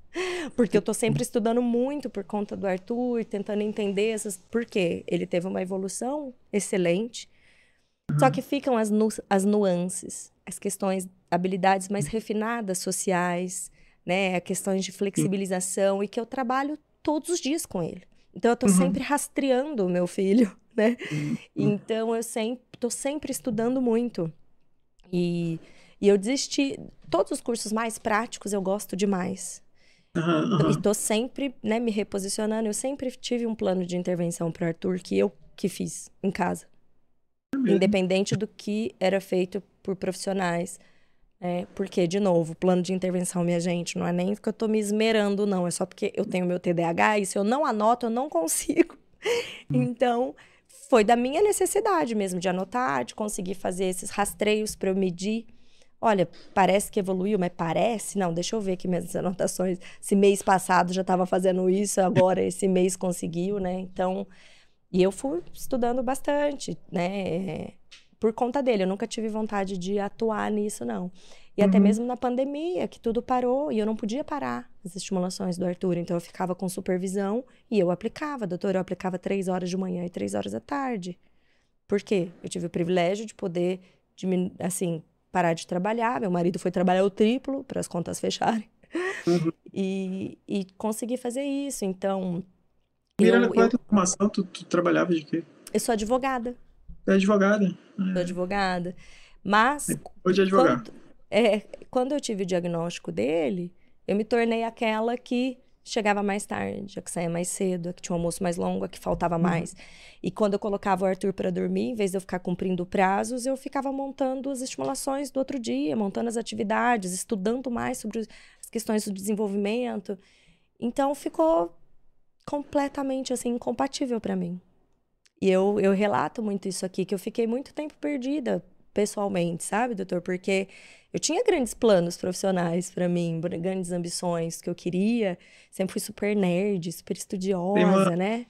Porque eu tô sempre estudando muito por conta do Arthur, tentando entender essas. Por quê? Ele teve uma evolução excelente. Só que ficam as, nu- as nuances, as questões, habilidades mais refinadas sociais, né? Questões de flexibilização e que eu trabalho todos os dias com ele. Então eu tô Uhum. sempre rastreando o meu filho, né? Uhum. Então eu sempre tô sempre estudando muito. E, e eu desisti. Todos os cursos mais práticos eu gosto demais. Aham. E tô sempre, né, me reposicionando. Eu sempre tive um plano de intervenção pro Arthur que eu que fiz em casa. mesmo. Independente do que era feito por profissionais. É, porque, de novo, plano de intervenção, minha gente, não é nem que eu tô me esmerando, não. É só porque eu tenho meu TDAH e se eu não anoto, eu não consigo. Então, foi da minha necessidade mesmo de anotar, de conseguir fazer esses rastreios para eu medir. Olha, parece que evoluiu, mas parece? Não, deixa eu ver aqui minhas anotações. Se mês passado já estava fazendo isso, agora esse mês conseguiu, né? Então, e eu fui estudando bastante, né? Por conta dele, eu nunca tive vontade de atuar nisso, não. E até Uhum. mesmo na pandemia, que tudo parou e eu não podia parar as estimulações do Arthur. Então eu ficava com supervisão e eu aplicava, doutor, eu aplicava três horas de manhã e três horas da tarde. Por quê? Eu tive o privilégio de poder, assim, parar de trabalhar. Meu marido foi trabalhar o triplo para as contas fecharem. Uhum. E, e consegui fazer isso. Então, Miranda, eu, qual é a? Tu, tu trabalhava de quê? eu sou advogada. Tu é advogada. Sou advogada. Mas Hoje é advogada. quando, é, quando eu tive o diagnóstico dele, eu me tornei aquela que chegava mais tarde, a que saía mais cedo, a que tinha um almoço mais longo, a que faltava mais. E quando eu colocava o Arthur para dormir, em vez de eu ficar cumprindo prazos, eu ficava montando as estimulações do outro dia, montando as atividades, estudando mais sobre as questões do desenvolvimento. Então ficou completamente assim incompatível para mim. E eu, eu relato muito isso aqui, que eu fiquei muito tempo perdida pessoalmente, sabe, doutor? Porque eu tinha grandes planos profissionais para mim, grandes ambições que eu queria. Sempre fui super nerd, super estudiosa, uma- né?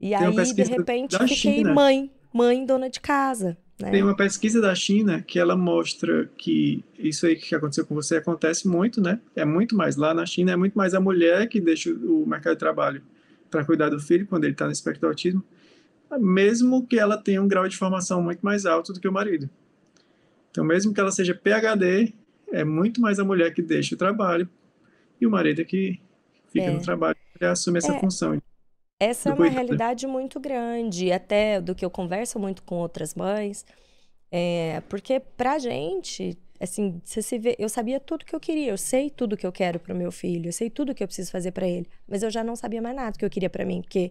E tem aí, de repente, fiquei China. mãe, mãe dona de casa, né? Tem uma pesquisa da China que ela mostra que isso aí que aconteceu com você acontece muito, né? É muito mais. Lá na China é muito mais a mulher que deixa o mercado de trabalho para cuidar do filho quando ele está no espectro do autismo, mesmo que ela tenha um grau de formação muito mais alto do que o marido. Então, mesmo que ela seja PhD, é muito mais a mulher que deixa o trabalho e o marido é que fica É. no trabalho e assume essa É. função. Essa é uma realidade muito grande, até do que eu converso muito com outras mães, é, porque pra gente, assim, você se vê, eu sabia tudo que eu queria, eu sei tudo que eu quero pro meu filho, eu sei tudo que eu preciso fazer pra ele, mas eu já não sabia mais nada que eu queria pra mim, porque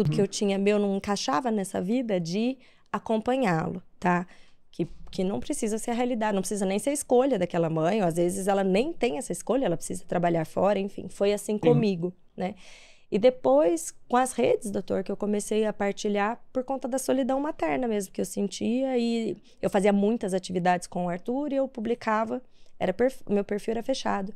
tudo uhum. que eu tinha meu não encaixava nessa vida de acompanhá-lo, tá? Que, que não precisa ser a realidade, não precisa nem ser a escolha daquela mãe, ou às vezes ela nem tem essa escolha, ela precisa trabalhar fora, enfim, foi assim Sim. comigo, né? E depois, com as redes, doutor, que eu comecei a partilhar por conta da solidão materna mesmo que eu sentia. E eu fazia muitas atividades com o Arthur e eu publicava. Era perf... Meu perfil era fechado.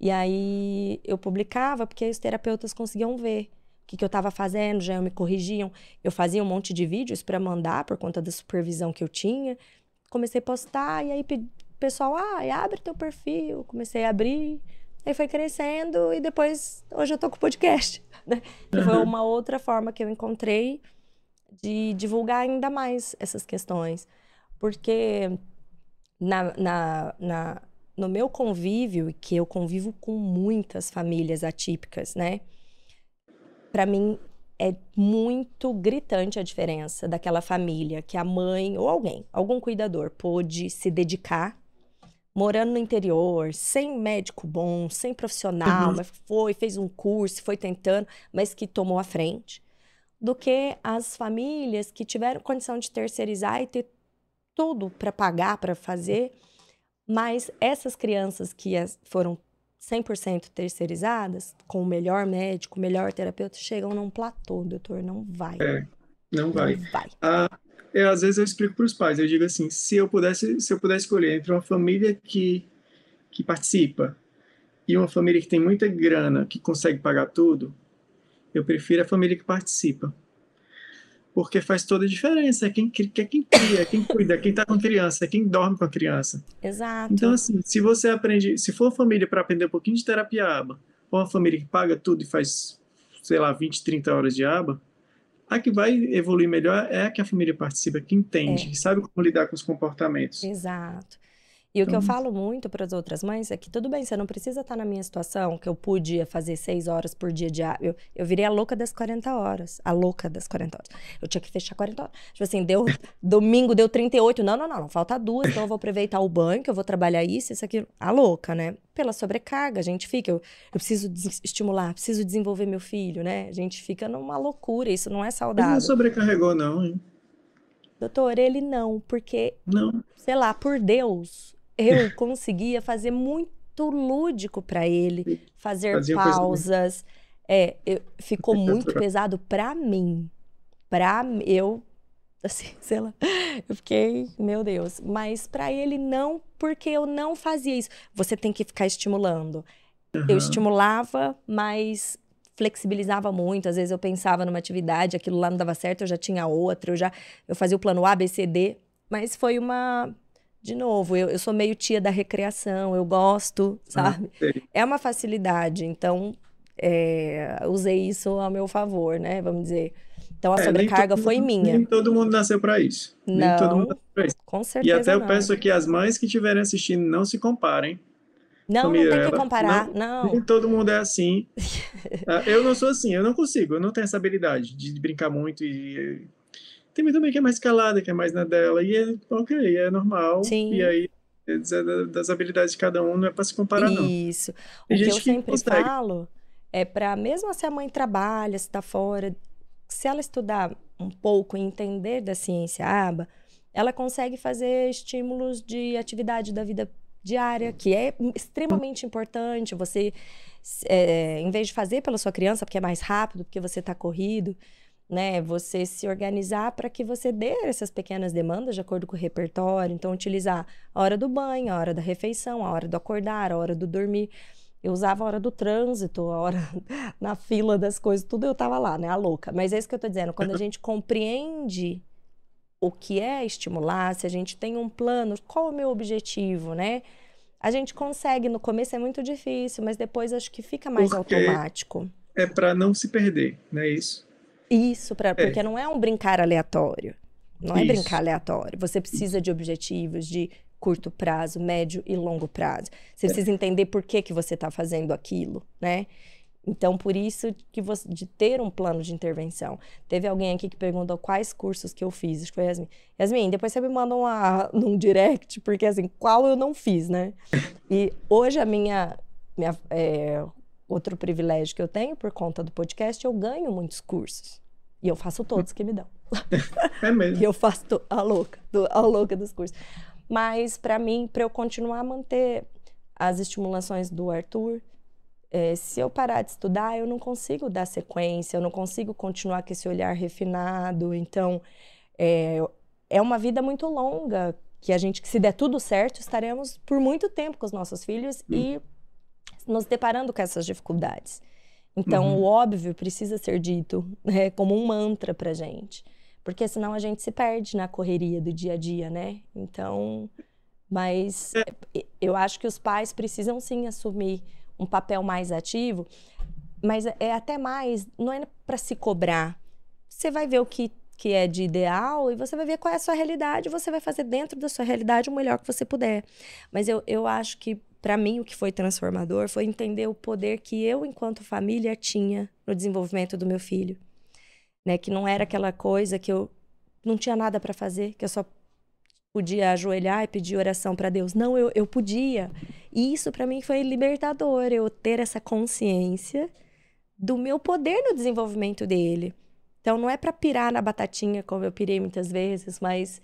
E aí eu publicava porque os terapeutas conseguiam ver o que, que eu estava fazendo, já me corrigiam. Eu fazia um monte de vídeos para mandar por conta da supervisão que eu tinha. Comecei a postar e aí o pessoal, ah, abre teu perfil. Comecei a abrir. Aí foi crescendo e depois, hoje eu tô com o podcast. Né? Foi uma outra forma que eu encontrei de divulgar ainda mais essas questões. Porque na, na, na, no meu convívio, que eu convivo com muitas famílias atípicas, né? Para mim é muito gritante a diferença daquela família que a mãe ou alguém, algum cuidador, pôde se dedicar morando no interior, sem médico bom, sem profissional, uhum. mas foi, fez um curso, foi tentando, mas que tomou a frente, do que as famílias que tiveram condição de terceirizar e ter tudo para pagar, para fazer, mas essas crianças que foram 100% terceirizadas, com o melhor médico, o melhor terapeuta, chegam num platô, doutor, não vai. É, não vai. Não vai. Ah, eu, às vezes eu explico para os pais, eu digo assim, se eu pudesse, se eu pudesse escolher entre uma família que que participa e uma família que tem muita grana, que consegue pagar tudo, eu prefiro a família que participa. Porque faz toda a diferença. É quem, é quem cria, é quem cuida, é quem está com a criança, é quem dorme com a criança. Exato. Então, assim, se você aprende, se for família para aprender um pouquinho de terapia aba, ou uma família que paga tudo e faz, sei lá, 20, 30 horas de aba, a que vai evoluir melhor é a que a família participa, que entende, é. que sabe como lidar com os comportamentos. Exato. E o que eu uhum. falo muito para as outras mães é que tudo bem, você não precisa estar tá na minha situação, que eu podia fazer seis horas por dia de eu, eu virei a louca das 40 horas. A louca das 40 horas. Eu tinha que fechar 40 horas. Tipo assim, deu domingo, deu 38. Não, não, não, não. Falta duas, então eu vou aproveitar o banho, que eu vou trabalhar isso, isso aqui. A louca, né? Pela sobrecarga, a gente fica. Eu, eu preciso estimular, preciso desenvolver meu filho, né? A gente fica numa loucura, isso não é saudável. Ele não sobrecarregou, não, hein? Doutor, ele não, porque, não. sei lá, por Deus, eu conseguia fazer muito lúdico para ele, fazer Fazia pausas. É, eu, ficou muito pesado para mim. Para eu, assim, sei lá, eu fiquei, meu Deus. Mas para ele não, porque eu não fazia isso. Você tem que ficar estimulando. Uhum. Eu estimulava, mas flexibilizava muito. Às vezes eu pensava numa atividade, aquilo lá não dava certo, eu já tinha outra, eu já eu fazia o plano A, B, C, D. Mas foi uma de novo, eu, eu sou meio tia da recreação, eu gosto, ah, sabe? Ah, é uma facilidade, então é, usei isso ao meu favor, né? Vamos dizer. Então a é, sobrecarga foi minha. Nem todo mundo nasceu para isso. Não, nem todo mundo nasceu pra isso. com certeza. E até eu não. peço que as mães que estiverem assistindo não se comparem. Não, não tem que comparar, não, não. Nem todo mundo é assim. Ah, eu não sou assim, eu não consigo, eu não tenho essa habilidade de brincar muito e tem também que é mais calada, que é mais na dela, e é ok, é normal. Sim. E aí, é das habilidades de cada um, não é para se comparar, não. Isso. O que eu sempre falo é para, mesmo se a mãe trabalha, se está fora, se ela estudar um pouco e entender da ciência aba, ela consegue fazer estímulos de atividade da vida diária, que é extremamente importante. Você, é, em vez de fazer pela sua criança, porque é mais rápido, porque você está corrido, né? Você se organizar para que você dê essas pequenas demandas de acordo com o repertório. Então, utilizar a hora do banho, a hora da refeição, a hora do acordar, a hora do dormir. Eu usava a hora do trânsito, a hora na fila das coisas, tudo eu tava lá, né? A louca. Mas é isso que eu tô dizendo. Quando a gente compreende o que é estimular, se a gente tem um plano, qual é o meu objetivo, né? A gente consegue, no começo é muito difícil, mas depois acho que fica mais Porque automático. É para não se perder, não é isso? Isso, pra, é. porque não é um brincar aleatório. Não é Isso. brincar aleatório. Você precisa de objetivos de curto prazo, médio e longo prazo. Você é. precisa entender por que, que você está fazendo aquilo, né? Então, por isso que você, de ter um plano de intervenção. Teve alguém aqui que perguntou quais cursos que eu fiz. Acho que foi Yasmin. Yasmin, depois você me manda uma, num direct, porque assim, qual eu não fiz, né? E hoje a minha, minha é, outro privilégio que eu tenho por conta do podcast, eu ganho muitos cursos. E eu faço todos que me dão. É mesmo. E eu faço a louca, do, a louca dos cursos. Mas para mim, para eu continuar a manter as estimulações do Arthur, é, se eu parar de estudar, eu não consigo dar sequência, eu não consigo continuar com esse olhar refinado. Então, é, é uma vida muito longa que a gente, que se der tudo certo, estaremos por muito tempo com os nossos filhos hum. e nos deparando com essas dificuldades. Então, uhum. o óbvio precisa ser dito né, como um mantra pra gente. Porque senão a gente se perde na correria do dia a dia, né? Então, mas é. eu acho que os pais precisam sim assumir um papel mais ativo, mas é até mais, não é para se cobrar. Você vai ver o que, que é de ideal e você vai ver qual é a sua realidade, você vai fazer dentro da sua realidade o melhor que você puder. Mas eu, eu acho que, para mim, o que foi transformador foi entender o poder que eu, enquanto família, tinha no desenvolvimento do meu filho. Né? Que não era aquela coisa que eu não tinha nada para fazer, que eu só podia ajoelhar e pedir oração para Deus. Não, eu, eu podia. E isso para mim foi libertador, eu ter essa consciência do meu poder no desenvolvimento dele. Então não é para pirar na batatinha, como eu pirei muitas vezes, mas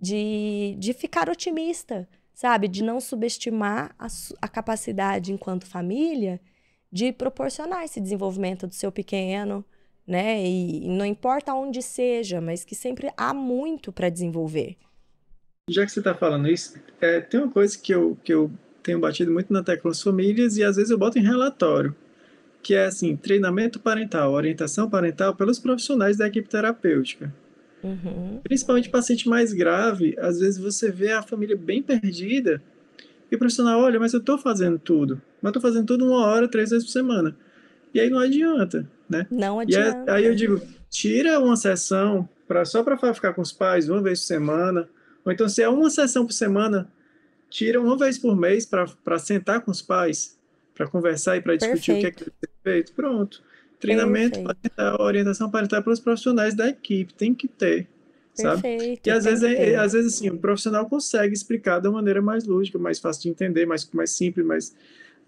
de, de ficar otimista, sabe? De não subestimar a, a capacidade enquanto família de proporcionar esse desenvolvimento do seu pequeno, né? E, e não importa onde seja, mas que sempre há muito para desenvolver. Já que você está falando isso, é, tem uma coisa que eu, que eu tenho batido muito na tecla com as famílias e às vezes eu boto em relatório, que é assim, treinamento parental, orientação parental pelos profissionais da equipe terapêutica. Uhum. Principalmente paciente mais grave, às vezes você vê a família bem perdida e o profissional, olha, mas eu estou fazendo tudo, mas estou fazendo tudo uma hora, três vezes por semana. E aí não adianta, né? Não adianta. Aí, aí eu digo, tira uma sessão pra, só para ficar com os pais uma vez por semana, ou então, se é uma sessão por semana, tira uma vez por mês para sentar com os pais, para conversar e para discutir Perfeito. o que é que ser feito. Pronto. Treinamento, parental, orientação parental para os profissionais da equipe, tem que ter. Sabe? Perfeito, e às vezes, é, às vezes assim, o profissional consegue explicar da maneira mais lúdica, mais fácil de entender, mais, mais simples, mais.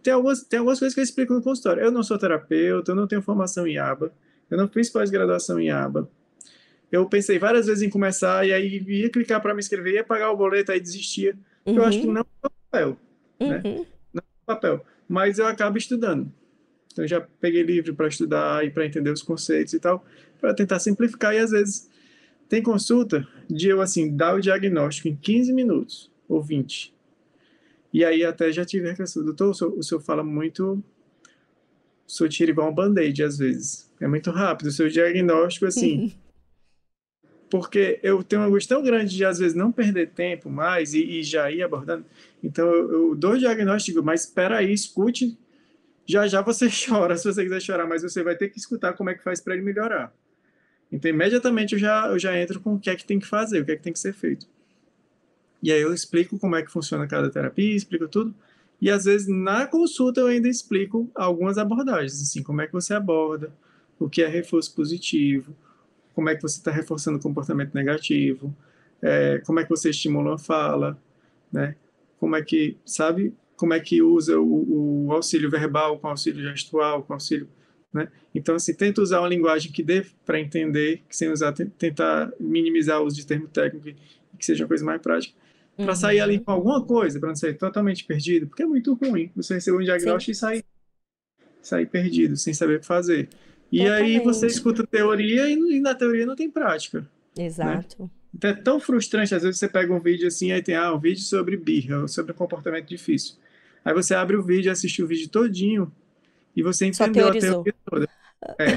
Tem algumas, tem algumas coisas que eu explico no consultório. Eu não sou terapeuta, eu não tenho formação em aba, eu não fiz pós-graduação em aba, eu pensei várias vezes em começar e aí ia clicar para me inscrever, ia pagar o boleto, aí desistia. Uhum. Eu acho que não é papel, né? uhum. né? Não é papel. Mas eu acabo estudando. Então eu já peguei livro para estudar e para entender os conceitos e tal, para tentar simplificar e às vezes tem consulta de eu assim dar o diagnóstico em 15 minutos ou 20. E aí até já tive reclamação, doutor, o senhor, o senhor fala muito o senhor tira igual um band-aid às vezes. É muito rápido. O seu diagnóstico, assim, porque eu tenho uma angústia tão grande de, às vezes, não perder tempo mais e, e já ir abordando. Então, eu, eu dou o diagnóstico, mas espera aí, escute. Já já você chora, se você quiser chorar, mas você vai ter que escutar como é que faz para ele melhorar. Então, imediatamente eu já, eu já entro com o que é que tem que fazer, o que é que tem que ser feito. E aí eu explico como é que funciona cada terapia, explico tudo. E às vezes na consulta eu ainda explico algumas abordagens, assim, como é que você aborda, o que é reforço positivo, como é que você está reforçando o comportamento negativo, é, como é que você estimula a fala, né? Como é que, sabe, como é que usa o, o auxílio verbal com auxílio gestual, com auxílio, né? Então, assim, tenta usar uma linguagem que dê para entender, que sem usar, tentar minimizar o uso de termo técnico e que seja uma coisa mais prática, para uhum. sair ali com alguma coisa, para não sair totalmente perdido, porque é muito ruim você receber um diagnóstico Sim. e sair, sair perdido, sem saber o que fazer. E Totalmente. aí você escuta teoria e, na teoria não tem prática. Né? Exato. Né? Então é tão frustrante, às vezes você pega um vídeo assim, aí tem ah, um vídeo sobre birra, sobre comportamento difícil. Aí você abre o vídeo, assiste o vídeo todinho e você entendeu a teoria toda. É.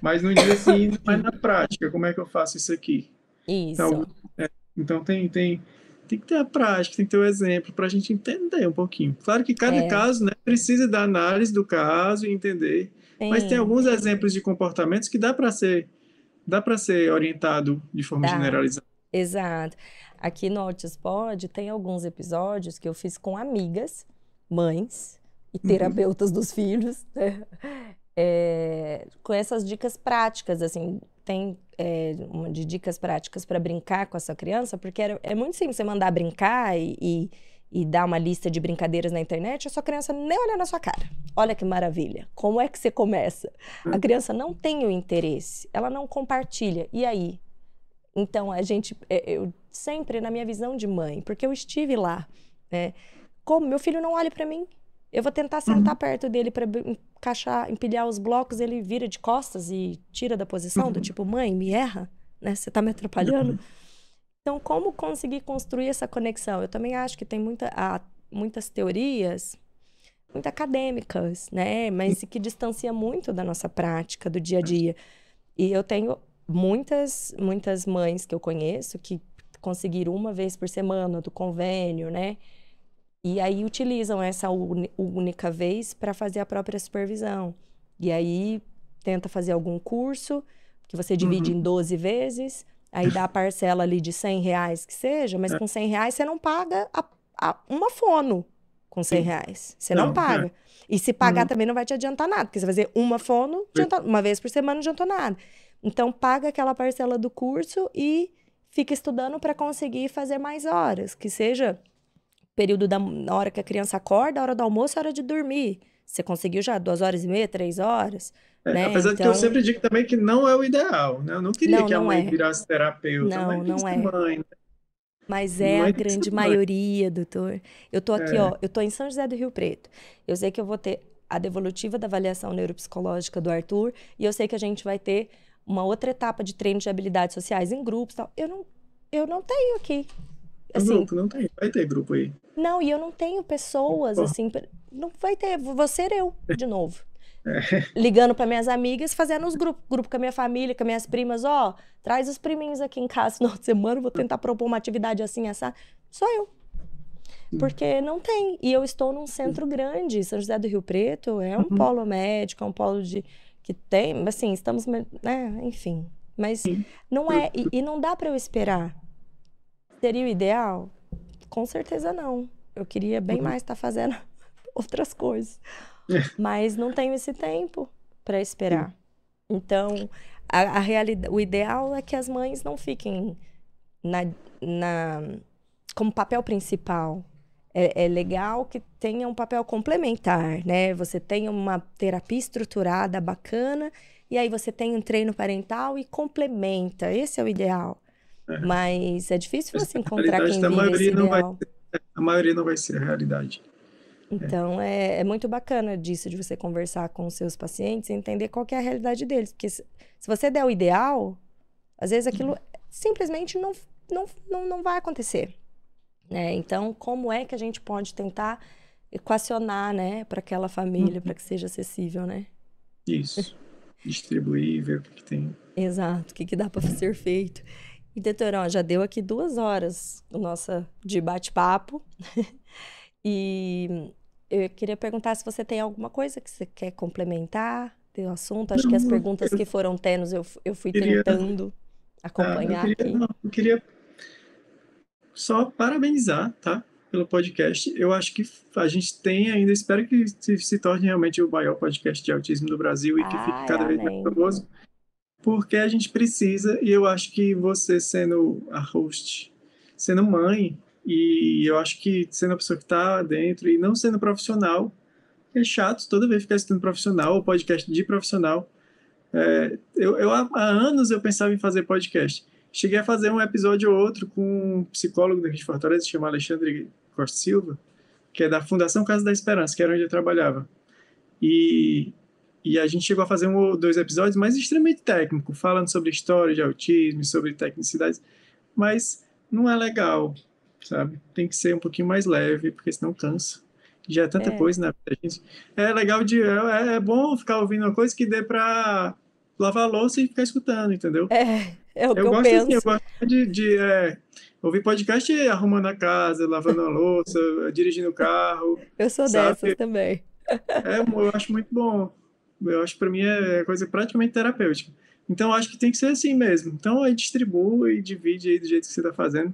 Mas no dia assim, mas na prática, como é que eu faço isso aqui? Isso. Então, é, então tem, tem, tem que ter a prática, tem que ter o exemplo para a gente entender um pouquinho. Claro que cada é. caso né, precisa da análise do caso e entender Sim. Mas tem alguns exemplos de comportamentos que dá para ser dá para ser orientado de forma dá. generalizada. Exato. Aqui no Altispod tem alguns episódios que eu fiz com amigas, mães e uhum. terapeutas uhum. dos filhos, né? é, com essas dicas práticas, assim, tem é, uma de dicas práticas para brincar com a sua criança, porque era, é muito simples você mandar brincar e, e, e dar uma lista de brincadeiras na internet, a sua criança nem olha na sua cara. Olha que maravilha. Como é que você começa? A criança não tem o interesse, ela não compartilha. E aí? Então, a gente, é, eu sempre na minha visão de mãe, porque eu estive lá, né? Como meu filho não olha para mim, eu vou tentar sentar uhum. perto dele para encaixar, empilhar os blocos, ele vira de costas e tira da posição, uhum. do tipo, mãe, me erra, né? Você tá me atrapalhando. Uhum. Então, como conseguir construir essa conexão? Eu também acho que tem muita, muitas teorias muito acadêmicas, né? Mas que distancia muito da nossa prática, do dia a dia. E eu tenho muitas, muitas mães que eu conheço que conseguiram uma vez por semana do convênio, né? E aí utilizam essa única vez para fazer a própria supervisão. E aí tenta fazer algum curso que você divide uhum. em 12 vezes, aí dá a parcela ali de 100 reais que seja, mas é. com 100 reais você não paga a, a, uma fono com 100 reais. Você não, não paga. É. E se pagar uhum. também não vai te adiantar nada, porque você vai fazer uma fono, uma vez por semana não adiantou nada. Então paga aquela parcela do curso e fica estudando para conseguir fazer mais horas, que seja período da na hora que a criança acorda, a hora do almoço, a hora de dormir. Você conseguiu já duas horas e meia, três horas? É, né? Apesar então... de que eu então sempre digo também que não é o ideal, né? Eu não queria não, que a mãe é. virasse terapeuta, não, não é. Mãe, né? Mas é, a grande maioria, doutor. Eu tô aqui, é. ó, eu tô em São José do Rio Preto. Eu sei que eu vou ter a devolutiva da avaliação neuropsicológica do Arthur e eu sei que a gente vai ter uma outra etapa de treino de habilidades sociais em grupos, tal. Eu não eu não tenho aqui. Assim, grupo não tem, vai ter grupo aí. Não, e eu não tenho pessoas, assim, não vai ter, vou ser eu, de novo. É. Ligando para minhas amigas, fazendo os grupos, grupo com a minha família, com as minhas primas, ó, oh, traz os priminhos aqui em casa no final de semana, vou tentar propor uma atividade assim, essa. Sou eu. Porque não tem. E eu estou num centro grande, São José do Rio Preto, é um uhum. polo médico, é um polo de que tem, assim, estamos, né, enfim. Mas não é, e, e não dá para eu esperar. Seria o ideal? Com certeza não. Eu queria bem uhum. mais estar tá fazendo outras coisas. É. Mas não tenho esse tempo para esperar. Então, a, a realidade, o ideal é que as mães não fiquem na, na como papel principal. É, é, legal que tenha um papel complementar, né? Você tenha uma terapia estruturada bacana e aí você tem um treino parental e complementa. Esse é o ideal. É. Mas é difícil você encontrar quem vive esse ideal. Ser, a maioria não vai ser a realidade. Então, é. é. muito bacana disso, de você conversar com os seus pacientes e entender qual é a realidade deles. Porque se, se você der o ideal, às vezes aquilo uhum. simplesmente não, não, não, não vai acontecer. Né? Então, como é que a gente pode tentar equacionar, né, para aquela família, uhum. para que seja acessível, né? Isso. Distribuir, ver o que, que tem. Exato, o que, que dá para ser feito. E, doutor, ó, já deu aqui duas horas o nosso de bate-papo. e eu queria perguntar se você tem alguma coisa que você quer complementar do assunto. Acho não, que as perguntas eu, que foram tendo eu, eu fui queria, tentando acompanhar ah, eu queria, aqui. Não, eu queria só parabenizar, tá? Pelo podcast. Eu acho que a gente tem ainda, espero que se, se torne realmente o maior podcast de autismo do Brasil e que fique cada vez mais famoso porque a gente precisa, e eu acho que você sendo a host, sendo mãe, e eu acho que sendo a pessoa que está dentro e não sendo profissional, é chato toda vez ficar sendo profissional ou podcast de profissional. É, eu, eu, há anos eu pensava em fazer podcast. Cheguei a fazer um episódio ou outro com um psicólogo daqui de Fortaleza, se chama Alexandre Costa Silva, que é da Fundação Casa da Esperança, que era onde eu trabalhava. E e a gente chegou a fazer um ou dois episódios, mas extremamente técnico, falando sobre história de autismo, sobre tecnicidades, mas não é legal, sabe? Tem que ser um pouquinho mais leve, porque senão cansa. Já é tanta é. coisa, né? Gente, é legal de. É, é, bom ficar ouvindo uma coisa que dê pra lavar a louça e ficar escutando, entendeu? É, é o que eu, eu gosto penso. Assim, eu gosto de, de é, ouvir podcast arrumando a casa, lavando a louça, dirigindo o carro. Eu sou sabe? dessas também. É, eu acho muito bom. Eu acho que para mim é coisa praticamente terapêutica. Então, eu acho que tem que ser assim mesmo. Então, aí distribui e divide aí do jeito que você está fazendo.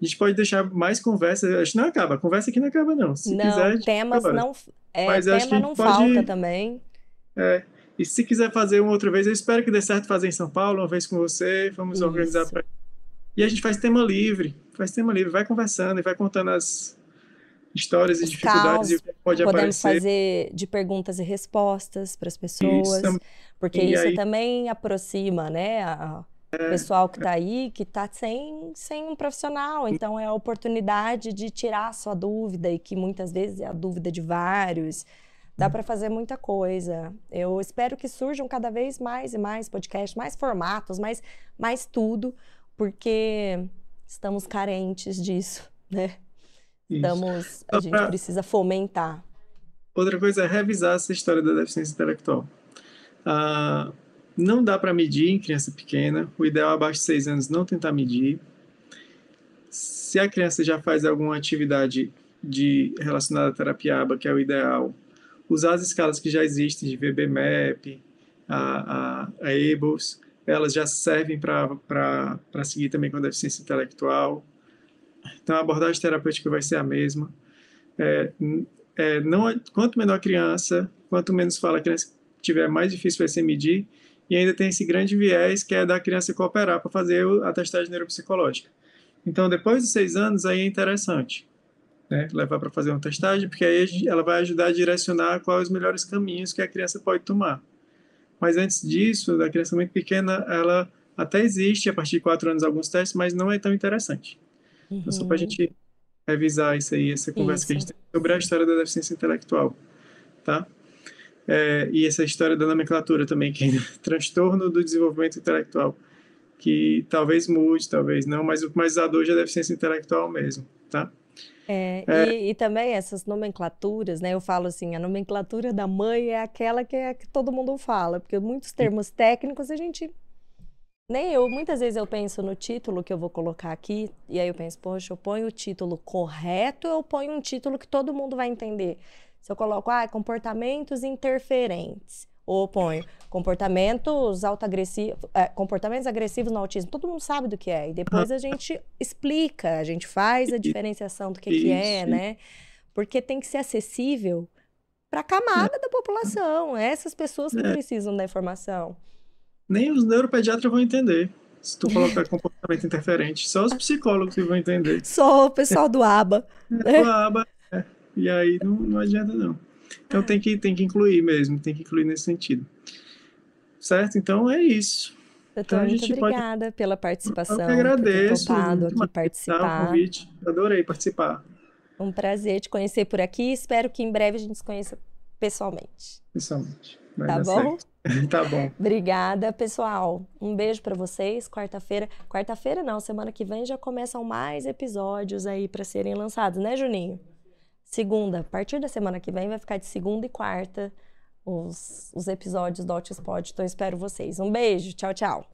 A gente pode deixar mais conversa. Acho que não acaba. A conversa aqui não acaba, não. Se não, quiser, temas não. É, Mas tema não pode, falta também. É, e se quiser fazer uma outra vez, eu espero que dê certo fazer em São Paulo, uma vez com você. Vamos Isso. organizar pra... E a gente faz tema livre. Faz tema livre. Vai conversando e vai contando as, histórias e Os dificuldades e caos, que pode podemos aparecer. fazer de perguntas e respostas para as Isso pessoas, também. porque E isso aí, também aproxima, né, a- o pessoal que está aí, que está sem, sem um profissional. Então, é a oportunidade de tirar a sua dúvida, e que muitas vezes é a dúvida de vários. Dá para fazer muita coisa. Eu espero que surjam cada vez mais e mais podcasts, mais formatos, mais, mais tudo, porque estamos carentes disso, né? Estamos, a gente precisa fomentar. Outra coisa é revisar essa história da deficiência intelectual. Ah, não dá para medir em criança pequena. O ideal é abaixo de 6 anos não tentar medir. Se a criança já faz alguma atividade de relacionada à terapia ABA, que é o ideal, usar as escalas que já existem de VB-MAP, a, a, a elas já servem para seguir também com a deficiência intelectual. Então, a abordagem terapêutica vai ser a mesma. É, é, não, quanto menor a criança, quanto menos fala a criança tiver, mais difícil vai ser medir. E ainda tem esse grande viés que é da criança cooperar para fazer a testagem neuropsicológica. Então, depois dos seis anos, aí é interessante né, levar para fazer uma testagem, porque aí ela vai ajudar a direcionar quais os melhores caminhos que a criança pode tomar. Mas antes disso, da criança muito pequena, ela até existe a partir de quatro anos alguns testes, mas não é tão interessante. Então, só para a Uhum. gente revisar isso aí, essa conversa que a gente Isso. tem sobre a história da deficiência intelectual, tá? É, e essa história da nomenclatura também, que é transtorno do desenvolvimento intelectual, que talvez mude, talvez não, mas o mais usado hoje é a deficiência intelectual mesmo, tá? É, e, e também essas nomenclaturas, né? Eu falo assim, a nomenclatura da mãe é aquela que, é, que todo mundo fala, porque muitos termos técnicos a gente nem eu, muitas vezes eu penso no título que eu vou colocar aqui, e aí eu penso, poxa, eu ponho o título correto eu ponho um título que todo mundo vai entender? Se eu coloco, ah, comportamentos interferentes, ou ponho comportamentos autoagressivos, é, comportamentos agressivos no autismo, todo mundo sabe do que é, e depois a gente explica, a gente faz a diferenciação do que, que é, né? Porque tem que ser acessível para a camada da população, essas pessoas que É. precisam da informação. Nem os neuropediatras vão entender se tu colocar comportamento interferente, só os psicólogos que vão entender. Só o pessoal do ABA. É, aba, é. E aí não, não adianta não. Então tem que, tem que incluir mesmo, tem que incluir nesse sentido. Certo? Então é isso. Doutor, Então, muito gente pode- obrigada pela participação, Eu que por ter agradeço muito aqui mais, tá, participar. convite. Adorei participar, Um prazer te conhecer por aqui. Espero que em breve a gente se conheça pessoalmente. pessoalmente. Vai Tá bom? Tá bom. Obrigada, pessoal. Um beijo pra vocês. Quarta-feira, quarta-feira não, semana que vem já começam mais episódios aí pra serem lançados, né, Juninho? Segunda, a partir da semana que vem vai ficar de segunda e quarta os, os episódios do Otis Pod. Então espero vocês. Um beijo, tchau, tchau.